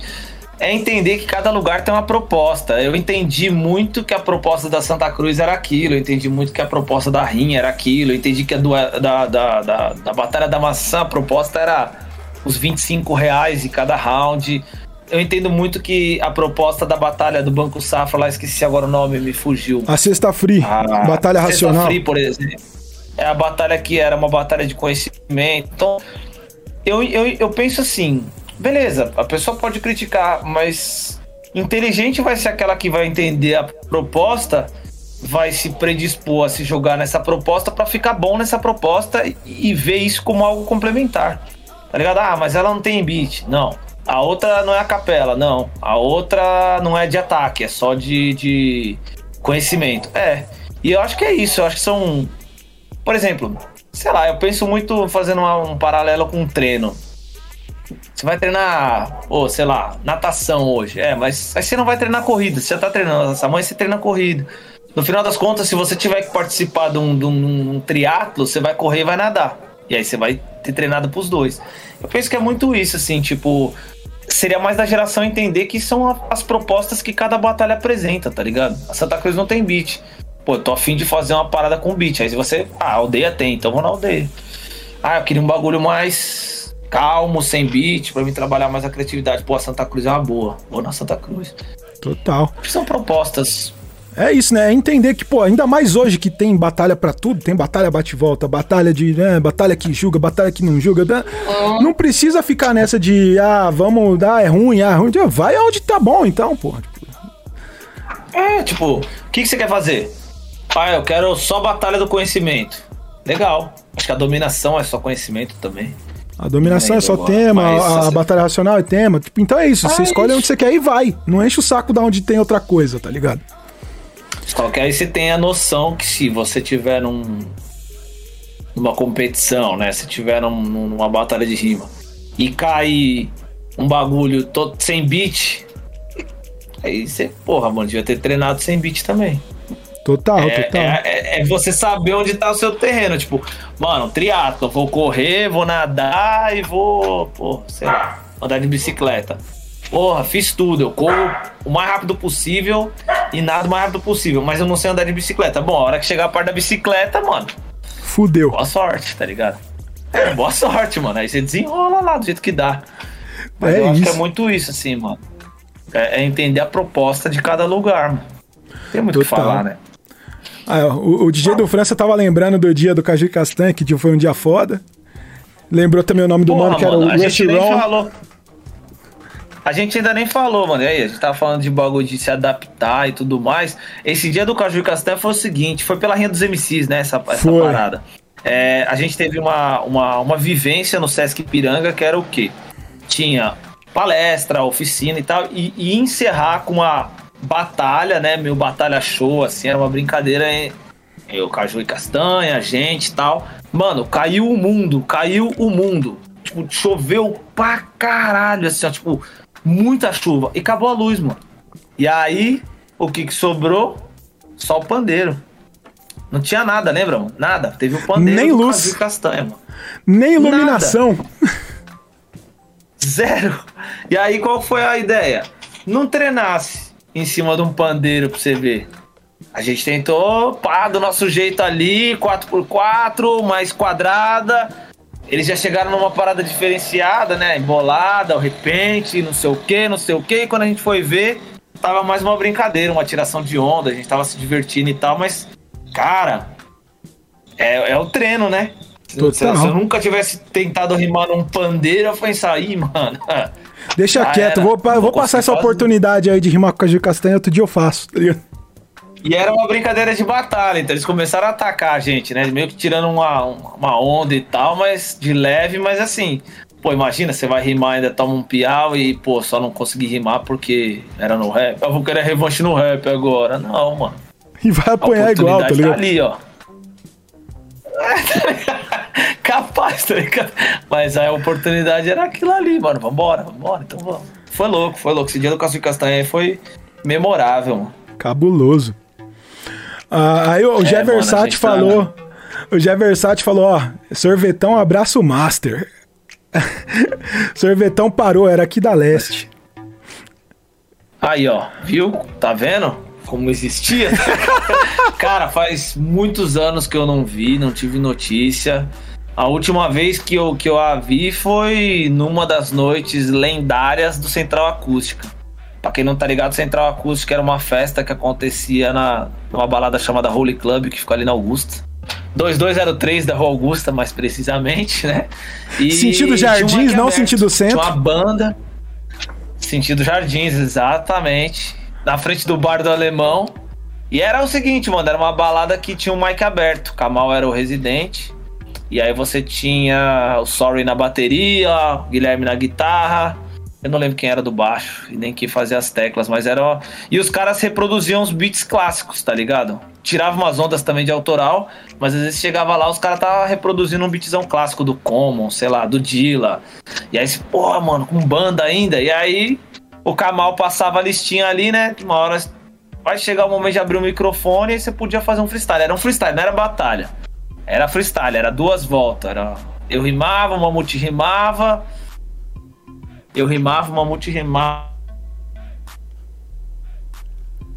é entender que cada lugar tem uma proposta. Eu entendi muito que a proposta da Santa Cruz era aquilo, eu entendi muito que a proposta da Rinha era aquilo, eu entendi que a do, da, da, da, da Batalha da Maçã, a proposta era os 25 reais em cada round. Eu entendo muito que a proposta da batalha do Banco Safra, lá esqueci agora o nome, me fugiu. A Sexta Free, a Batalha Sexta Racional. Free, por exemplo. É a batalha que era uma batalha de conhecimento. Então, eu, eu, eu penso assim, beleza, a pessoa pode criticar, mas inteligente vai ser aquela que vai entender a proposta, vai se predispor a se jogar nessa proposta para ficar bom nessa proposta e, e ver isso como algo complementar. Tá ligado? Ah, mas ela não tem beat. Não. A outra não é a capela, não. A outra não é de ataque, é só de, de conhecimento. É. E eu acho que é isso. Eu acho que são. Por exemplo, sei lá, eu penso muito fazendo uma, um paralelo com um treino. Você vai treinar, ou sei lá, natação hoje. É, mas aí você não vai treinar corrida. Você já tá treinando essa mãe, você treina corrida. No final das contas, se você tiver que participar de um, de um, um triatlo, você vai correr e vai nadar. E aí você vai ter treinado pros dois. Eu penso que é muito isso, assim, tipo. Seria mais da geração entender que são as propostas que cada batalha apresenta, tá ligado? A Santa Cruz não tem beat. Pô, eu tô afim de fazer uma parada com beat. Aí você. Ah, a aldeia tem, então vou na aldeia. Ah, eu queria um bagulho mais calmo, sem beat, para mim trabalhar mais a criatividade. Pô, a Santa Cruz é uma boa. Vou na Santa Cruz. Total. São propostas. É isso, né? É entender que, pô, ainda mais hoje que tem batalha para tudo, tem batalha bate-volta, batalha de, né, batalha que julga, batalha que não julga. Né? Não precisa ficar nessa de, ah, vamos dar, é ruim, ah, é ruim. Vai aonde tá bom, então, pô. É, tipo, o que, que você quer fazer? Ah, eu quero só batalha do conhecimento. Legal. Acho que a dominação é só conhecimento também. A dominação é só tema, a, a, batalha racional é tema. Tipo, então é isso, ah, você escolhe onde você quer e vai. Não enche o saco da onde tem outra coisa, tá ligado? Só que aí você tem a noção que se você tiver num, numa competição, né? Se tiver num, numa batalha de rima e cair um bagulho todo sem beat, aí você, porra, mano, devia ter treinado sem beat também. Total, é, total. É, é, é, você saber onde tá o seu terreno. Tipo, mano, triatlo, vou correr, vou nadar e vou, pô, sei lá, andar de bicicleta. Porra, fiz tudo. Eu corro o mais rápido possível e nado o mais rápido possível. Mas eu não sei andar de bicicleta. Bom, a hora que chegar a parte da bicicleta, mano. Fudeu. Boa sorte, tá ligado? É, boa sorte, mano. Aí você desenrola lá do jeito que dá. Mas é eu acho que é muito isso, assim, mano. É, é entender a proposta de cada lugar, mano. Tem muito o que falar, né? Ah, o, o, DJ do França tava lembrando do dia do Caju Castanha, que foi um dia foda. Lembrou também o nome do Porra, mano, que era o gente nem falou. A gente ainda nem falou, mano. E aí, a gente tava falando de bagulho de se adaptar e tudo mais. Esse dia do Caju e Castanha foi o seguinte: foi pela Rinha dos MCs, né? Essa, essa parada. É, a gente teve uma, uma, uma vivência no Sesc Piranga que era o quê? Tinha palestra, oficina e tal, e, e encerrar com uma batalha, né? Meu batalha show, assim, era uma brincadeira em eu, Caju e Castanha, a gente e tal. Mano, caiu o mundo, caiu o mundo. Tipo, choveu pra caralho, assim, ó, tipo, muita chuva. E acabou a luz, mano. E aí, o que que sobrou? Só o pandeiro. Não tinha nada, lembra, mano? Nada. Teve o pandeiro Nem luz. Castanha, mano. Nem iluminação. Nada. Zero. E aí, qual foi a ideia? Não treinasse em cima de um pandeiro pra você ver. A gente tentou, pá, do nosso jeito ali, 4x4, mais quadrada. Eles já chegaram numa parada diferenciada, né? Embolada, ao repente, não sei o que, não sei o que. E quando a gente foi ver, tava mais uma brincadeira, uma tiração de onda, a gente tava se divertindo e tal, mas, cara, é, é o treino, né? Se, se, eu nunca tivesse tentado rimar num pandeiro, eu pensar, aí, mano. [LAUGHS] Deixa quieto, era, vou, vou passar essa oportunidade aí de rimar com a Gil Castanha, outro dia eu faço, tá ligado? E era uma brincadeira de batalha, então eles começaram a atacar a gente, né? Meio que tirando uma, uma onda e tal, mas de leve, mas assim. Pô, imagina, você vai rimar ainda toma um piau e, pô, só não consegui rimar porque era no rap. Eu vou querer revanche no rap agora. Não, mano. E vai apanhar igual, tá ligado? Tá ali, ó. [LAUGHS] Capaz, tá ligado? Mas a oportunidade era aquilo ali, mano. Vambora, vambora, então vamos. Foi louco, foi louco. Esse dia do Cássio Castanha foi memorável, mano. Cabuloso. Ah, aí o é, Gé Versace tá falou. Tá... O Gé Versace falou, ó, sorvetão, abraço master. [LAUGHS] sorvetão parou, era aqui da leste. Aí, ó, viu? Tá vendo? Como existia? [LAUGHS] Cara, faz muitos anos que eu não vi, não tive notícia. A última vez que eu, que eu a vi foi numa das noites lendárias do Central Acústica. Pra quem não tá ligado, Central Acústica era uma festa que acontecia na, numa balada chamada Holy Club, que ficou ali na Augusta. 2203 da Rua Augusta, mais precisamente, né? E sentido Jardins, não sentido centro. Tinha uma banda. Sentido Jardins, exatamente. Na frente do bar do Alemão. E era o seguinte, mano, era uma balada que tinha um mic aberto. Kamal era o residente. E aí você tinha o Sorry na bateria, o Guilherme na guitarra, eu não lembro quem era do baixo e nem quem fazia as teclas, mas era. E os caras reproduziam os beats clássicos, tá ligado? Tirava umas ondas também de autoral, mas às vezes chegava lá, os caras tava reproduzindo um beatzão clássico do Common, sei lá, do Dilla. E aí, porra, mano, com banda ainda. E aí o Kamal passava a listinha ali, né? Uma hora vai chegar o momento de abrir o microfone e você podia fazer um freestyle. Era um freestyle, não era batalha. Era freestyle, era duas voltas. Era... Eu rimava, o Mamute rimava eu rimava, o Mamute rimava.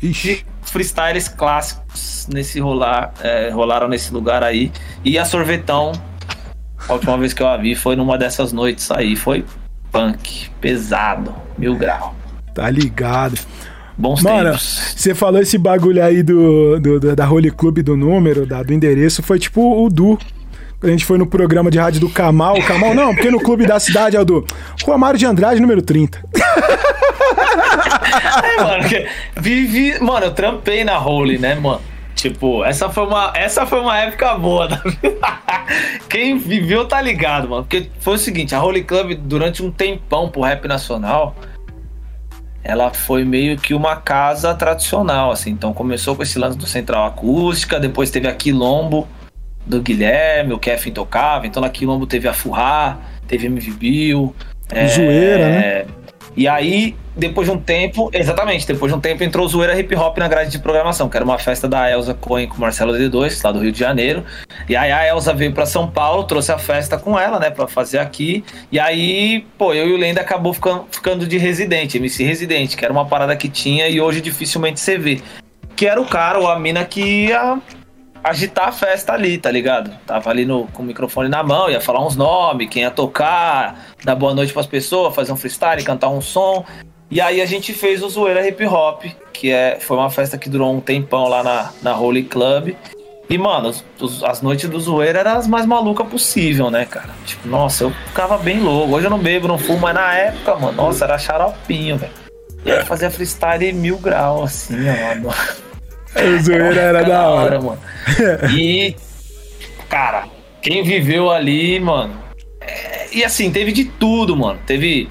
Ixi. Freestyles clássicos nesse rolar, é, rolaram nesse lugar aí. E a Sorvetão, a última vez que eu a vi foi numa dessas noites aí. Foi punk, pesado, mil grau. Tá ligado. Bons Mano, tempos. você falou esse bagulho aí do, do, da Holy Club do número, da, do endereço, foi tipo o Du a gente foi no programa de rádio do Camal. Camal, não, porque no clube da cidade é o do Rua de Andrade, número 30. [LAUGHS] é, mano, vivi. Mano, eu trampei na Holy, né, mano? Tipo, essa foi uma, essa foi uma época boa [LAUGHS] Quem viveu tá ligado, mano. Porque foi o seguinte, a Holy Club, durante um tempão pro rap nacional, ela foi meio que uma casa tradicional, assim. Então começou com esse lance do Central Acústica, depois teve a Quilombo, do Guilherme, o Kevin tocava, então na Quilombo teve a Furrá, teve MV Bill. É, Zoeira, né? E aí, depois de um tempo, exatamente, depois de um tempo entrou Zoeira Hip Hop na grade de programação, que era uma festa da Elza Cohen com o Marcelo D2, lá do Rio de Janeiro. E aí a Elza veio para São Paulo, trouxe a festa com ela, né, para fazer aqui. E aí, pô, eu e o Lenda acabou ficando, ficando de residente, MC residente, que era uma parada que tinha e hoje dificilmente você vê. Que era o cara ou a mina que ia agitar a festa ali, tá ligado? Tava ali no, com o microfone na mão, ia falar uns nomes, quem ia tocar, dar boa noite pras pessoas, fazer um freestyle, cantar um som. E aí a gente fez o Zoeira Hip Hop, que é, foi uma festa que durou um tempão lá na, na Holy Club. E, mano, os, os, as noites do Zoeira eram as mais malucas possível, né, cara? Tipo, nossa, eu ficava bem louco. Hoje eu não bebo, não fumo, mas na época, mano, nossa, era xaropinho, velho. E aí fazia freestyle mil graus, assim, mano. [LAUGHS] O zoeira era da hora. mano. E, cara, quem viveu ali, mano. É... E assim, teve de tudo, mano. Teve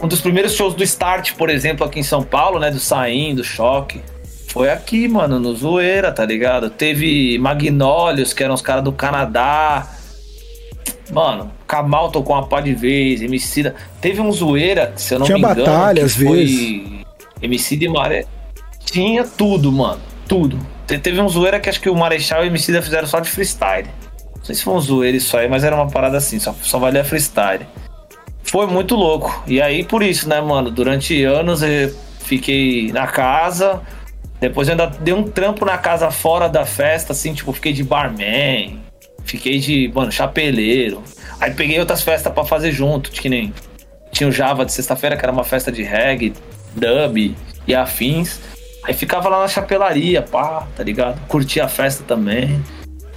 um dos primeiros shows do Start, por exemplo, aqui em São Paulo, né? Do Saim, do Choque. Foi aqui, mano, no Zoeira, tá ligado? Teve Magnólios, que eram os caras do Canadá. Mano, Kamal tocou uma pá de vez, Emicida. Teve um Zoeira, se eu não Tinha me engano. batalha, às foi vezes. Emicida e Maré. Tinha tudo, mano tudo. Teve um zoeira que acho que o Marechal e o Emicida fizeram só de freestyle. Não sei se foi um zoeira isso aí, mas era uma parada assim, só, só valia freestyle. Foi muito louco. E aí, por isso, né, mano? Durante anos eu fiquei na casa. Depois eu ainda dei um trampo na casa fora da festa, assim, tipo, fiquei de barman. Fiquei de, mano, chapeleiro. Aí peguei outras festas para fazer junto, que nem. Tinha o Java de sexta-feira, que era uma festa de reggae, dub e afins. Aí ficava lá na chapelaria, pá, tá ligado? Curtia a festa também.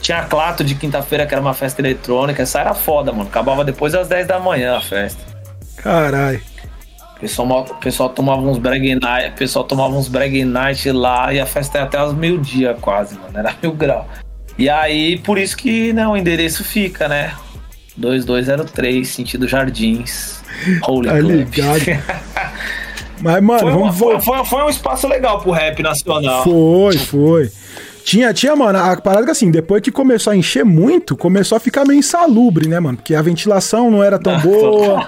Tinha a Clato de quinta-feira, que era uma festa eletrônica. Essa era foda, mano. Acabava depois das 10 da manhã a festa. Caralho. O pessoal, pessoal tomava uns brag night, pessoal tomava uns brag night lá e a festa ia até os meio-dia quase, mano. Era mil grau. E aí, por isso que né, o endereço fica, né? 2203, sentido Jardins. Holy Tá ligado. [LAUGHS] Mas, mano, Foi, uma- vamos foi, voltar. foi, foi um espaço legal pro rap nacional. Foi, foi. Tinha, tinha, mano, a parada que assim, depois que começou a encher muito, começou a ficar meio insalubre, né, mano? Porque a ventilação não era tão boa.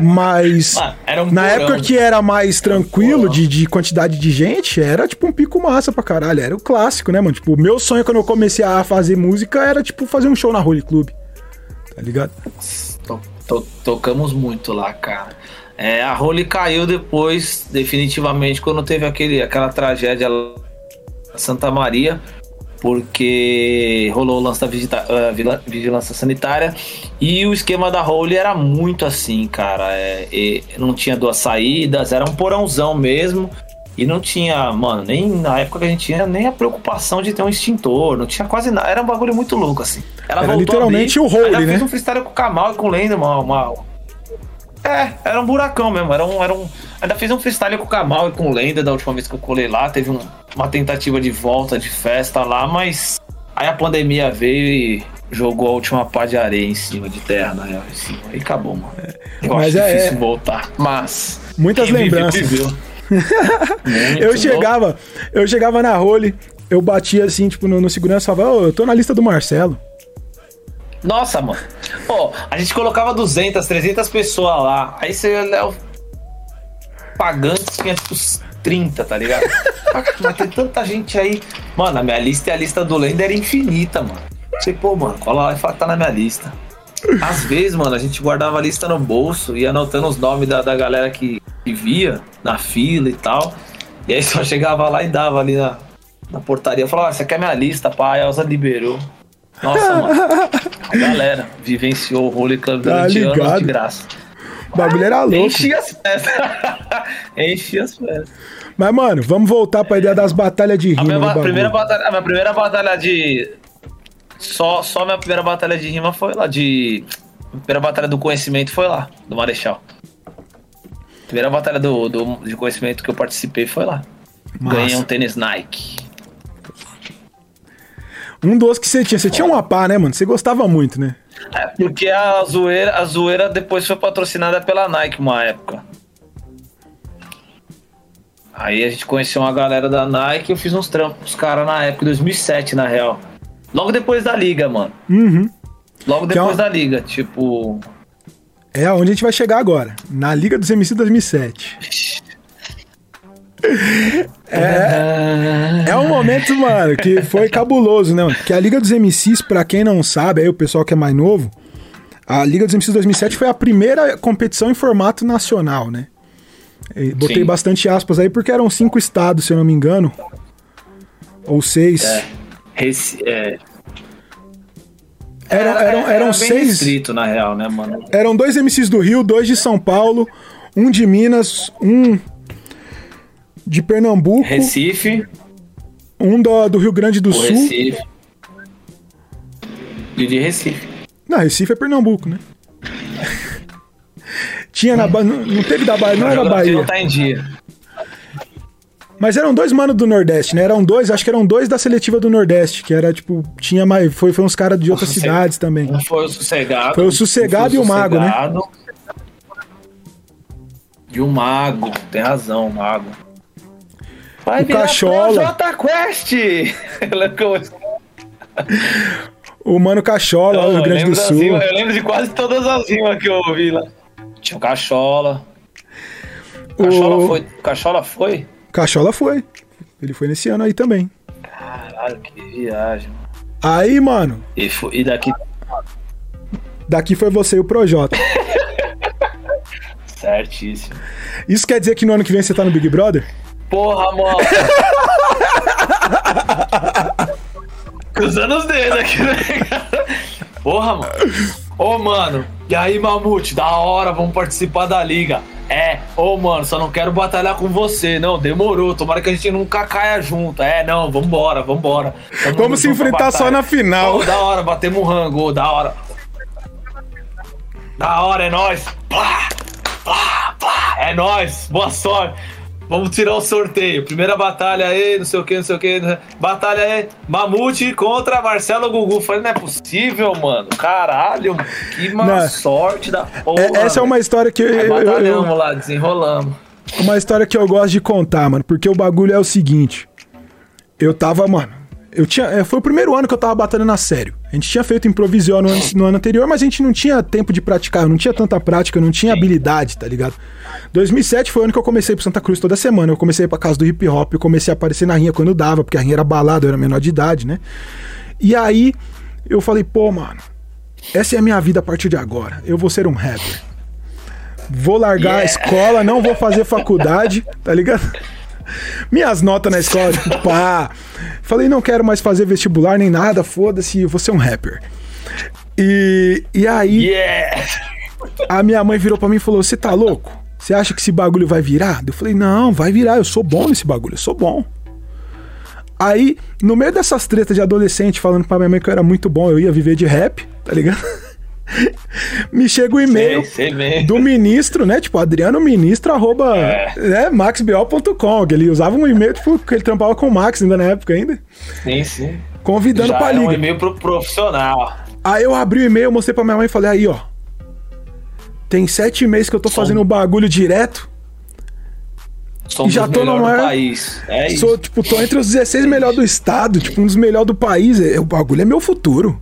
Mas Mano, era um na porão. época que era mais tranquilo de, de quantidade de gente, era tipo um pico massa pra caralho. Era o clássico, né, mano? Tipo, o meu sonho quando eu comecei a fazer música era, tipo, fazer um show na Holy Club. Tá ligado? To- to- tocamos muito lá, cara. É, a Role caiu depois, definitivamente, quando teve aquele, aquela tragédia lá em Santa Maria, porque rolou o lance da vigita- vila- vigilância sanitária e o esquema da Role era muito assim, cara. É, e não tinha duas saídas, era um porãozão mesmo. E não tinha, mano, nem na época que a gente tinha, nem a preocupação de ter um extintor, não tinha quase nada. Era um bagulho muito louco, assim. Ela Era literalmente abrir, o ainda né? fez um freestyle com o Kamal e com o Lenda, uma, uma- É, era um buracão mesmo. Era um, era um... Ainda fez um freestyle com o Kamal e com o Lenda da última vez que eu colei lá. Teve um- uma tentativa de volta, de festa lá, mas aí a pandemia veio e jogou a última pá de areia em cima, de terra, na real, em cima. E acabou, mano. Eu Mas acho é- difícil é- voltar. Mas. Muitas vive, lembranças. viveu. [LAUGHS] Muito Eu chegava, eu chegava na role, eu batia assim, tipo, no, no segurança e falava, ô, eu tô na lista do Marcelo. Nossa, mano. Pô, a gente colocava 200, 300 pessoas lá. Aí você olha o pagantes tinha tipo uns 30, tá ligado? [LAUGHS] Mas tem tanta gente aí. Mano, a minha lista e a lista do Lenda era infinita, mano. Sei, pô, mano, cola lá e fala que tá na minha lista. Às vezes, mano, a gente guardava a lista no bolso e anotando os nomes da, da galera que, que via na fila e tal. E aí só chegava lá e dava ali na, na portaria. Falava, ah, essa aqui é minha lista, pá. A Elza liberou. Nossa, mano. [LAUGHS] A galera vivenciou o Holy Club Tá durante anos ligado. de graça. O bagulho era louco. Enchi as festas. [LAUGHS] Enchi as festas. Mas, mano, vamos voltar pra ideia das batalhas de A rima. minha, ba- bagulho. primeira batalha, a minha primeira batalha de. Só, só minha primeira batalha de rima foi lá. De. A primeira batalha do conhecimento foi lá, do Marechal. A primeira batalha do, do, de conhecimento que eu participei foi lá. Massa. Ganhei um tênis Nike. Um dos que você tinha. Você tinha uma pá, né, mano? Você gostava muito, né? É, porque a zoeira, a zoeira depois foi patrocinada pela Nike uma época. Aí a gente conheceu uma galera da Nike e eu fiz uns trampos com os caras na época, em 2007, na real. Logo depois da liga, mano. Uhum. Logo depois é uma- da liga, tipo. É aonde a gente vai chegar agora. Na Liga dos MC 2007. É, é um momento, mano, que foi cabuloso, né? mano? Porque a Liga dos MCs, pra quem não sabe, aí o pessoal que é mais novo, a Liga dos MCs 2007 foi a primeira competição em formato nacional, né? Botei Sim. bastante aspas aí porque eram cinco estados, se eu não me engano. Ou seis. É, reci- é, Eram, era- eram, era eram bem seis. restrito, na real, né, mano? Eram dois MCs do Rio, dois de São Paulo, um de Minas, um de Pernambuco, Recife, um do, do Rio Grande do o Sul. Recife. E de Recife. Não, Recife é Pernambuco, né? [LAUGHS] Tinha na Bahia. Não, não teve da Bahia, não era Bahia. não tá em dia. Mas eram dois manos do Nordeste, né? Eram dois, acho que eram dois da seletiva do Nordeste, que era tipo. Tinha mais. Foi, foi uns caras de outras cidades também. Um foi o Sossegado. Foi o Sossegado um e o Mago, né? E o Mago, tem razão, o Mago. Vai O Cachola. Quest! [LAUGHS] O Mano Cachola, lá do Rio Grande do Sul. rimas- eu lembro de quase todas as rimas que eu ouvi lá. Tinha o Cachola. Cachola O foi. Cachola foi? Cachola foi. Ele foi nesse ano aí também. Caralho, que viagem. Aí, mano, E, foi- e daqui. daqui foi você e o Projota. [LAUGHS] Certíssimo. Isso quer dizer que no ano que vem você tá no Big Brother? Porra, mano. Cruzando os dedos aqui, né? Porra, mano. Ô, mano. E aí, Mamute? Da hora, vamos participar da liga. É, ô mano, só não quero batalhar com você. Não, demorou. Tomara que a gente nunca caia junto. É, não, vambora, vambora. Tamo Vamos se enfrentar só na final. Ô, da hora, batemos um rango, ô, da hora. Da hora, é nóis. Plá, plá, plá. É nóis, boa sorte. Vamos tirar o sorteio. Primeira batalha aí, não sei o que, não sei o que. Batalha aí, Mamute contra Marcelo Gugu. Falei, não é possível, mano. Caralho, que má não. sorte da porra. É, essa é uma história que eu. Batalhamos eu, lá, desenrolamos. Uma história que eu gosto de contar, mano, porque o bagulho é o seguinte. Eu tava, mano, eu tinha, é, foi o primeiro ano que eu tava batalhando a sério. A gente tinha feito improvisão no ano, no ano anterior, mas a gente não tinha tempo de praticar, não tinha tanta prática, não tinha habilidade, tá ligado? 2007 foi o ano que eu comecei pro Santa Cruz toda semana. Eu comecei pra casa do hip hop, eu comecei a aparecer na rinha quando dava, porque a rinha era balada, eu era menor de idade, né? E aí eu falei, pô, mano, essa é a minha vida a partir de agora. Eu vou ser um rapper. Vou largar yeah. a escola, não vou fazer faculdade, tá ligado? Minhas notas na escola, tipo, [LAUGHS] pá. Falei, não quero mais fazer vestibular nem nada, foda-se, vou ser um rapper. E, e aí. Yeah. A minha mãe virou para mim e falou: Você tá louco? Você acha que esse bagulho vai virar? Eu falei: Não, vai virar, eu sou bom nesse bagulho, eu sou bom. Aí, no meio dessas tretas de adolescente falando pra minha mãe que eu era muito bom, eu ia viver de rap, tá ligado? Me chega o um e-mail do ministro, né? Tipo, Adriano Ministro, arroba é. né, maxbl.com. Ele usava um e-mail, tipo, que ele trampava com o Max ainda na época ainda. Sim, sim. Convidando Já pra liga. É um e-mail pro profissional. Aí eu abri o e-mail, mostrei pra minha mãe e falei, aí, ó. Tem sete meses que eu tô Som. fazendo o bagulho direto. Somos e já tô no maior. país. É Sou, isso. tipo, tô entre os 16 melhores do estado, tipo, um dos melhores do país. É, o bagulho é meu futuro.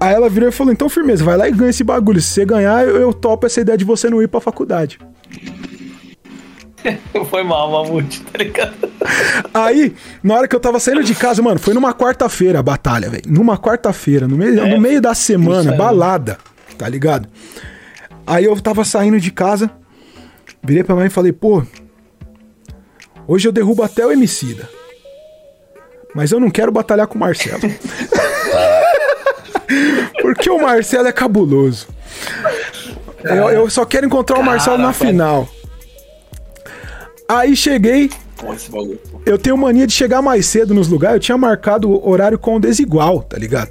Aí ela virou e falou: então, firmeza, vai lá e ganha esse bagulho. Se você ganhar, eu, eu topo essa ideia de você não ir pra faculdade. [LAUGHS] Foi mal, Mamute, tá ligado? Aí, na hora que eu tava saindo de casa, mano, foi numa quarta-feira a batalha, velho. Numa quarta-feira, no, meio, é, no meio da semana, balada, tá ligado? Aí eu tava saindo de casa, virei pra mãe e falei, pô, hoje eu derrubo até o Emicida. Mas eu não quero batalhar com o Marcelo. [LAUGHS] Porque o Marcelo é cabuloso. Eu, eu só quero encontrar o Marcelo na final. Aí cheguei. Eu tenho mania de chegar mais cedo nos lugares. Eu tinha marcado o horário com o desigual, tá ligado?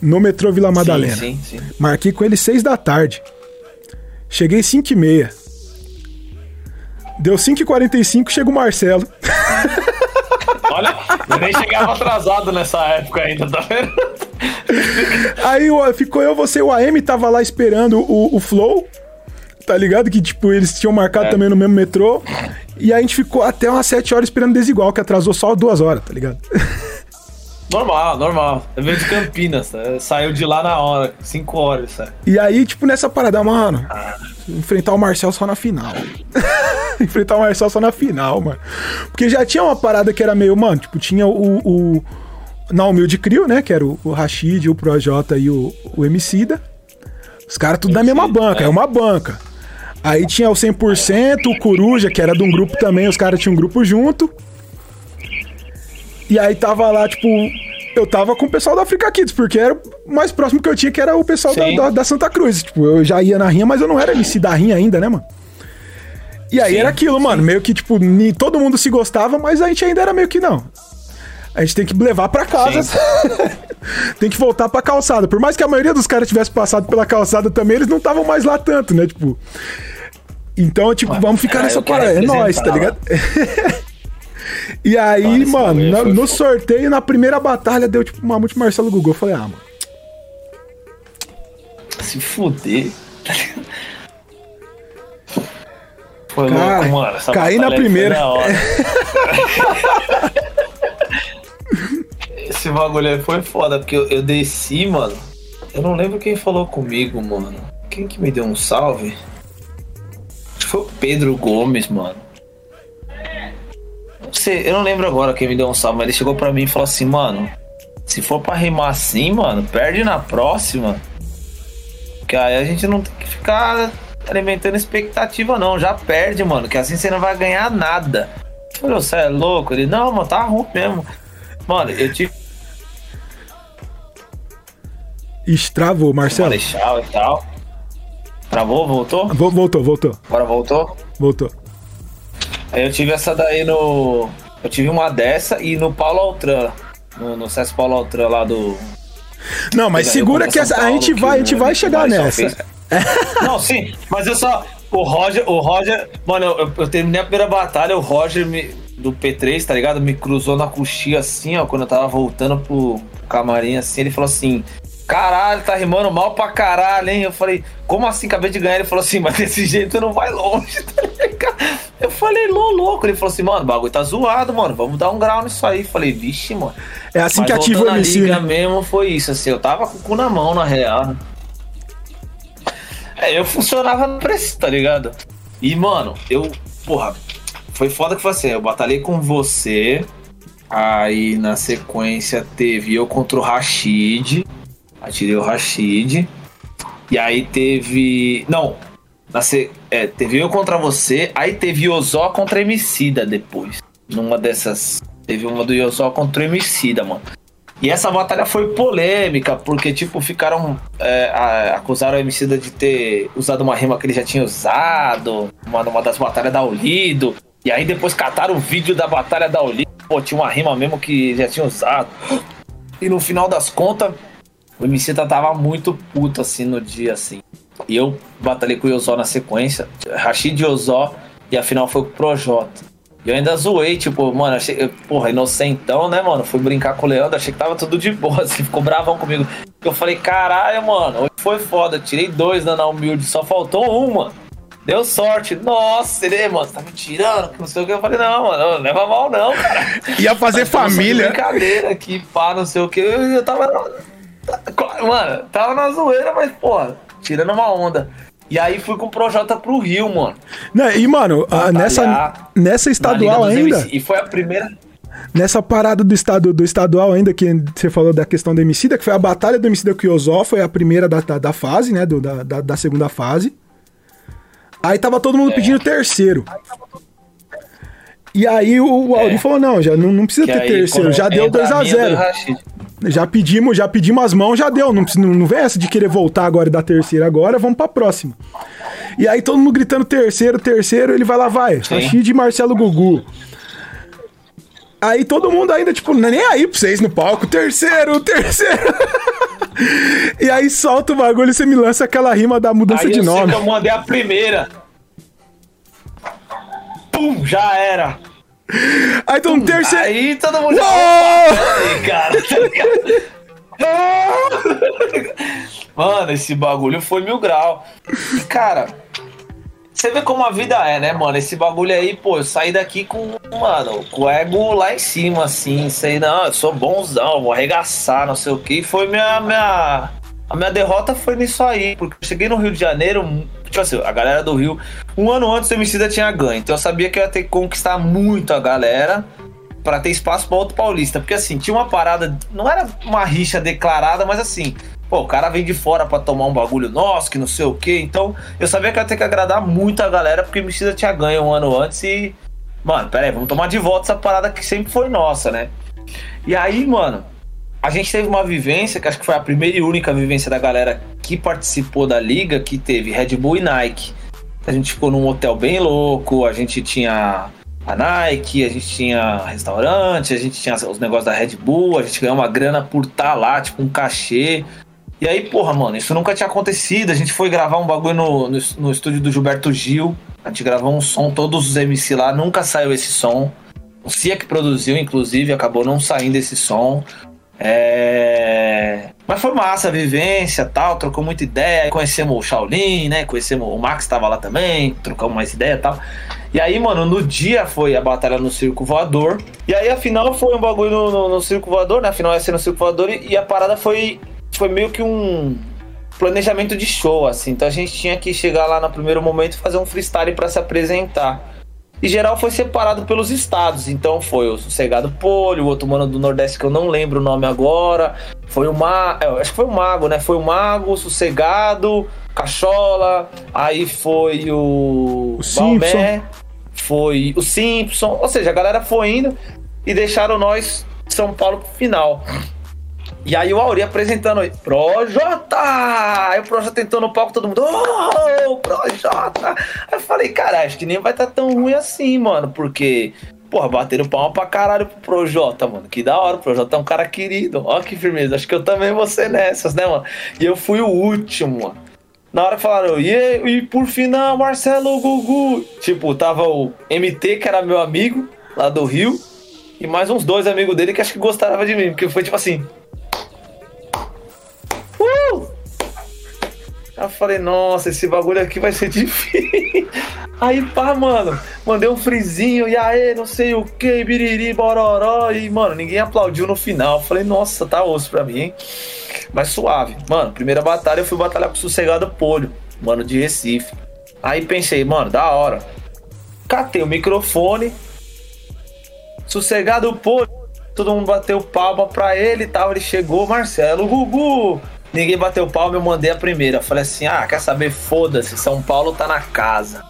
No metrô Vila Madalena. Sim, sim, sim. Marquei com ele seis da tarde. Cheguei 5 e meia. Deu 5 e 45 chega o Marcelo. [LAUGHS] Olha, eu nem chegava atrasado nessa época ainda, tá vendo? Aí ficou eu, você e o AM tava lá esperando o, o Flow, tá ligado? Que tipo, eles tinham marcado é. também no mesmo metrô. E a gente ficou até umas 7 horas esperando desigual, que atrasou só duas horas, tá ligado? [LAUGHS] Normal, normal. Eu venho de Campinas, tá? saiu de lá na hora, 5 horas, sabe? E aí, tipo, nessa parada, mano, ah. Enfrentar o Marcel só na final. [LAUGHS] enfrentar o Marcel só na final, mano. Porque já tinha uma parada que era meio, mano, tipo, tinha o, o na Humilde Crio, né? Que era o, o Rashid, o Projota e o, o Emicida. Os caras tudo da mesma banca, é. é uma banca. Aí tinha o 100%, o Coruja, que era de um grupo também, os caras tinham um grupo junto. E aí tava lá, tipo, eu tava com o pessoal da Africa Kids, porque era o mais próximo que eu tinha, que era o pessoal da, da, da, Santa Cruz. Tipo, eu já ia na rinha, mas eu não era MC da rinha ainda, né, mano? E aí sim, era aquilo, sim. mano, meio que, tipo, ni, todo mundo se gostava, mas a gente ainda era meio que não. A gente tem que levar para casa. [LAUGHS] tem que voltar pra calçada. Por mais que a maioria dos caras tivesse passado pela calçada também, eles não estavam mais lá tanto, né? Tipo. Então, tipo, Ué, vamos ficar é, nessa parada. É nóis, tá ligado? [LAUGHS] E aí, mano, no, no sorteio, na primeira batalha, deu tipo Mamute Marcelo Gugu. Eu falei, ah, mano. Se fuder. Foi Cara, louco, mano. Essa caí na primeira. [LAUGHS] Esse bagulho aí foi foda, porque eu, eu desci, mano. Eu não lembro quem falou comigo, mano. Quem que me deu um salve? Acho que foi o Pedro Gomes, mano sei, eu não lembro agora quem me deu um salve, mas ele chegou pra mim e falou assim, mano, se for pra rimar assim, mano, perde na próxima. Que aí a gente não tem que ficar alimentando expectativa, não. Já perde, mano, que assim você não vai ganhar nada. Eu falei, você é louco? Ele, não, mano, tá ruim mesmo. Mano, eu tive. Estravou, Marcelo. Marechal e tal. Travou? Voltou? Vo- Voltou, voltou, Agora voltou? voltou. Aí eu tive essa daí no. Eu tive uma dessa e no Paulo Altran. No, no CS Paulo Altran lá do. Não, mas segura que essa, a Paulo, gente que vai, a gente vai chegar nessa. [LAUGHS] Não, sim, mas eu só. O Roger, o Roger. Mano, eu, eu terminei a primeira batalha, o Roger me, do P3, tá ligado? Me cruzou na coxinha assim, ó, quando eu tava voltando pro camarim assim, ele falou assim. Caralho, tá rimando mal pra caralho, hein? Eu falei, como assim? Acabei de ganhar. Ele falou assim, mas desse jeito não vai longe, [LAUGHS] tá ligado? Eu falei, lô, louco. Ele falou assim, mano, o bagulho tá zoado, mano. Vamos dar um grau nisso aí. Falei, vixe, mano. É assim Mas que ativa o MC. liga né? mesmo foi isso, assim, eu tava com o cu na mão, na real. É, eu funcionava no preço, tá ligado? E, mano, eu, porra, foi foda que foi assim, eu batalhei com você, aí na sequência teve eu contra o Rashid, atirei o Rashid, e aí teve, não, na se, é, teve eu contra você, aí teve Ozó contra Emicida depois, numa dessas, teve uma do Ozó contra Emicida, mano. E essa batalha foi polêmica, porque, tipo, ficaram. é, acusaram o Emicida de ter usado uma rima que ele já tinha usado, uma, numa das batalhas da Olido. E aí depois cataram o vídeo da batalha da Olido. Pô, tinha uma rima mesmo que já tinha usado. E no final das contas, o Emicida tava muito puto, assim, no dia, assim. E eu batalhei com o Yozó na sequência. Rashid Yozó. E a final foi com o Projota. E eu ainda zoei, tipo, mano, achei, eu- porra, inocentão, né, mano? Fui brincar com o Leandro, achei que tava tudo de boa, [LAUGHS] assim, ficou bravão comigo. Eu falei, caralho, mano, hoje foi foda, tirei dois na humilde, só faltou uma. Deu sorte. Nossa, ele, mano, você tá me tirando, que não sei o que. Eu falei, não, mano, não leva mal não, cara. [LAUGHS] Ia fazer família. Brincadeira aqui, pá, não sei o que. Eu, eu tava. Mano, tava na zoeira, mas, porra, tirando uma onda. E aí fui com o Projota pro Rio, mano. Né, E, mano, a- nessa, nessa estadual ainda, MC. E foi a primeira. nessa parada do, estado, do estadual ainda, que você falou da questão do Emicida, que foi a batalha do Emicida com o foi a primeira da, da, da fase, né, do- da, da, da segunda fase. Aí tava todo É. mundo pedindo terceiro. E aí o, Auri É. falou, não, já não, não precisa Que ter aí, terceiro, já deu entra a minha 2x0. Já pedimos, já pedimos as mãos, já deu. Não, não, não vem essa de querer voltar agora e dar terceira agora, vamos pra próxima. E aí todo mundo gritando terceiro, terceiro, ele vai lá, vai. Rashid e Marcelo Gugu. Aí todo mundo ainda, tipo, não é nem aí pra vocês no palco. Terceiro, terceiro. [LAUGHS] e aí solta o bagulho e você me lança aquela rima da mudança Aí de eu sei nome. que eu mandei a primeira. Pum, já era. Aí mundo terceiro. Aí todo mundo aí, cara, tá ligado? Mano, esse bagulho foi mil grau. E, cara, você vê como a vida é, né, mano? Esse bagulho aí, pô, eu saí daqui com, mano, com o ego lá em cima, assim. Sei, não, eu sou bonzão, vou arregaçar, não sei o que. E foi minha, minha. A minha derrota foi nisso aí, porque eu cheguei no Rio de Janeiro, tipo assim, a galera do Rio, um ano antes o Emicida tinha ganho. Então eu sabia que eu ia ter que conquistar muito a galera pra ter espaço pra outro paulista. Porque assim, tinha uma parada, não era uma rixa declarada, mas assim, pô, o cara vem de fora pra tomar um bagulho nosso, que não sei o quê. Então eu sabia que ia ter que agradar muito a galera, porque o Emicida tinha ganho um ano antes e. Mano, pera aí, vamos tomar de volta essa parada que sempre foi nossa, né? E aí, mano, a gente teve uma vivência, que acho que foi a primeira e única vivência da galera que participou da liga, que teve Red Bull e Nike. A gente ficou num hotel bem louco, a gente tinha a Nike, a gente tinha restaurante, a gente tinha os negócios da Red Bull, a gente ganhou uma grana por estar lá, tipo um cachê. E aí, porra, mano, isso nunca tinha acontecido. A gente foi gravar um bagulho no, no, no estúdio do Gilberto Gil. A gente gravou um som, todos os MC lá, nunca saiu esse som. O Cia que produziu, inclusive, acabou não saindo esse som. É... Mas foi massa a vivência tal, trocou muita ideia. Conhecemos o Shaolin, né? Conhecemos o Max tava lá também, trocamos mais ideia e tal. E aí, mano, no dia foi a batalha no Circo Voador. E aí a final foi um bagulho no, no, no Circo Voador, né? A final ia ser no Circo Voador e, e a parada foi, foi meio que um planejamento de show, assim. Então a gente tinha que chegar lá no primeiro momento e fazer um freestyle para se apresentar. E geral foi separado pelos estados. Então foi o Sossegado Polho, o outro mano do Nordeste que eu não lembro o nome agora. Foi o Mago, acho que foi o Mago, né? Foi o Mago, Sossegado, Cachola, aí foi o, O Simpson. Balmé, foi o Simpson. Ou seja, a galera foi indo e deixaram nós São Paulo pro final. E aí o Auri apresentando aí, Projota! Aí o Projota entrou no palco, todo mundo, oh, Projota! Aí eu falei, cara, acho que nem vai estar tá tão ruim assim, mano, porque, porra, bateram palma pra caralho pro Projota, mano. Que da hora, o Projota é um cara querido. Ó que firmeza, acho que eu também vou ser nessas, né, mano? E eu fui o último, mano. Na hora falaram, e, e por final, Marcelo Gugu. Tipo, tava o MT, que era meu amigo, lá do Rio, e mais uns dois amigos dele que acho que gostavam de mim, porque foi tipo assim. Uh! Eu falei, nossa, esse bagulho aqui vai ser [LAUGHS] difícil. Aí, pá, mano, mandei um frizinho, e aí, não sei o que, biriri, bororó, e, mano, ninguém aplaudiu no final. Falei, nossa, tá osso pra mim, hein? Mas suave. Mano, primeira batalha eu fui batalhar com o Sossegado Polho, mano, de Recife. Aí pensei, mano, da hora. Catei o microfone, Sossegado Polho, todo mundo bateu palma pra ele e tal. Ele chegou, Marcelo, Gugu, Ninguém bateu palma, eu mandei a primeira. Falei assim: ah, quer saber? Foda-se, São Paulo tá na casa.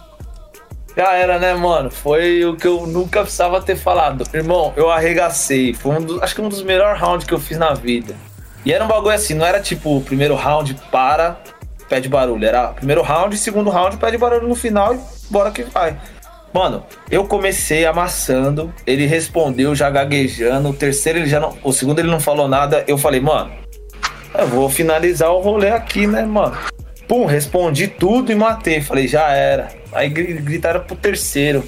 Já era, né, mano? Foi o que eu nunca precisava ter falado. Irmão, eu arregacei. Foi um dos, acho que um dos melhores rounds que eu fiz na vida. E era um bagulho assim, não era tipo o primeiro round para, pede barulho. Era primeiro round, segundo round, pede barulho no final e bora que vai. Mano, eu comecei amassando, ele respondeu já gaguejando, o terceiro ele já não. O segundo ele não falou nada. Eu falei, mano, eu vou finalizar o rolê aqui, né, mano? Pum, respondi tudo e matei. Falei, já era. Aí gritaram pro terceiro.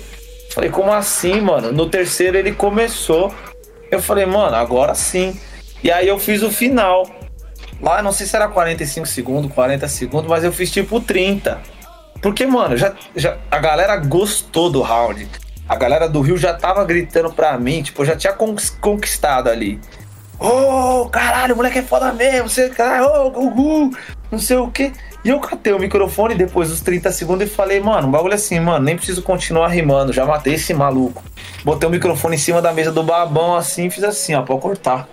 Falei, como assim, mano? No terceiro ele começou. Eu falei, mano, agora sim. E aí eu fiz o final. Lá, não sei se era 45 segundos, 40 segundos, mas eu fiz tipo 30. Porque, mano, já, já, a galera gostou do round. A galera do Rio já tava gritando pra mim, tipo, eu já tinha conquistado ali. Ô, oh, caralho, o moleque é foda mesmo, você, caralho, ô, oh, Gugu, não sei o que. E eu catei o microfone depois dos 30 segundos e falei, mano, um bagulho assim, mano, nem preciso continuar rimando, já matei esse maluco. Botei o microfone em cima da mesa do babão assim fiz assim, ó, pode cortar.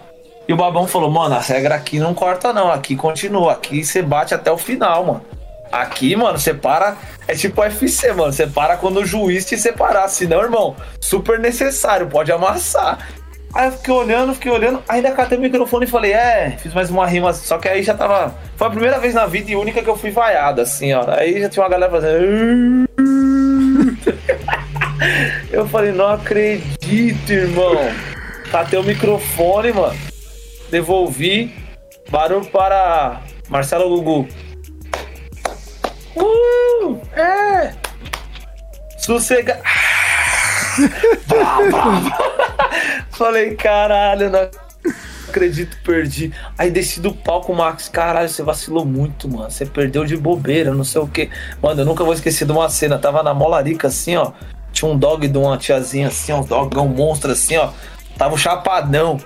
E o babão falou, mano, a regra aqui não corta não, aqui continua, aqui você bate até o final, mano. Aqui, mano, você para. É tipo UFC, mano. Você para quando o juiz te separar. Senão, irmão, super necessário, pode amassar. Aí eu fiquei olhando, fiquei olhando, ainda catei o microfone e falei, é, fiz mais uma rima, só que aí já tava. Foi a primeira vez na vida e única que eu fui vaiado, assim, ó. Aí já tinha uma galera fazendo. eu falei, não acredito, irmão. Catei o microfone, mano. Devolvi. Barulho para Marcelo Gugu. Uh! É! Sossega. [LAUGHS] Falei, caralho, não acredito, perdi. Aí desci do palco, Max, caralho, você vacilou muito, mano. Você perdeu de bobeira, não sei o que. Mano, eu nunca vou esquecer de uma cena. Tava na molarica assim, ó. Tinha um dog de uma tiazinha assim, ó, um dogão monstro assim, ó. Tava um chapadão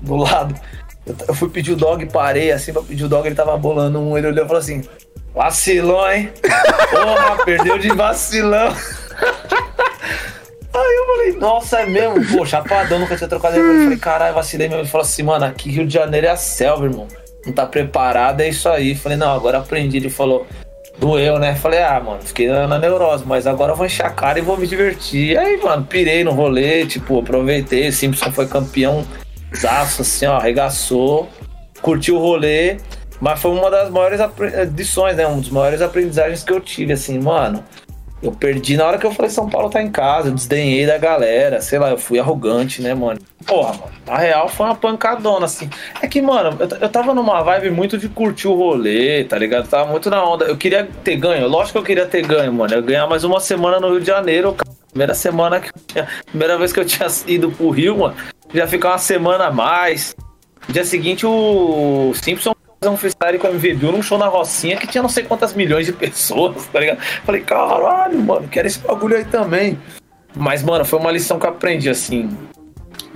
do lado. Eu fui pedir o dog, parei assim pra pedir o dog, ele tava bolando um. Ele olhou e falou assim: Vacilou, hein? Porra, perdeu de vacilão. [LAUGHS] Aí eu falei, nossa, é mesmo? Pô, chapadão, nunca tinha trocado ideia. Eu falei, caralho, vacilei mesmo. Ele falou assim, mano, aqui Rio de Janeiro é a selva, irmão. Não tá preparado, é isso aí. Eu falei, não, agora aprendi. Ele falou, doeu, né? Eu falei, ah, mano, fiquei na neurose, mas agora eu vou encher a cara e vou me divertir. Aí, mano, pirei no rolê, tipo, aproveitei. Simpson foi campeão, zaço, assim, ó, arregaçou. Curtiu o rolê. Mas foi uma das maiores edições, né? Um dos maiores aprendizagens que eu tive, assim, mano. Eu perdi na hora que eu falei São Paulo tá em casa, eu desdenhei da galera, sei lá, eu fui arrogante, né, mano? Porra, mano, na real foi uma pancadona, assim. É que, mano, eu, eu tava numa vibe muito de curtir o rolê, tá ligado? Eu tava muito na onda. Eu queria ter ganho, lógico que eu queria ter ganho, mano. Eu ganhar mais uma semana no Rio de Janeiro, primeira semana que tinha, primeira vez que eu tinha [LAUGHS] ido pro Rio, mano, já ficar uma semana a mais. Dia seguinte o Simpson um freestyle com a MVB num show na Rocinha que tinha não sei quantas milhões de pessoas, tá ligado? Falei, caralho, mano, quero esse bagulho aí também. Mas, mano, foi uma lição que eu aprendi, assim.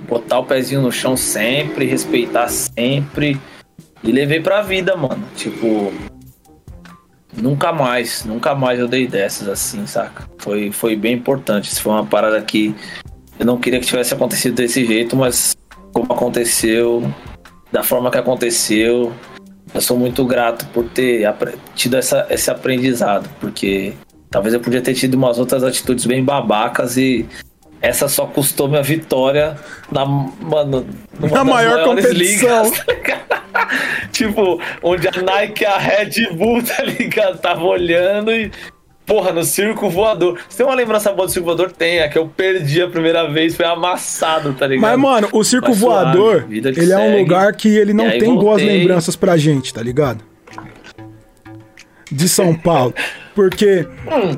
Botar o pezinho no chão sempre, respeitar sempre. E levei pra vida, mano. Tipo. Nunca mais, nunca mais eu dei dessas assim, saca? Foi, foi bem importante. Isso foi uma parada que eu não queria que tivesse acontecido desse jeito, mas como aconteceu, da forma que aconteceu, eu sou muito grato por ter tido essa, esse aprendizado, porque talvez eu podia ter tido umas outras atitudes bem babacas e essa só custou minha vitória na, mano, Na maior competição. ligas, [LAUGHS] tá tipo, onde a Nike e a Red Bull, [LAUGHS] tá ligado? Tava olhando e. Porra, no circo voador. Você tem uma lembrança boa do circo voador? Tem, é que eu perdi a primeira vez, foi amassado, tá ligado? Mas, mano, o circo Mas suave, voador, que ele é um segue. lugar que ele não tem boas voltei. lembranças pra gente, tá ligado? De São Paulo. Porque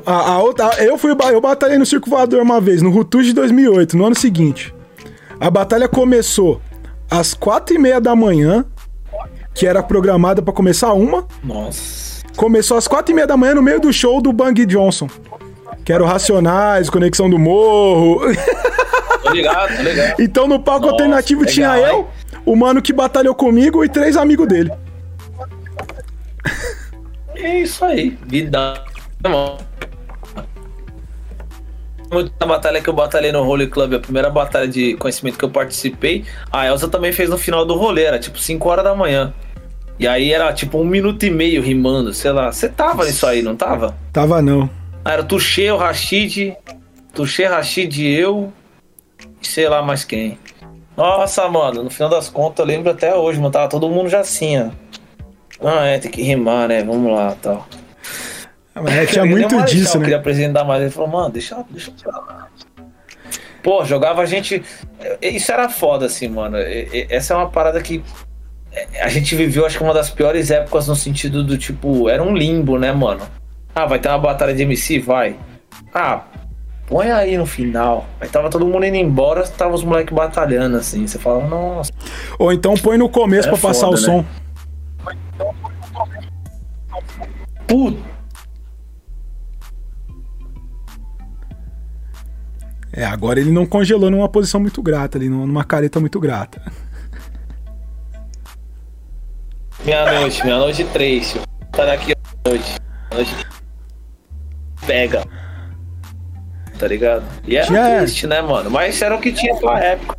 a, a outra, eu fui eu batalhei no circo voador uma vez, no Rutus de 2008, no ano seguinte. A batalha começou às quatro e meia da manhã, que era programada pra começar uma. Nossa. Começou às quatro e meia da manhã no meio do show do Bang Johnson. Que era o Racionais, Conexão do Morro. Tô ligado, tô ligado. Então no palco Nossa, alternativo legal, tinha eu, hein? o mano que batalhou comigo e três amigos dele. É isso aí, vida. Muito na batalha que eu batalhei no Holy Club, a primeira batalha de conhecimento que eu participei, a Elsa também fez no final do rolê, era tipo 5 horas da manhã. E aí era tipo um minuto e meio rimando, sei lá. Você tava nisso aí, não tava? Tava não. Ah, Era Tuxê, o Rashid, Tuxê, Rashid e eu, e sei lá mais quem. Nossa, mano, no final das contas eu lembro até hoje, mano, tava todo mundo já assim, ó. Ah, é, tem que rimar, né? Vamos lá, tal. É, tinha Eu muito queria disso, deixar, Eu queria né? apresentar mais. Ele falou, mano, deixa, deixa pra lá. Pô, jogava a gente. Isso era foda, assim, mano. Essa é uma parada que. A gente viveu, acho que uma das piores épocas no sentido do tipo. Era um limbo, né, mano? Ah, vai ter uma batalha de MC? Vai. Ah, põe aí no final. Aí tava todo mundo indo embora, tava os moleques batalhando, assim. Você fala, nossa. Ou então põe no começo É pra passar o foda, som. né? Puta. É, agora ele não congelou numa posição muito grata ali, numa careta muito grata. Meia-noite, meia-noite três. Tá daqui à noite. Meia-noite. Pega. Tá ligado? E era Tinha- triste, né, mano? Mas era o que tinha pra época.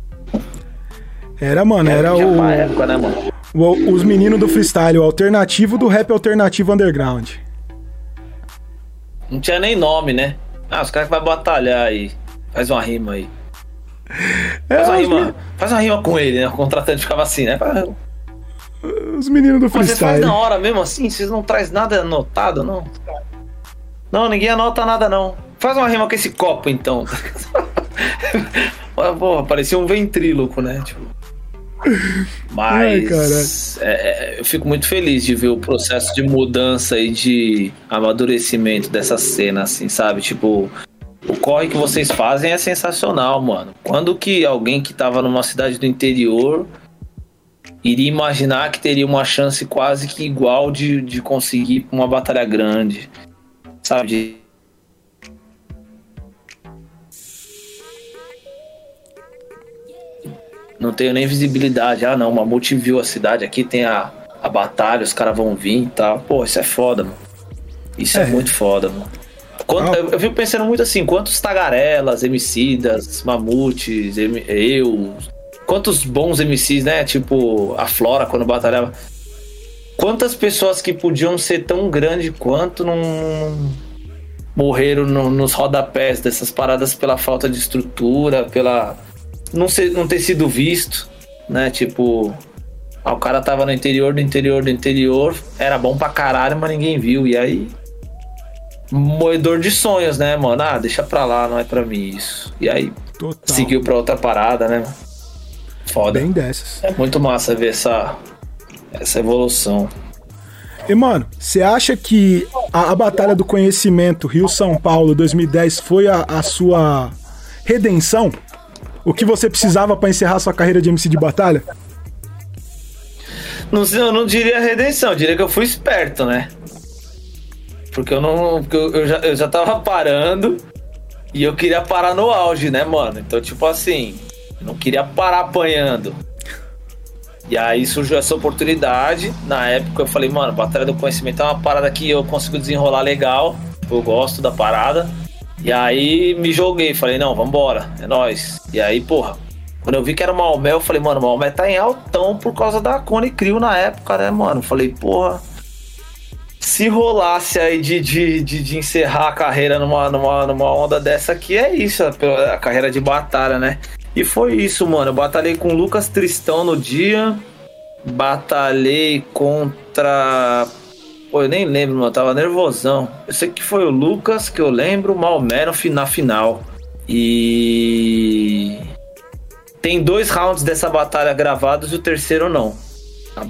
Era, mano, era pra o, época, né, mano? o- os meninos do freestyle, o alternativo do rap alternativo underground. Não tinha nem nome, né? Ah, os caras que vai batalhar aí. Faz uma rima aí. É, Faz uma rima. Faz uma rima com ele, né? O contratante ficava assim, né? Mas os meninos do Vocês fazem freestyle. na hora mesmo assim? Vocês não trazem nada anotado, não? Não, ninguém anota nada, não. Faz uma rima com esse copo, então. [LAUGHS] Porra, parecia um ventríloco, né? Tipo. Ai, Mas é, é, eu fico muito feliz de ver o processo de mudança e de amadurecimento dessa cena, assim, sabe? Tipo, o corre que vocês fazem é sensacional, mano. Quando que alguém que tava numa cidade do interior iria imaginar que teria uma chance quase que igual de, de conseguir uma batalha grande, sabe? Não tenho nem visibilidade. Ah, não, o Mamute viu a cidade aqui, tem a, a batalha, os caras vão vir e tal. Pô, isso é foda, mano. Isso é, É. muito foda, mano. Quanto- Ah. eu, eu fico pensando muito assim, quantos tagarelas, emicidas, mamutes, em- eu, quantos bons MCs, né? Tipo, a Flora quando batalhava. Quantas pessoas que podiam ser tão grandes quanto não morreram no- nos rodapés dessas paradas pela falta de estrutura, pela não, ser, não ter sido visto, né? Tipo, ah, o cara tava no interior do interior do interior, era bom pra caralho, mas ninguém viu. E aí. Moedor de sonhos, né, mano? Ah, deixa pra lá, não é pra mim isso. E aí Total. seguiu pra outra parada, né? Foda. Bem dessas. É muito massa ver essa, essa evolução. E, mano, você acha que a, a Batalha do Conhecimento Rio-São Paulo 2010 foi a, a sua redenção? O que você precisava pra encerrar sua carreira de MC de batalha? Não, sei, eu não diria redenção, eu diria que eu fui esperto, né? Porque eu não. Porque eu, eu já, eu já tava parando e eu queria parar no auge, né, mano? Então, tipo assim, eu não queria parar apanhando. E aí surgiu essa oportunidade. Na época eu falei, mano, Batalha do Conhecimento é uma parada que eu consigo desenrolar legal. Eu gosto da parada. E aí me joguei, falei, não, vambora, é nóis. E aí, porra, quando eu vi que era o Maomé, eu falei, mano, Maomé tá em altão por causa da Cone Crio na época, né, mano? Falei, porra. se rolasse aí de, de, de, de, encerrar a carreira numa, numa, numa onda dessa aqui, é isso, a carreira de batalha, né? E foi isso, mano. Eu batalhei com o Lucas Tristão no dia. Batalhei contra. Pô, eu nem lembro, mano. Eu tava nervosão. Eu sei que foi o Lucas que eu lembro, o na final. E. Tem dois rounds dessa batalha gravados e o terceiro não.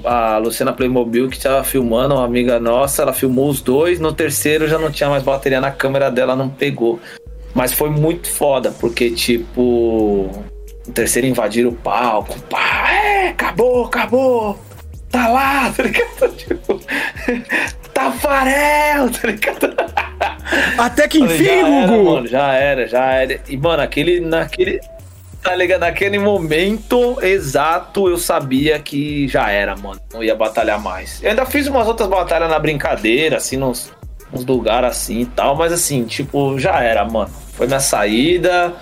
A, a Luciana Playmobil que tava filmando, uma amiga nossa, ela filmou os dois. No terceiro já não tinha mais bateria na câmera dela, não pegou. Mas foi muito foda, porque, tipo, o terceiro invadir o palco. Pá, é, acabou, acabou. Tá lá, [LAUGHS] tá ligado? Tipo, [LAUGHS] Tafarel, tá ligado? Até que enfim, já Gugu. Era, mano, já era, já era. E, mano, aquele, naquele, tá ligado? Naquele momento exato, eu sabia que já era, mano. Não ia batalhar mais. Eu ainda fiz umas outras batalhas na brincadeira, assim, nos, nos lugares assim e tal, mas assim, tipo, já era, mano. Foi minha saída,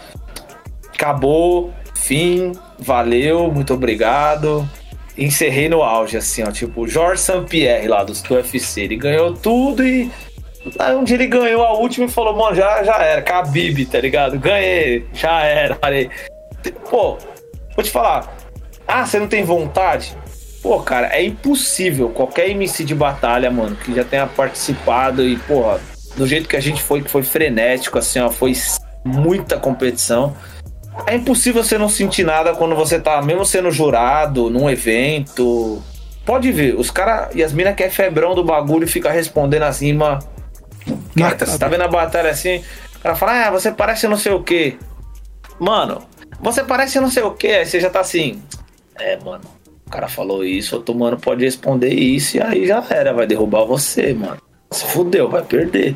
acabou, fim, valeu, muito obrigado. Encerrei no auge, assim, ó, tipo, Jorge Saint-Pierre lá do UFC. Ele ganhou tudo e. Aí um dia ele ganhou a última e falou, mano, já, já era, Khabib, tá ligado? Ganhei, já era. Falei, pô, vou te falar. Ah, você não tem vontade? Pô, cara, é impossível qualquer MC de batalha, mano, que já tenha participado e, porra, do jeito que a gente foi, que foi frenético, assim, ó, foi muita competição. É impossível você não sentir nada quando você tá, mesmo sendo jurado, num evento. Pode ver, os caras e as minas que é febrão do bagulho fica respondendo assim, mano. Você tá vendo a batalha assim? O cara fala, ah, você parece não sei o que. Mano, você parece não sei o que. Aí você já tá assim. É, mano, o cara falou isso, outro mano pode responder isso, e aí já era, vai derrubar você, mano. Se fudeu, vai perder.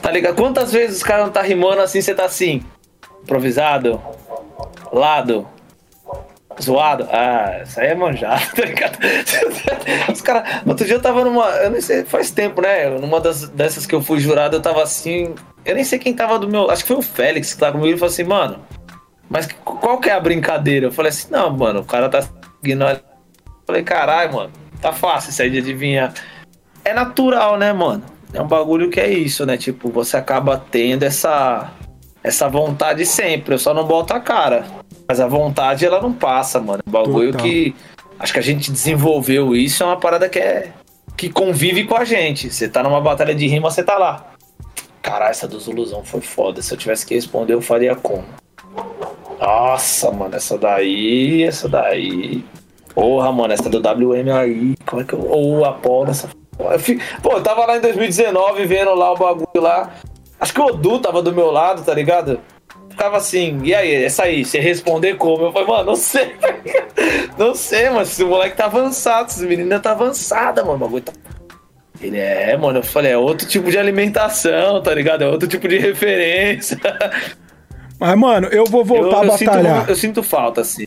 Tá ligado? Quantas vezes os caras não tá rimando assim, você tá assim, improvisado, lado, zoado. Ah, isso aí é manjado, [LAUGHS] tá ligado? Os caras. Outro dia eu tava numa. Eu nem sei, faz tempo, né? Numa das, dessas que eu fui jurado, eu tava assim. Eu nem sei quem tava do meu. Acho que foi o Félix que tava comigo. Ele falou assim, mano, mas qual que é a brincadeira? Eu falei assim, não, mano, o cara tá seguindo. Eu falei, caralho, mano, tá fácil isso aí de adivinhar. É natural, né, mano? É um bagulho que é isso, né? Tipo, você acaba tendo essa essa vontade sempre. Eu só não boto a cara. Mas a vontade, ela não passa, mano. Um bagulho Total. que. Acho que a gente desenvolveu isso. É uma parada que é. Que convive com a gente. Você tá numa batalha de rima, você tá lá. Caralho, essa do Zuluzão foi foda. Se eu tivesse que responder, eu faria como? Nossa, mano, essa daí. Essa daí. Porra, mano, essa do WM aí. Como é que eu. Ou a Apolo, essa. Pô, eu tava lá em 2019 vendo lá o bagulho lá. Acho que o Odu tava do meu lado, tá ligado? Ficava assim, e aí, essa aí, você responder como? Eu falei, mano, não sei. [LAUGHS] não sei, mas esse moleque tá avançado, esse menino tá avançada, mano. O bagulho tá. Ele é, mano, eu falei, é outro tipo de alimentação, tá ligado? É outro tipo de referência. [LAUGHS] Mas, mano, eu vou voltar eu, eu a batalhar. Sinto, eu sinto falta, assim.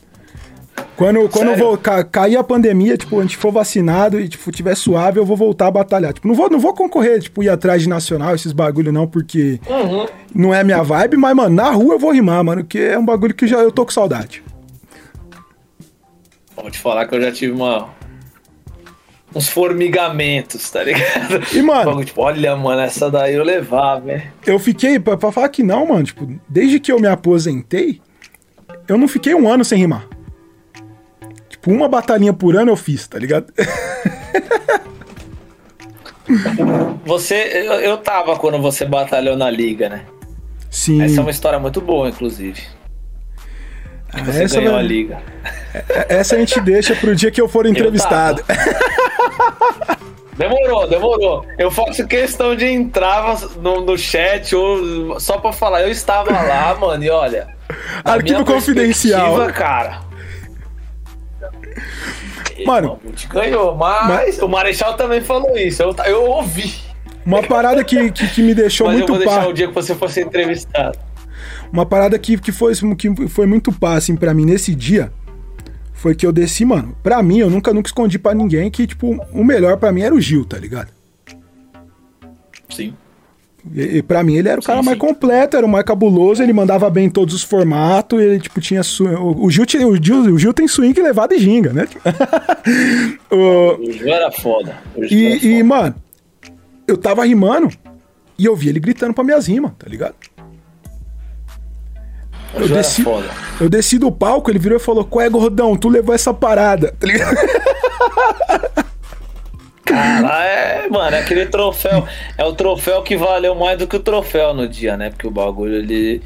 Quando, quando vou ca, cair a pandemia, tipo, a gente for vacinado e tipo, tiver suave, eu vou voltar a batalhar. Tipo, não vou, não vou concorrer, tipo, ir atrás de nacional, esses bagulho não, porque uhum. não é minha vibe, mas, mano, na rua eu vou rimar, mano, que é um bagulho que já eu tô com saudade. Vou te falar que eu já tive uma. Uns formigamentos, tá ligado? E, mano. Tipo, olha, mano, essa daí eu levava, né? Eu fiquei, pra, pra falar que não, mano, tipo, desde que eu me aposentei, eu não fiquei um ano sem rimar. Tipo, uma batalhinha por ano eu fiz, tá ligado? Você, eu, eu tava quando você batalhou na liga, né? Sim. Essa é uma história muito boa, inclusive. Ah, você essa ganhou vai... a liga. É, essa a gente deixa pro dia que eu for entrevistado. Eu demorou, demorou. Eu faço questão de entrar no, no chat ou só pra falar. Eu estava lá, mano, e olha. Arquivo confidencial. cara. Mano. ganhou, mas, mas, o Marechal também falou isso. Eu, eu ouvi. Uma parada que, que, que me deixou mas muito. Eu vou deixar o dia que você fosse entrevistado. Uma parada que, que, foi, que foi muito pá, assim, pra mim nesse dia. Foi que eu desci, mano. Pra mim, eu nunca, nunca escondi pra ninguém que, tipo, o melhor pra mim era o Gil, tá ligado? Sim. E, e pra mim ele era o sim, cara mais completo, era o mais cabuloso, ele mandava bem em todos os formatos, ele tipo tinha o, o, Gil, o, Gil, o Gil tem swing levado e ginga, né? [LAUGHS] o, o Gil era foda. Gil e, era foda. e, mano, eu tava rimando e eu vi ele gritando pra minhas rimas, tá ligado? Eu desci, eu desci do palco, ele virou e falou: Qual é, gordão? Tu levou essa parada, tá ligado? [LAUGHS] Cara, é, mano, é aquele troféu. É o troféu que valeu mais do que o troféu no dia, né? Porque o bagulho ele.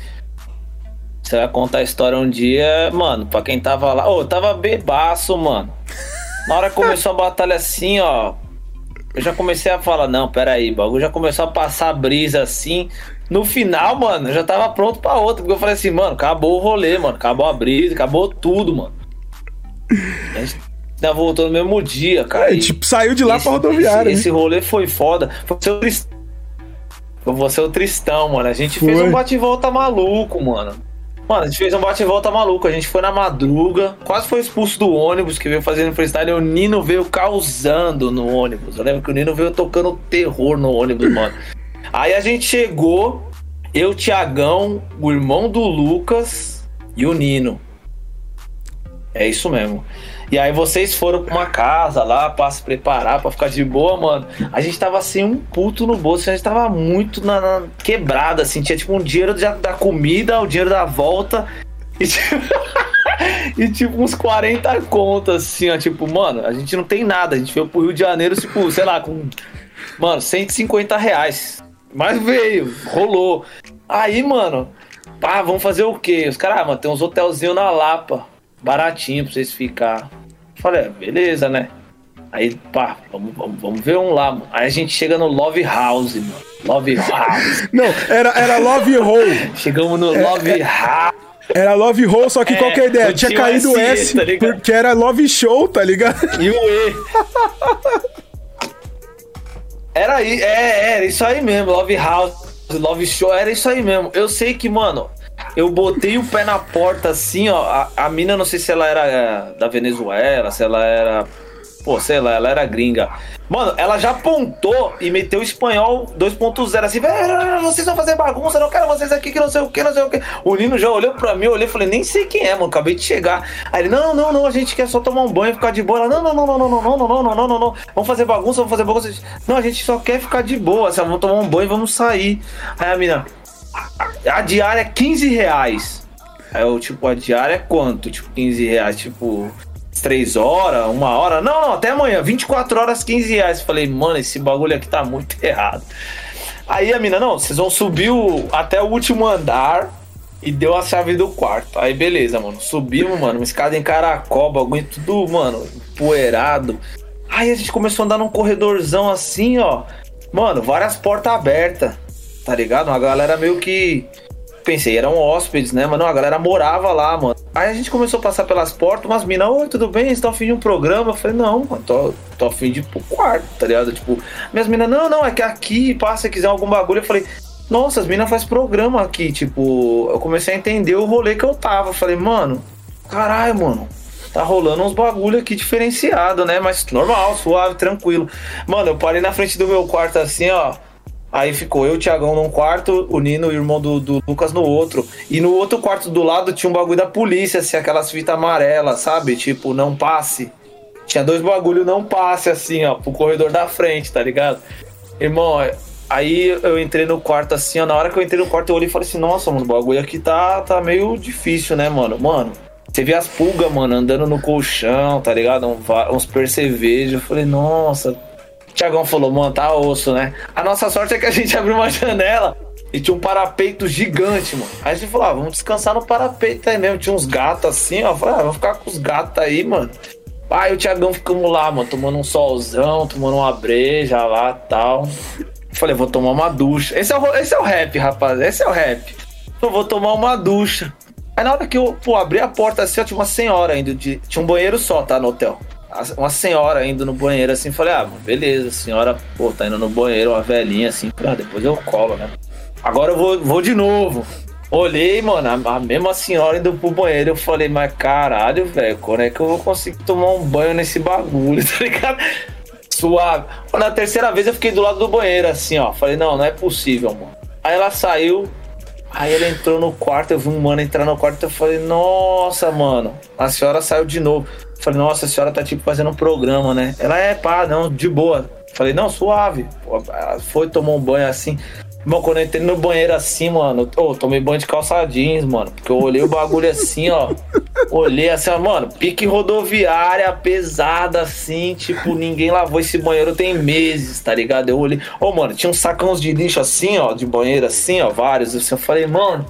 Você vai contar a história um dia, mano, pra quem tava lá. Ô, eu tava bebaço, mano. Na hora que começou a batalha assim, ó. Eu já comecei a falar, não, peraí, o bagulho já começou a passar brisa assim. No final, mano, eu já tava pronto pra outra. Porque eu falei assim, mano, acabou o rolê, mano. Acabou a brisa, acabou tudo, mano. A gente ainda voltou no mesmo dia, cara. É, e- tipo, saiu de lá esse, pra rodoviária. Esse, né? esse rolê foi foda. Foi você o Tristão. Você o Tristão, mano. A gente fez Foi. um bate-volta maluco, mano. Mano, a gente fez um bate-volta maluco. A gente foi na madruga, quase foi expulso do ônibus que veio fazendo freestyle. E o Nino veio causando no ônibus. Eu lembro que o Nino veio tocando terror no ônibus, mano. Aí a gente chegou, eu, Tiagão, o irmão do Lucas e o Nino. É isso mesmo. E aí vocês foram pra uma casa lá pra se preparar, pra ficar de boa, mano. A gente tava sem um puto no bolso, a gente tava muito na, na quebrada, assim. Tinha tipo um dinheiro da, da comida, o dinheiro da volta. [LAUGHS] E tipo, [LAUGHS] e, tipo, uns 40 contas, assim, ó. Tipo, mano, a gente não tem nada. A gente veio pro Rio de Janeiro, tipo, sei lá, com. Mano, 150 reais. Mas veio, rolou. Aí, mano, pá, vamos fazer o quê? Os caras, ah, mano, tem uns hotelzinhos na Lapa, baratinho pra vocês ficar. Falei, é, beleza, né? Aí, pá, vamos, vamos, vamos ver um lá, mano. Aí a gente chega no Love House, mano. Love House. [LAUGHS] Não, era, era Love Hole. Chegamos no Love House. Era Love Hole, só que É, qual que é a ideia? Tinha caído o SE, S, tá porque era Love Show, tá ligado? E o E. Era aí, é, era isso aí mesmo, Love House, Love Show, era isso aí mesmo. Eu sei que, mano, eu botei o pé na porta assim, ó. A, a mina, não sei se ela era é, da Venezuela, se ela era. Pô, sei lá, ela era gringa. Mano, ela já apontou e meteu o espanhol 2.0 assim, "Velho, vocês vão fazer bagunça, não quero vocês aqui que não sei o que, não sei o que. O Nino já olhou pra mim, eu olhei e falei, nem sei quem é, mano, acabei de chegar. Aí ele, não, não, não, a gente quer só tomar um banho, ficar de boa. Ela, não, não, não, não, não, não, não, não, não, não, não, não. Vamos fazer bagunça, vamos fazer bagunça. Não, a gente só quer ficar de boa, assim, vamos tomar um banho e vamos sair. Aí a mina, a diária é 15 reais. Aí eu, tipo, a diária é quanto? Tipo, 15 reais, tipo, 3 horas, uma hora? Não, não, até amanhã, 24 horas, 15 reais. Falei, mano, esse bagulho aqui tá muito [LAUGHS] errado. Aí a mina, não, vocês vão subir o- até o último andar e deu a chave do quarto. Aí beleza, mano, subimos, mano, uma escada em caracol, bagulho tudo, mano, empoeirado. Aí a gente começou a andar num corredorzão assim, ó. Mano, várias portas abertas, tá ligado? Uma galera meio que. Pensei, eram hóspedes, né? Mas não, a galera morava lá, mano. Aí a gente começou a passar pelas portas, umas minas, oi, tudo bem? Vocês estão afim de um programa? Eu falei, não, mano, tô, tô afim de ir pro quarto, tá ligado? Tipo, minhas minas, não, não, é que aqui, passa, se quiser algum bagulho. Eu falei, nossa, as minas fazem programa aqui, tipo, eu comecei a entender o rolê que eu tava. Eu falei, mano, caralho, mano, tá rolando uns bagulho aqui diferenciado, né? Mas normal, suave, tranquilo. Mano, eu parei na frente do meu quarto assim, ó. Aí ficou eu o Thiagão num quarto, o Nino, o irmão do, do Lucas, no outro. E no outro quarto do lado tinha um bagulho da polícia, assim, aquelas fitas amarelas, sabe? Tipo, não passe. Tinha dois bagulho não passe, assim, ó, pro corredor da frente, tá ligado? Irmão, aí eu entrei no quarto assim, ó. Na hora que eu entrei no quarto, eu olhei e falei assim, nossa, mano, o bagulho aqui tá, tá meio difícil, né, mano? Mano, você vê as pulgas, mano, andando no colchão, tá ligado? Um, uns percevejos. Eu falei, nossa. Tiagão falou, mano, tá osso, né? A nossa sorte é que a gente [LAUGHS] abriu uma janela e tinha um parapeito gigante, mano. Aí a gente falou, ah, vamos descansar no parapeito aí mesmo. Tinha uns gatos assim, ó. Falei, ah, vamos ficar com os gatos aí, mano. Aí o Tiagão ficamos lá, mano, tomando um solzão, tomando uma breja lá tal. Falei, vou tomar uma ducha. Esse é, o, esse é o rap, rapaz. Esse é o rap. Eu vou tomar uma ducha. Aí na hora que eu pô, abri a porta assim, ó, tinha uma senhora indo de. Tinha um banheiro só, tá? No hotel. Uma senhora indo no banheiro assim, falei, ah, beleza, senhora, pô, tá indo no banheiro, uma velhinha assim, ah, depois eu colo, né? Agora eu vou, vou de novo. Olhei, mano, a, a mesma senhora indo pro banheiro, eu falei, mas caralho, velho, quando é que eu vou conseguir tomar um banho nesse bagulho, [LAUGHS] tá ligado? Suave. Na terceira vez eu fiquei do lado do banheiro, assim, ó. Falei, não, não é possível, mano. Aí ela saiu, aí ela entrou no quarto, eu vi um mano entrar no quarto, eu falei, nossa, mano, a senhora saiu de novo. Falei, nossa, a senhora tá tipo fazendo um programa, né? Ela é pá, não, de boa. Falei, não, suave. Pô, Foi, tomou um banho assim. Irmão, quando eu entrei no banheiro assim, mano, ô, tomei banho de calça jeans, mano. Porque eu olhei o bagulho assim, ó. Olhei assim, ó, mano, pique rodoviária, pesada assim, tipo, ninguém lavou esse banheiro tem meses, tá ligado? Eu olhei. Ô, mano, tinha uns sacões de lixo assim, ó, de banheiro assim, ó, vários. Assim, eu falei, mano,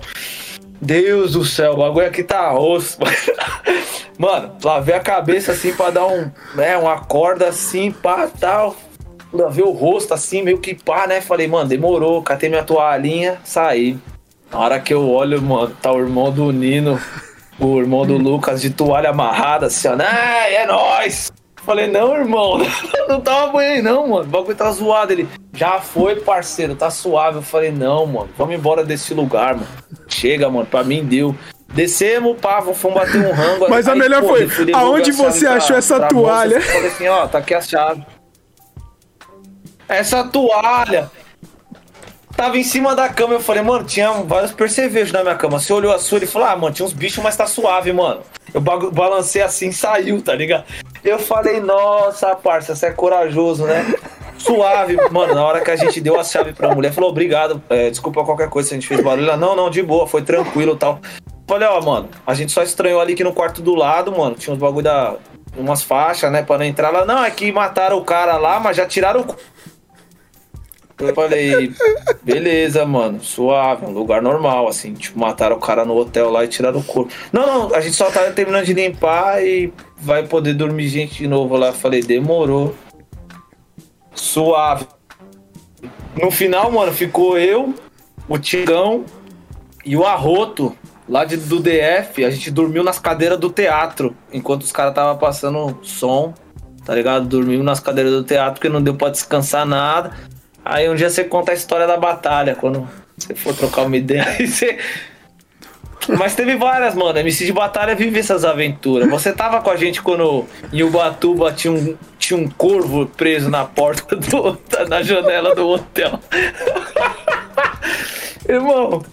Deus do céu, o bagulho aqui tá osso. [LAUGHS] Mano, lavei a cabeça assim pra dar um, né, uma corda assim, pá, tal. Lavei o rosto assim, meio que pá, né? Falei, mano, demorou, catei minha toalhinha, saí. Na hora que eu olho, mano, tá o irmão do Nino, o irmão do Lucas de toalha amarrada, assim, ó, né? É nóis! Falei, não, irmão, [LAUGHS] não tava banho aí, não, mano. O bagulho tá zoado. Ele, já foi, parceiro, tá suave. Eu falei, não, mano, vamos embora desse lugar, mano. Chega, mano, pra mim deu. Descemos, pá, fomos bater um rango. Mas a Aí, melhor pô, foi, aonde a você achou essa moça, toalha? Falei assim, ó, tá aqui a chave. Essa toalha tava em cima da cama. Eu falei, mano, tinha vários percevejos na minha cama. Você olhou a sua, ele falou, ah, mano, tinha uns bichos, mas tá suave, mano. Eu balancei assim, saiu, tá ligado? Eu falei, nossa, parça, você é corajoso, né? Suave, mano, na hora que a gente deu a chave pra mulher, falou, obrigado, é, desculpa qualquer coisa se a gente fez barulho. Ela, não, não, de boa, foi tranquilo e tal. Falei, ó, mano, a gente só estranhou ali que no quarto do lado, mano, tinha uns bagulho da. umas faixas, né, pra não entrar. Ela, não, é que mataram o cara lá, mas já tiraram o. cu." Eu falei, beleza, mano, suave, um lugar normal, assim, tipo, mataram o cara no hotel lá e tiraram o corpo. Não, não, a gente só tá terminando de limpar e vai poder dormir gente de novo lá. Eu falei, demorou. Suave. No final, mano, ficou eu, o Tigão e o Arroto, lá de, do DF. A gente dormiu nas cadeiras do teatro, enquanto os caras tava passando som, tá ligado? Dormimos nas cadeiras do teatro porque não deu pra descansar nada. Aí um dia você conta a história da batalha, quando você for trocar uma ideia. [LAUGHS] Aí você. Mas teve várias, mano. MC de batalha vive essas aventuras. Você tava com a gente quando em Ubatuba tinha um, tinha um corvo preso na porta [LAUGHS] do. na janela do hotel. [LAUGHS] Irmão.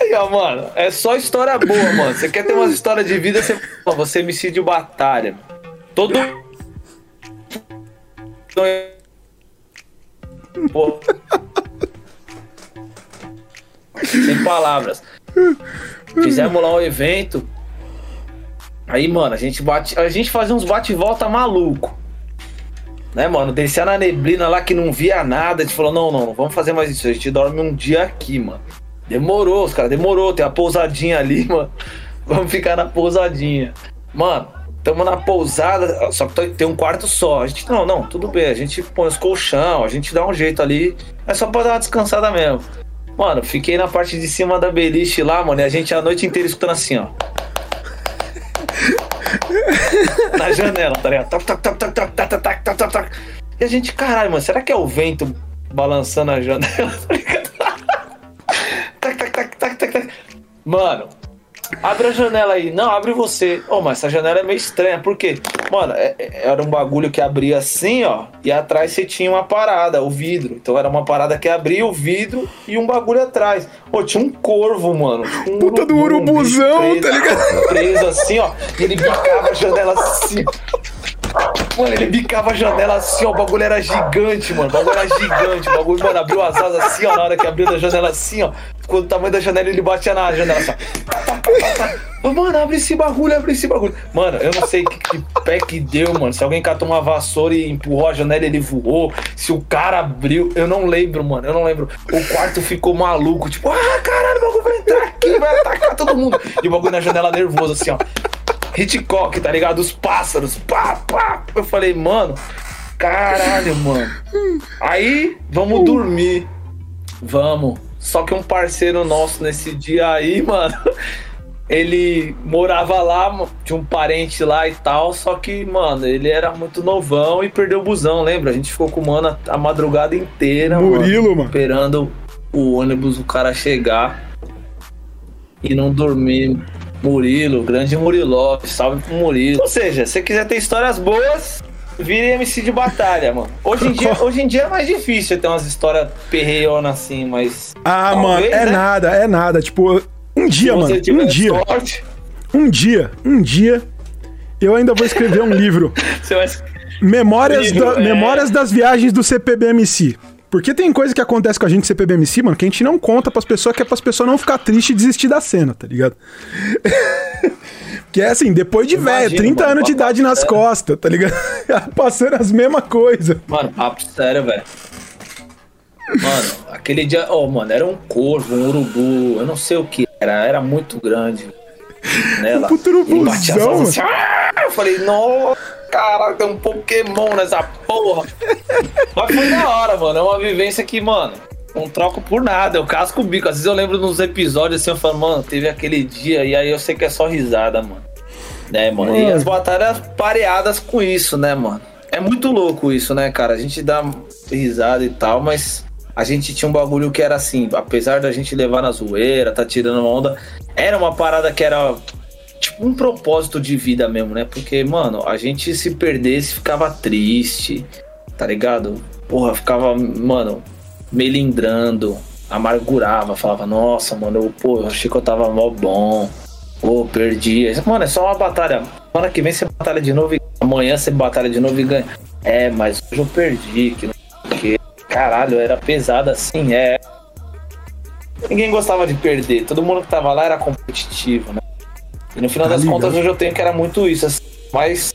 Aí, ó, mano, é só história boa, mano. Você quer ter umas histórias de vida, você, você é MC de batalha. Todo. Sem palavras. Fizemos lá um evento. Aí, mano, a gente bate. A gente fazia uns bate-volta maluco. Né, mano? Descia na neblina lá que não via nada. A gente falou: não, não, não vamos fazer mais isso. A gente dorme um dia aqui, mano. Demorou, os caras, demorou. Tem a pousadinha ali, [LAUGHS] mano. Vamos ficar na pousadinha. Mano, tamo na pousada, só que tem um quarto só. A gente, não, não, tudo bem. A gente põe os colchão, a gente dá um jeito ali. É só pra dar uma descansada mesmo. Mano, fiquei na parte de cima da beliche lá, mano, e a gente a noite inteira escutando assim, ó. [LAUGHS] na janela, tá ligado? Tac, tac, tac, tac, tac, tac, tac, tac, tac. E a gente, caralho, mano, será que é o vento balançando a janela? [LAUGHS] Tá [LAUGHS] tac, tac, tac, tac, tac, tac. Mano, abre a janela aí. Não, abre você. Ô, mas essa janela é meio estranha. Por quê? Mano, é- é- era um bagulho que abria assim, ó. E atrás você tinha uma parada, o vidro. Então era uma parada que abria o vidro e um bagulho atrás. Pô, tinha um corvo, mano. Um Puta do urubu, um urubuzão, tá ligado? Preso assim, ó. E ele bicava a janela assim. Mano, ele bicava a janela assim, ó. O bagulho era gigante, mano. O bagulho era gigante. O bagulho, mano, abriu as asas assim, ó. Na hora que abriu da janela assim, ó. Ficou do tamanho da janela ele batia na janela assim, ó. Mano, abre esse bagulho, abre esse bagulho. Mano, eu não sei que, que pé que deu, mano. Se alguém catou uma vassoura e empurrou a janela, ele voou. Se o cara abriu, eu não lembro, mano. Eu não lembro. O quarto ficou maluco, tipo, ah, caralho, o bagulho vai entrar aqui, vai atacar todo mundo. E o bagulho na janela nervoso, assim, ó. Hitchcock, tá ligado? Os pássaros, pá, pá. Eu falei, mano, caralho, mano. Aí, vamos dormir. Vamos. Só que um parceiro nosso nesse dia aí, [LAUGHS] mano, ele morava lá, tinha um parente lá e tal, só que, mano, ele era muito novão e perdeu o busão, lembra? A gente ficou com o mano a, a madrugada inteira, Murilo, mano, mano. esperando o ônibus, o cara chegar e não dormir. Murilo, grande Murilov, salve pro Murilo. Ou seja, se você quiser ter histórias boas, vire MC de batalha, mano. Hoje em dia, [LAUGHS] hoje em dia é mais difícil ter umas histórias perreiona assim, mas. Ah, talvez, mano, é né? nada, é nada. Tipo, um dia, mano, um dia, sorte, um dia, um dia, eu ainda vou escrever um livro. [LAUGHS] você vai. Memórias, Livro, da- é. memórias das viagens do CPBMC. Porque tem coisa que acontece com a gente CPBMC, mano, que a gente não conta pras pessoas, que é pras pessoas não ficar tristes e desistir da cena, tá ligado? [LAUGHS] que é assim, depois de velho, 30 mano, anos de idade nas sério. costas, tá ligado? [LAUGHS] Passando as mesmas coisas. Mano, papo sério, velho. Mano, aquele dia, oh, mano, era um corvo, um urubu, eu não sei o que era, era muito grande. Nela. Um puto urubuzão, assim, "Ah!" [LAUGHS] eu falei, nossa, caralho, tem um Pokémon nessa porra. Mas foi da hora, mano, é uma vivência que, mano, não troco por nada, eu casco o bico. Às vezes eu lembro nos episódios assim, eu falo, mano, teve aquele dia, e aí eu sei que é só risada, mano. Né, mano? E Mano. as batalhas pareadas com isso, né, mano? É muito louco isso, né, cara? A gente dá risada e tal, mas a gente tinha um bagulho que era assim, apesar da gente levar na zoeira, tá tirando uma onda, era uma parada que era tipo um propósito de vida mesmo, né? Porque, mano, a gente se perdesse ficava triste, tá ligado? Porra, ficava, mano, melindrando, amargurava, falava, nossa, mano, eu, pô, eu achei que eu tava mó bom. Pô, perdi. Mano, é só uma batalha. Semana que vem você batalha de novo e amanhã você batalha de novo e ganha. É, mas hoje eu perdi, que não quê. Caralho, era pesado assim, é. Ninguém gostava de perder. Todo mundo que tava lá era competitivo, né? E no final Tá das ligado. contas, hoje eu tenho que era muito isso. Assim, mas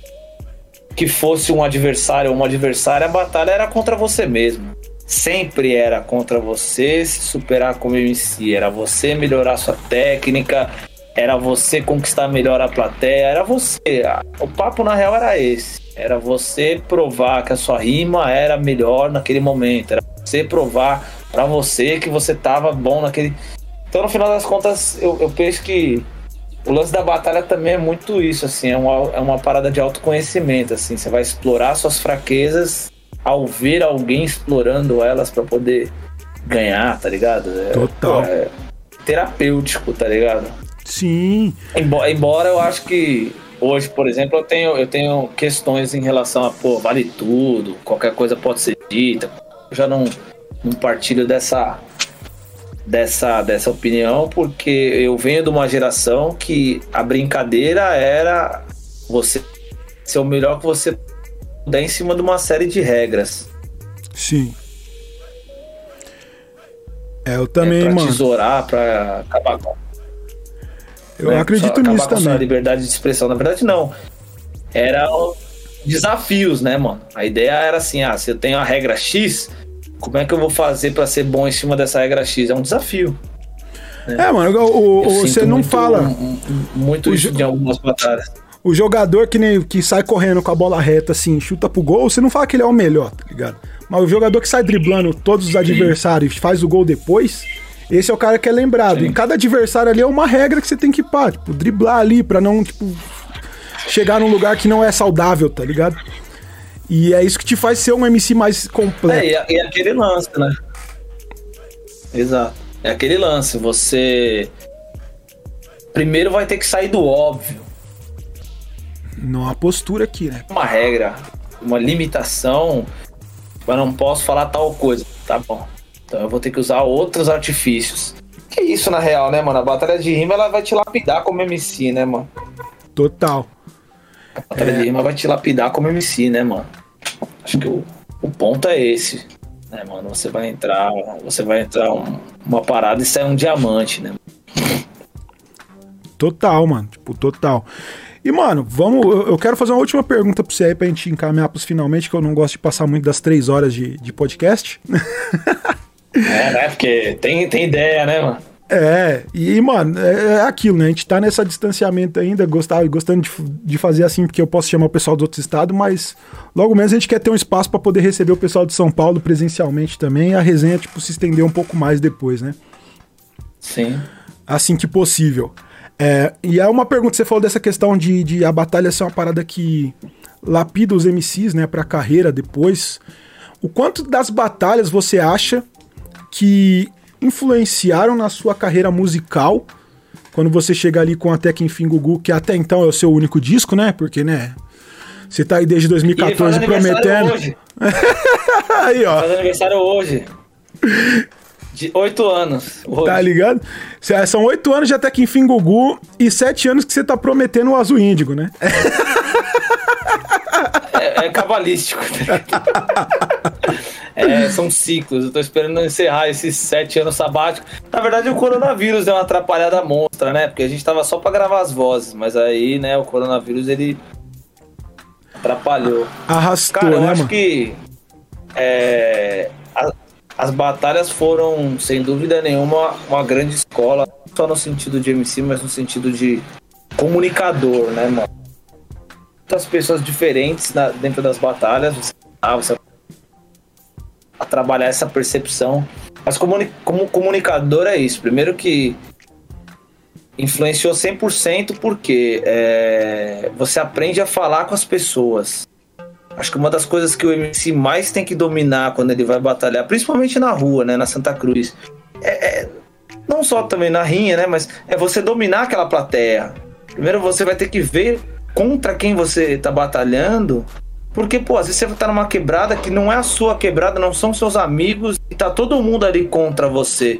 que fosse um adversário ou uma adversária, a batalha era contra você mesmo. Sempre era contra você se superar como MC. Era você melhorar sua técnica, era você conquistar melhor a plateia, era você. O papo na real era esse. Era você provar que a sua rima era melhor naquele momento. Era você provar pra você que você tava bom naquele. Então, no final das contas, eu, eu penso que o lance da batalha também é muito isso, assim, é uma, é uma parada de autoconhecimento, assim, você vai explorar suas fraquezas ao ver alguém explorando elas pra poder ganhar, tá ligado? É, Total. é terapêutico, tá ligado? Sim. Embo- Embora eu acho que hoje, por exemplo, eu tenho, eu tenho questões em relação a, pô, vale tudo, qualquer coisa pode ser dita. Eu já não, não partilho dessa, dessa, dessa opinião, porque eu venho de uma geração que a brincadeira era você ser o melhor que você puder em cima de uma série de regras. Sim. É, eu também, pra mano. tesourar, pra acabar com Eu né? acredito Só acabar nisso com a também. liberdade de expressão. Na verdade, não. Era desafios, né, mano? A ideia era assim: ah, se eu tenho a regra X, como é que eu vou fazer pra ser bom em cima dessa regra X? É um desafio. É, mano, o, o- você não muito- fala. um- um- muito isso de algumas batalhas. O jogador que, nem, que sai correndo com a bola reta, assim, chuta pro gol, você não fala que ele é o melhor, tá ligado? Mas o jogador que sai driblando todos os adversários e faz o gol depois, esse é o cara que é lembrado. Sim. E cada adversário ali é uma regra que você tem que pá, tipo, driblar ali pra não, tipo, chegar num lugar que não é saudável, tá ligado? E é isso que te faz ser um MC mais completo. É, e, a- e aquele lance, né? Exato. É aquele lance. Você. Primeiro vai ter que sair do óbvio. Não há postura aqui, né? uma regra, uma limitação, eu não posso falar tal coisa, tá bom. Então eu vou ter que usar outros artifícios. Que isso na real, né, mano? A batalha de rima ela vai te lapidar como MC, né, mano? Total. A de rima vai te lapidar como MC, né, mano? Acho que o, o ponto é esse. Né, mano? Você vai entrar, você vai entrar um- uma parada e sair um diamante, né? Total, mano. Tipo, total. E, mano, vamos. Eu eu quero fazer uma última pergunta pra você aí pra gente encaminhar pros finalmente, que eu não gosto de passar muito das três horas de, de podcast. [LAUGHS] É, né? Porque tem, tem ideia, né, mano? É, e, mano, é, é aquilo, né? A gente tá nesse distanciamento ainda, gostar, gostando de, de fazer assim, porque eu posso chamar o pessoal dos outros estados, mas logo menos a gente quer ter um espaço pra poder receber o pessoal de São Paulo presencialmente também a resenha, tipo, se estender um pouco mais depois, né? Sim. assim que possível. É, e é uma pergunta, você falou dessa questão de, de a batalha ser uma parada que lapida os MCs, né, pra carreira depois. O quanto das batalhas você acha que influenciaram na sua carreira musical? Quando você chega ali com Até Que Enfim Gugu, que até então é o seu único disco, né? Porque, né? Você tá aí desde E ele faz 2014 aniversário prometendo. hoje. [LAUGHS] Aí, ó. Faz aniversário hoje. De oito anos. Hoje. Tá ligado? São oito anos de Até Que Enfim Gugu e sete anos que você tá prometendo o Azul Índigo, né? É, é cabalístico. [LAUGHS] é, são ciclos. Eu tô esperando encerrar esses sete anos sabáticos. Na verdade, o coronavírus deu uma atrapalhada monstra, né? Porque a gente tava só pra gravar as vozes, mas aí, né, o coronavírus ele atrapalhou. Arrastou, Cara, eu né, acho mano? que é, a- as batalhas foram, sem dúvida nenhuma, uma grande escola, não só no sentido de MC, mas no sentido de comunicador, né, mano? Muitas pessoas diferentes na- dentro das batalhas, você, ah, você trabalhar essa percepção. Mas comuni- como comunicador é isso. Primeiro que influenciou 100% porque é, você aprende a falar com as pessoas. Acho que uma das coisas que o MC mais tem que dominar quando ele vai batalhar, principalmente na rua, né, na Santa Cruz, é, é- não só também na rinha, né, mas é você dominar aquela plateia. Primeiro você vai ter que ver contra quem você tá batalhando, porque, pô, às vezes você tá numa quebrada que não é a sua quebrada, não são seus amigos, e tá todo mundo ali contra você.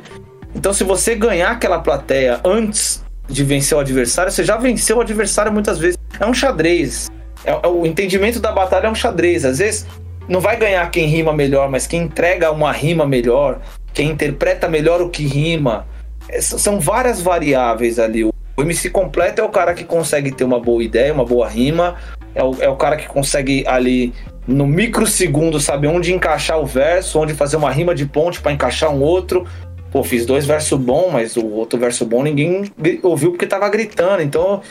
Então, se você ganhar aquela plateia antes de vencer o adversário, você já venceu o adversário muitas vezes. É um xadrez. É, é- o entendimento da batalha é um xadrez. Às vezes não vai ganhar quem rima melhor, mas quem entrega uma rima melhor, quem interpreta melhor o que rima. É, são várias variáveis ali. O MC completo é o cara que consegue ter uma boa ideia, uma boa rima. É o, é o cara que consegue ali no microsegundo saber onde encaixar o verso, onde fazer uma rima de ponte para encaixar um outro. Pô, fiz dois versos bons, mas o outro verso bom ninguém ouviu porque tava gritando. Então,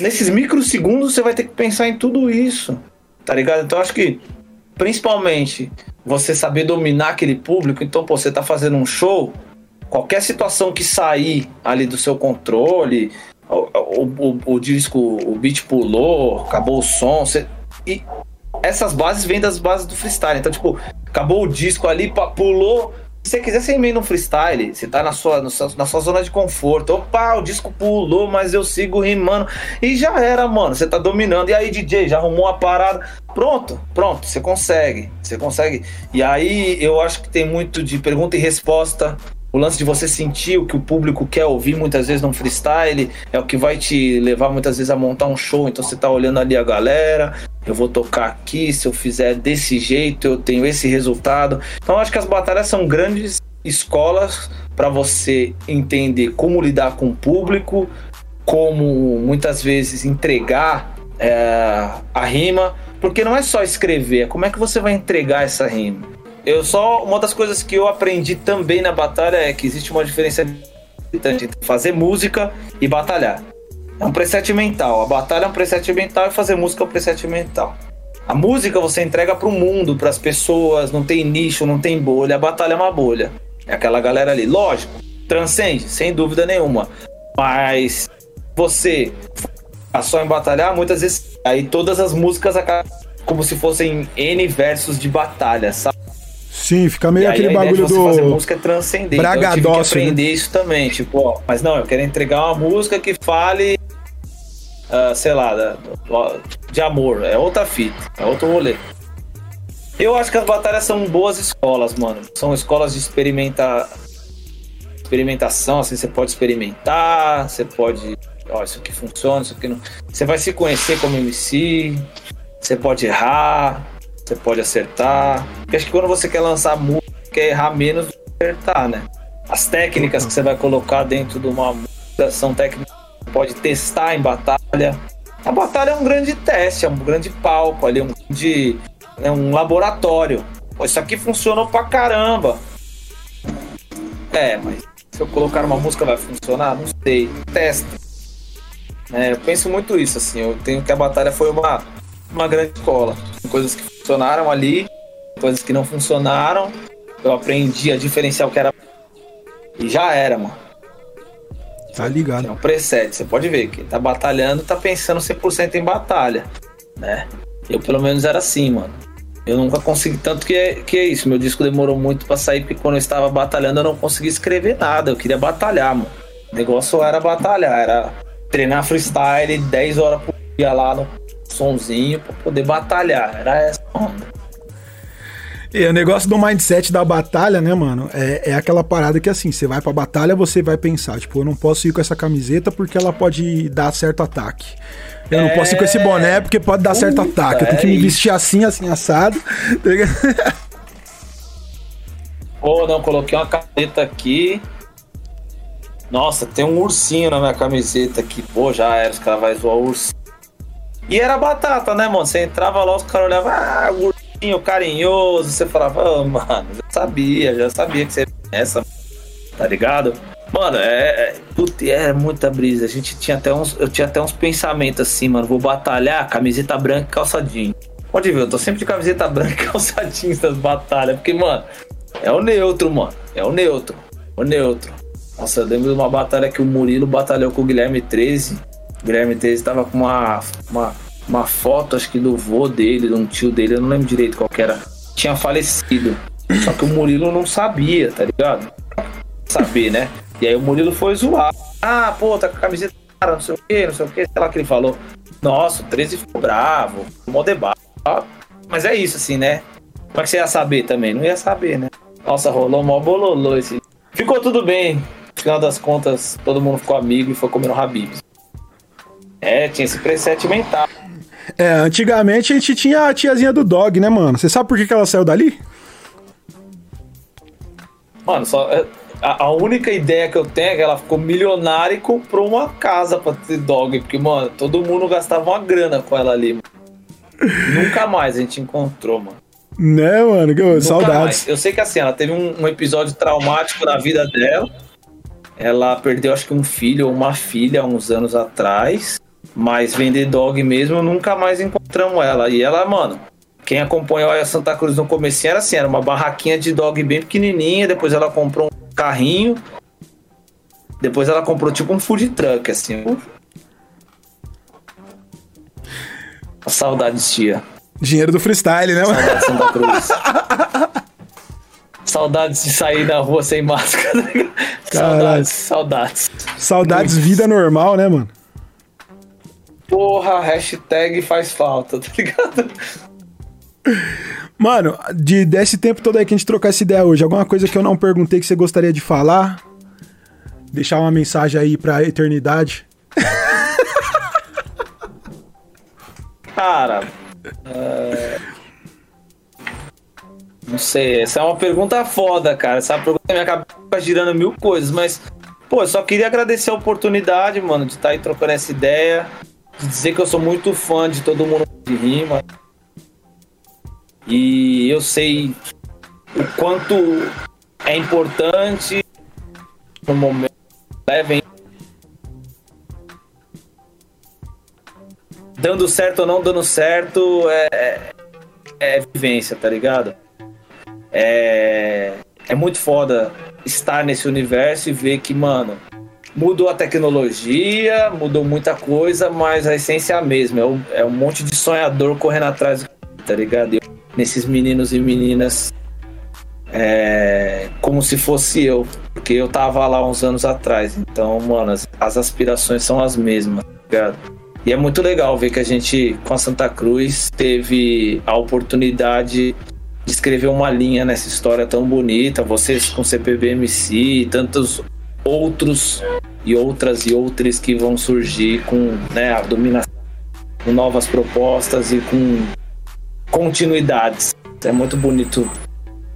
nesses microsegundos você vai ter que pensar em tudo isso. Tá ligado? Então, acho que principalmente você saber dominar aquele público. Então, pô, você tá fazendo um show, qualquer situação que sair ali do seu controle, o, o, o- disco, o beat pulou, acabou o som, e essas bases vêm das bases do freestyle. Então, tipo, acabou o disco ali, pulou. Se você quiser, você emenda um freestyle. Você tá na sua, no seu- na sua zona de conforto. Opa, o disco pulou, mas eu sigo rimando. E já era, mano. Você tá dominando. E aí, DJ, já arrumou a parada. Pronto, pronto. Você consegue. Você consegue. E aí, eu acho que tem muito de pergunta e resposta. O lance de você sentir o que o público quer ouvir muitas vezes num freestyle é o que vai te levar muitas vezes a montar um show. Então você tá olhando ali a galera, eu vou tocar aqui, se eu fizer desse jeito, eu tenho esse resultado. Então acho que as batalhas são grandes escolas para você entender como lidar com o público, como muitas vezes entregar é, a rima, porque não é só escrever, é como é que você vai entregar essa rima. Eu só uma das coisas que eu aprendi também na batalha é que existe uma diferença entre fazer música e batalhar. É um preset mental. A batalha é um preset mental e fazer música é um preset mental. A música você entrega pro mundo, pras pessoas, não tem nicho, não tem bolha. A batalha é uma bolha. É aquela galera ali. Lógico, transcende, sem dúvida nenhuma. Mas você só em batalhar, muitas vezes aí todas as músicas acabam como se fossem N versos de batalha, sabe? Sim, fica meio E aí aquele a ideia bagulho você fazer do. música é transcender. Então eu tive que Bragadócio, né? aprender isso também. Tipo, ó, mas não, eu quero entregar uma música que fale, ah, sei lá, da- do- de amor. É outra fita, é outro rolê. Eu acho que as batalhas são boas escolas, mano. São escolas de experimentar experimentação, assim, você pode experimentar, você pode, ó, isso aqui funciona, isso aqui não. Você vai se conhecer como MC, você pode errar, você pode acertar. Porque acho que quando você quer lançar música, quer errar menos do que acertar, né? As técnicas que você vai colocar dentro de uma música são técnicas que você pode testar em batalha. A batalha é um grande teste, é um grande palco ali, um grande, é um laboratório. Pô, isso aqui funcionou pra caramba. É, mas se eu colocar uma música vai funcionar? Não sei. Testa. É, eu penso muito isso, assim. Eu tenho que a batalha foi uma, uma grande escola. Tem coisas que funcionaram ali, coisas que não funcionaram. Eu aprendi a diferenciar o que era. E já era, mano. Tá É ligado. um preset. Você pode ver, quem tá batalhando tá pensando 100% em batalha, né? Eu pelo menos era assim, mano. Eu nunca consegui, tanto que é, que é isso. Meu disco demorou muito pra sair, porque quando eu estava batalhando eu não conseguia escrever nada. Eu queria batalhar, mano. O negócio era batalhar, era treinar freestyle 10 horas por dia lá no sonzinho pra poder batalhar. Era essa onda. E o negócio do mindset da batalha, né, mano? É, é aquela parada que assim, você vai pra batalha, você vai pensar, tipo, eu não posso ir com essa camiseta porque ela pode dar certo ataque. Eu não posso ir com esse boné porque pode dar certo Puta, ataque. Eu tenho que é me isso. vestir assim, assim, assado. [LAUGHS] Tá? Pô, não, coloquei uma camiseta aqui. Nossa, tem um ursinho na minha camiseta aqui. Pô, já era, os caras vão zoar o ursinho. E era batata, né, mano? Você entrava lá, os caras olhavam, ah, o ursinho carinhoso. Você falava, ah, mano, já sabia, já sabia que você é essa, tá ligado? Mano, é. é é muita brisa. A gente tinha até uns. Eu tinha até uns pensamentos assim, mano. Vou batalhar, camiseta branca e calçadinho. Pode ver, eu tô sempre de camiseta [LAUGHS] branca e calçadinho das batalhas. Porque, mano, é o neutro, mano. É o neutro. O neutro. Nossa, eu lembro de uma batalha que o Murilo batalhou com o Guilherme 13. Guilherme 13 tava com uma, uma, uma foto, acho que do vô dele, de um tio dele, eu não lembro direito qual era. Tinha falecido. Só que o Murilo não sabia, tá ligado? Saber, né? E aí o Murilo foi zoar. Ah, pô, tá com a camiseta, cara, não sei o que, não sei o que, sei lá que ele falou. Nossa, o 13 ficou bravo, mó debate. Mas é isso, assim, né? Como é que você ia saber também? Não ia saber, né? Nossa, rolou mó bololô esse. Ficou tudo bem. No final das contas, todo mundo ficou amigo e foi comer no Habib's. É, tinha esse preset mental. É, antigamente a gente tinha a tiazinha do dog, né, mano? Você sabe por que, que ela saiu dali? Mano, só. é, A, a única ideia que eu tenho é que ela ficou milionária e comprou uma casa pra ter dog. Porque, mano, todo mundo gastava uma grana com ela ali. mano. Nunca mais a gente encontrou, mano. Né, mano? Que- Saudades. mais. Eu sei que assim, ela teve um, um episódio traumático na vida dela. Ela perdeu, acho que um filho ou uma filha há uns anos atrás. Mas vender dog mesmo, nunca mais encontramos ela. E ela, mano, quem acompanhou a Santa Cruz no começo era assim, era uma barraquinha de dog bem pequenininha. Depois ela comprou um carrinho. Depois ela comprou tipo um food truck, assim. A saudades, tia. Dinheiro do freestyle, né, mano? Saudades Santa Cruz. Saudades de sair na rua sem máscara. Saudades, saudades. Saudades vida normal, né, mano? Porra, hashtag faz falta, tá ligado? Mano, de, desse tempo todo aí que a gente trocar essa ideia hoje, alguma coisa que eu não perguntei que você gostaria de falar? Deixar uma mensagem aí pra eternidade. [LAUGHS] Cara, é, não sei, essa é uma pergunta foda, cara. Essa pergunta minha cabeça fica girando mil coisas, mas, pô, eu só queria agradecer a oportunidade, mano, de estar aí trocando essa ideia, de dizer que eu sou muito fã de todo mundo de rima. E eu sei o quanto é importante no momento. Levem. Dando certo ou não dando certo é, é, é vivência, tá ligado? É, é muito foda estar nesse universo e ver que, mano, mudou a tecnologia, mudou muita coisa, mas a essência é a mesma. É um, é um monte de sonhador correndo atrás, tá ligado? Eu, nesses meninos e meninas é, como se fosse eu, porque eu tava lá uns anos atrás. Então, mano, as, as aspirações são as mesmas, tá ligado? E é muito legal ver que a gente, com a Santa Cruz, teve a oportunidade de escrever uma linha nessa história tão bonita. Vocês com CPBMC e tantos outros e outras e outras que vão surgir com né, a dominação, com novas propostas e com continuidades. É muito bonito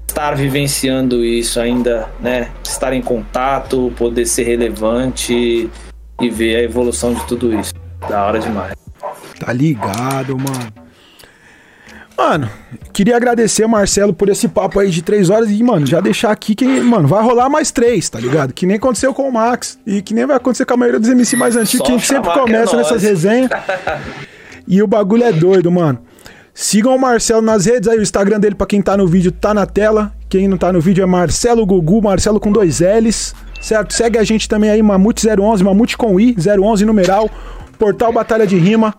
estar vivenciando isso ainda, né? Estar em contato, poder ser relevante e ver a evolução de tudo isso. Da hora demais. Tá ligado, mano. Mano, queria agradecer, Marcelo, por esse papo aí de três horas e, mano, já deixar aqui que, mano, vai rolar mais três, tá ligado? Que nem aconteceu com o Max e que nem vai acontecer com a maioria dos MC mais antigos, Só que a gente sempre é começa nóis. nessas resenhas. [LAUGHS] E o bagulho é doido, mano. Sigam o Marcelo nas redes aí, o Instagram dele, pra quem tá no vídeo, tá na tela. Quem não tá no vídeo é Marcelo Gugu, Marcelo com dois L's, certo? Segue a gente também aí, Mamute011, Mamute com I, 011 numeral, Portal Batalha de Rima,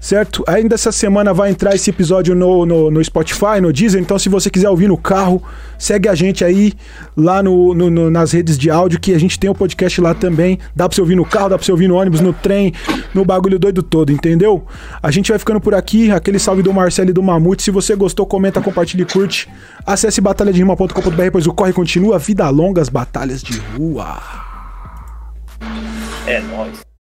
certo? Ainda essa semana vai entrar esse episódio no, no, no Spotify, no Deezer, então se você quiser ouvir no carro, segue a gente aí lá no, no- no- nas redes de áudio, que a gente tem o podcast lá também. Dá pra você ouvir no carro, dá pra você ouvir no ônibus, no trem, no bagulho doido todo, entendeu? A gente vai ficando por aqui, aquele salve do Marcelo e do Mamute. Se você gostou, comenta, compartilha e curte. Acesse batalhaderima.com.br, pois o corre continua. Vida longa, as batalhas de rua. É nóis.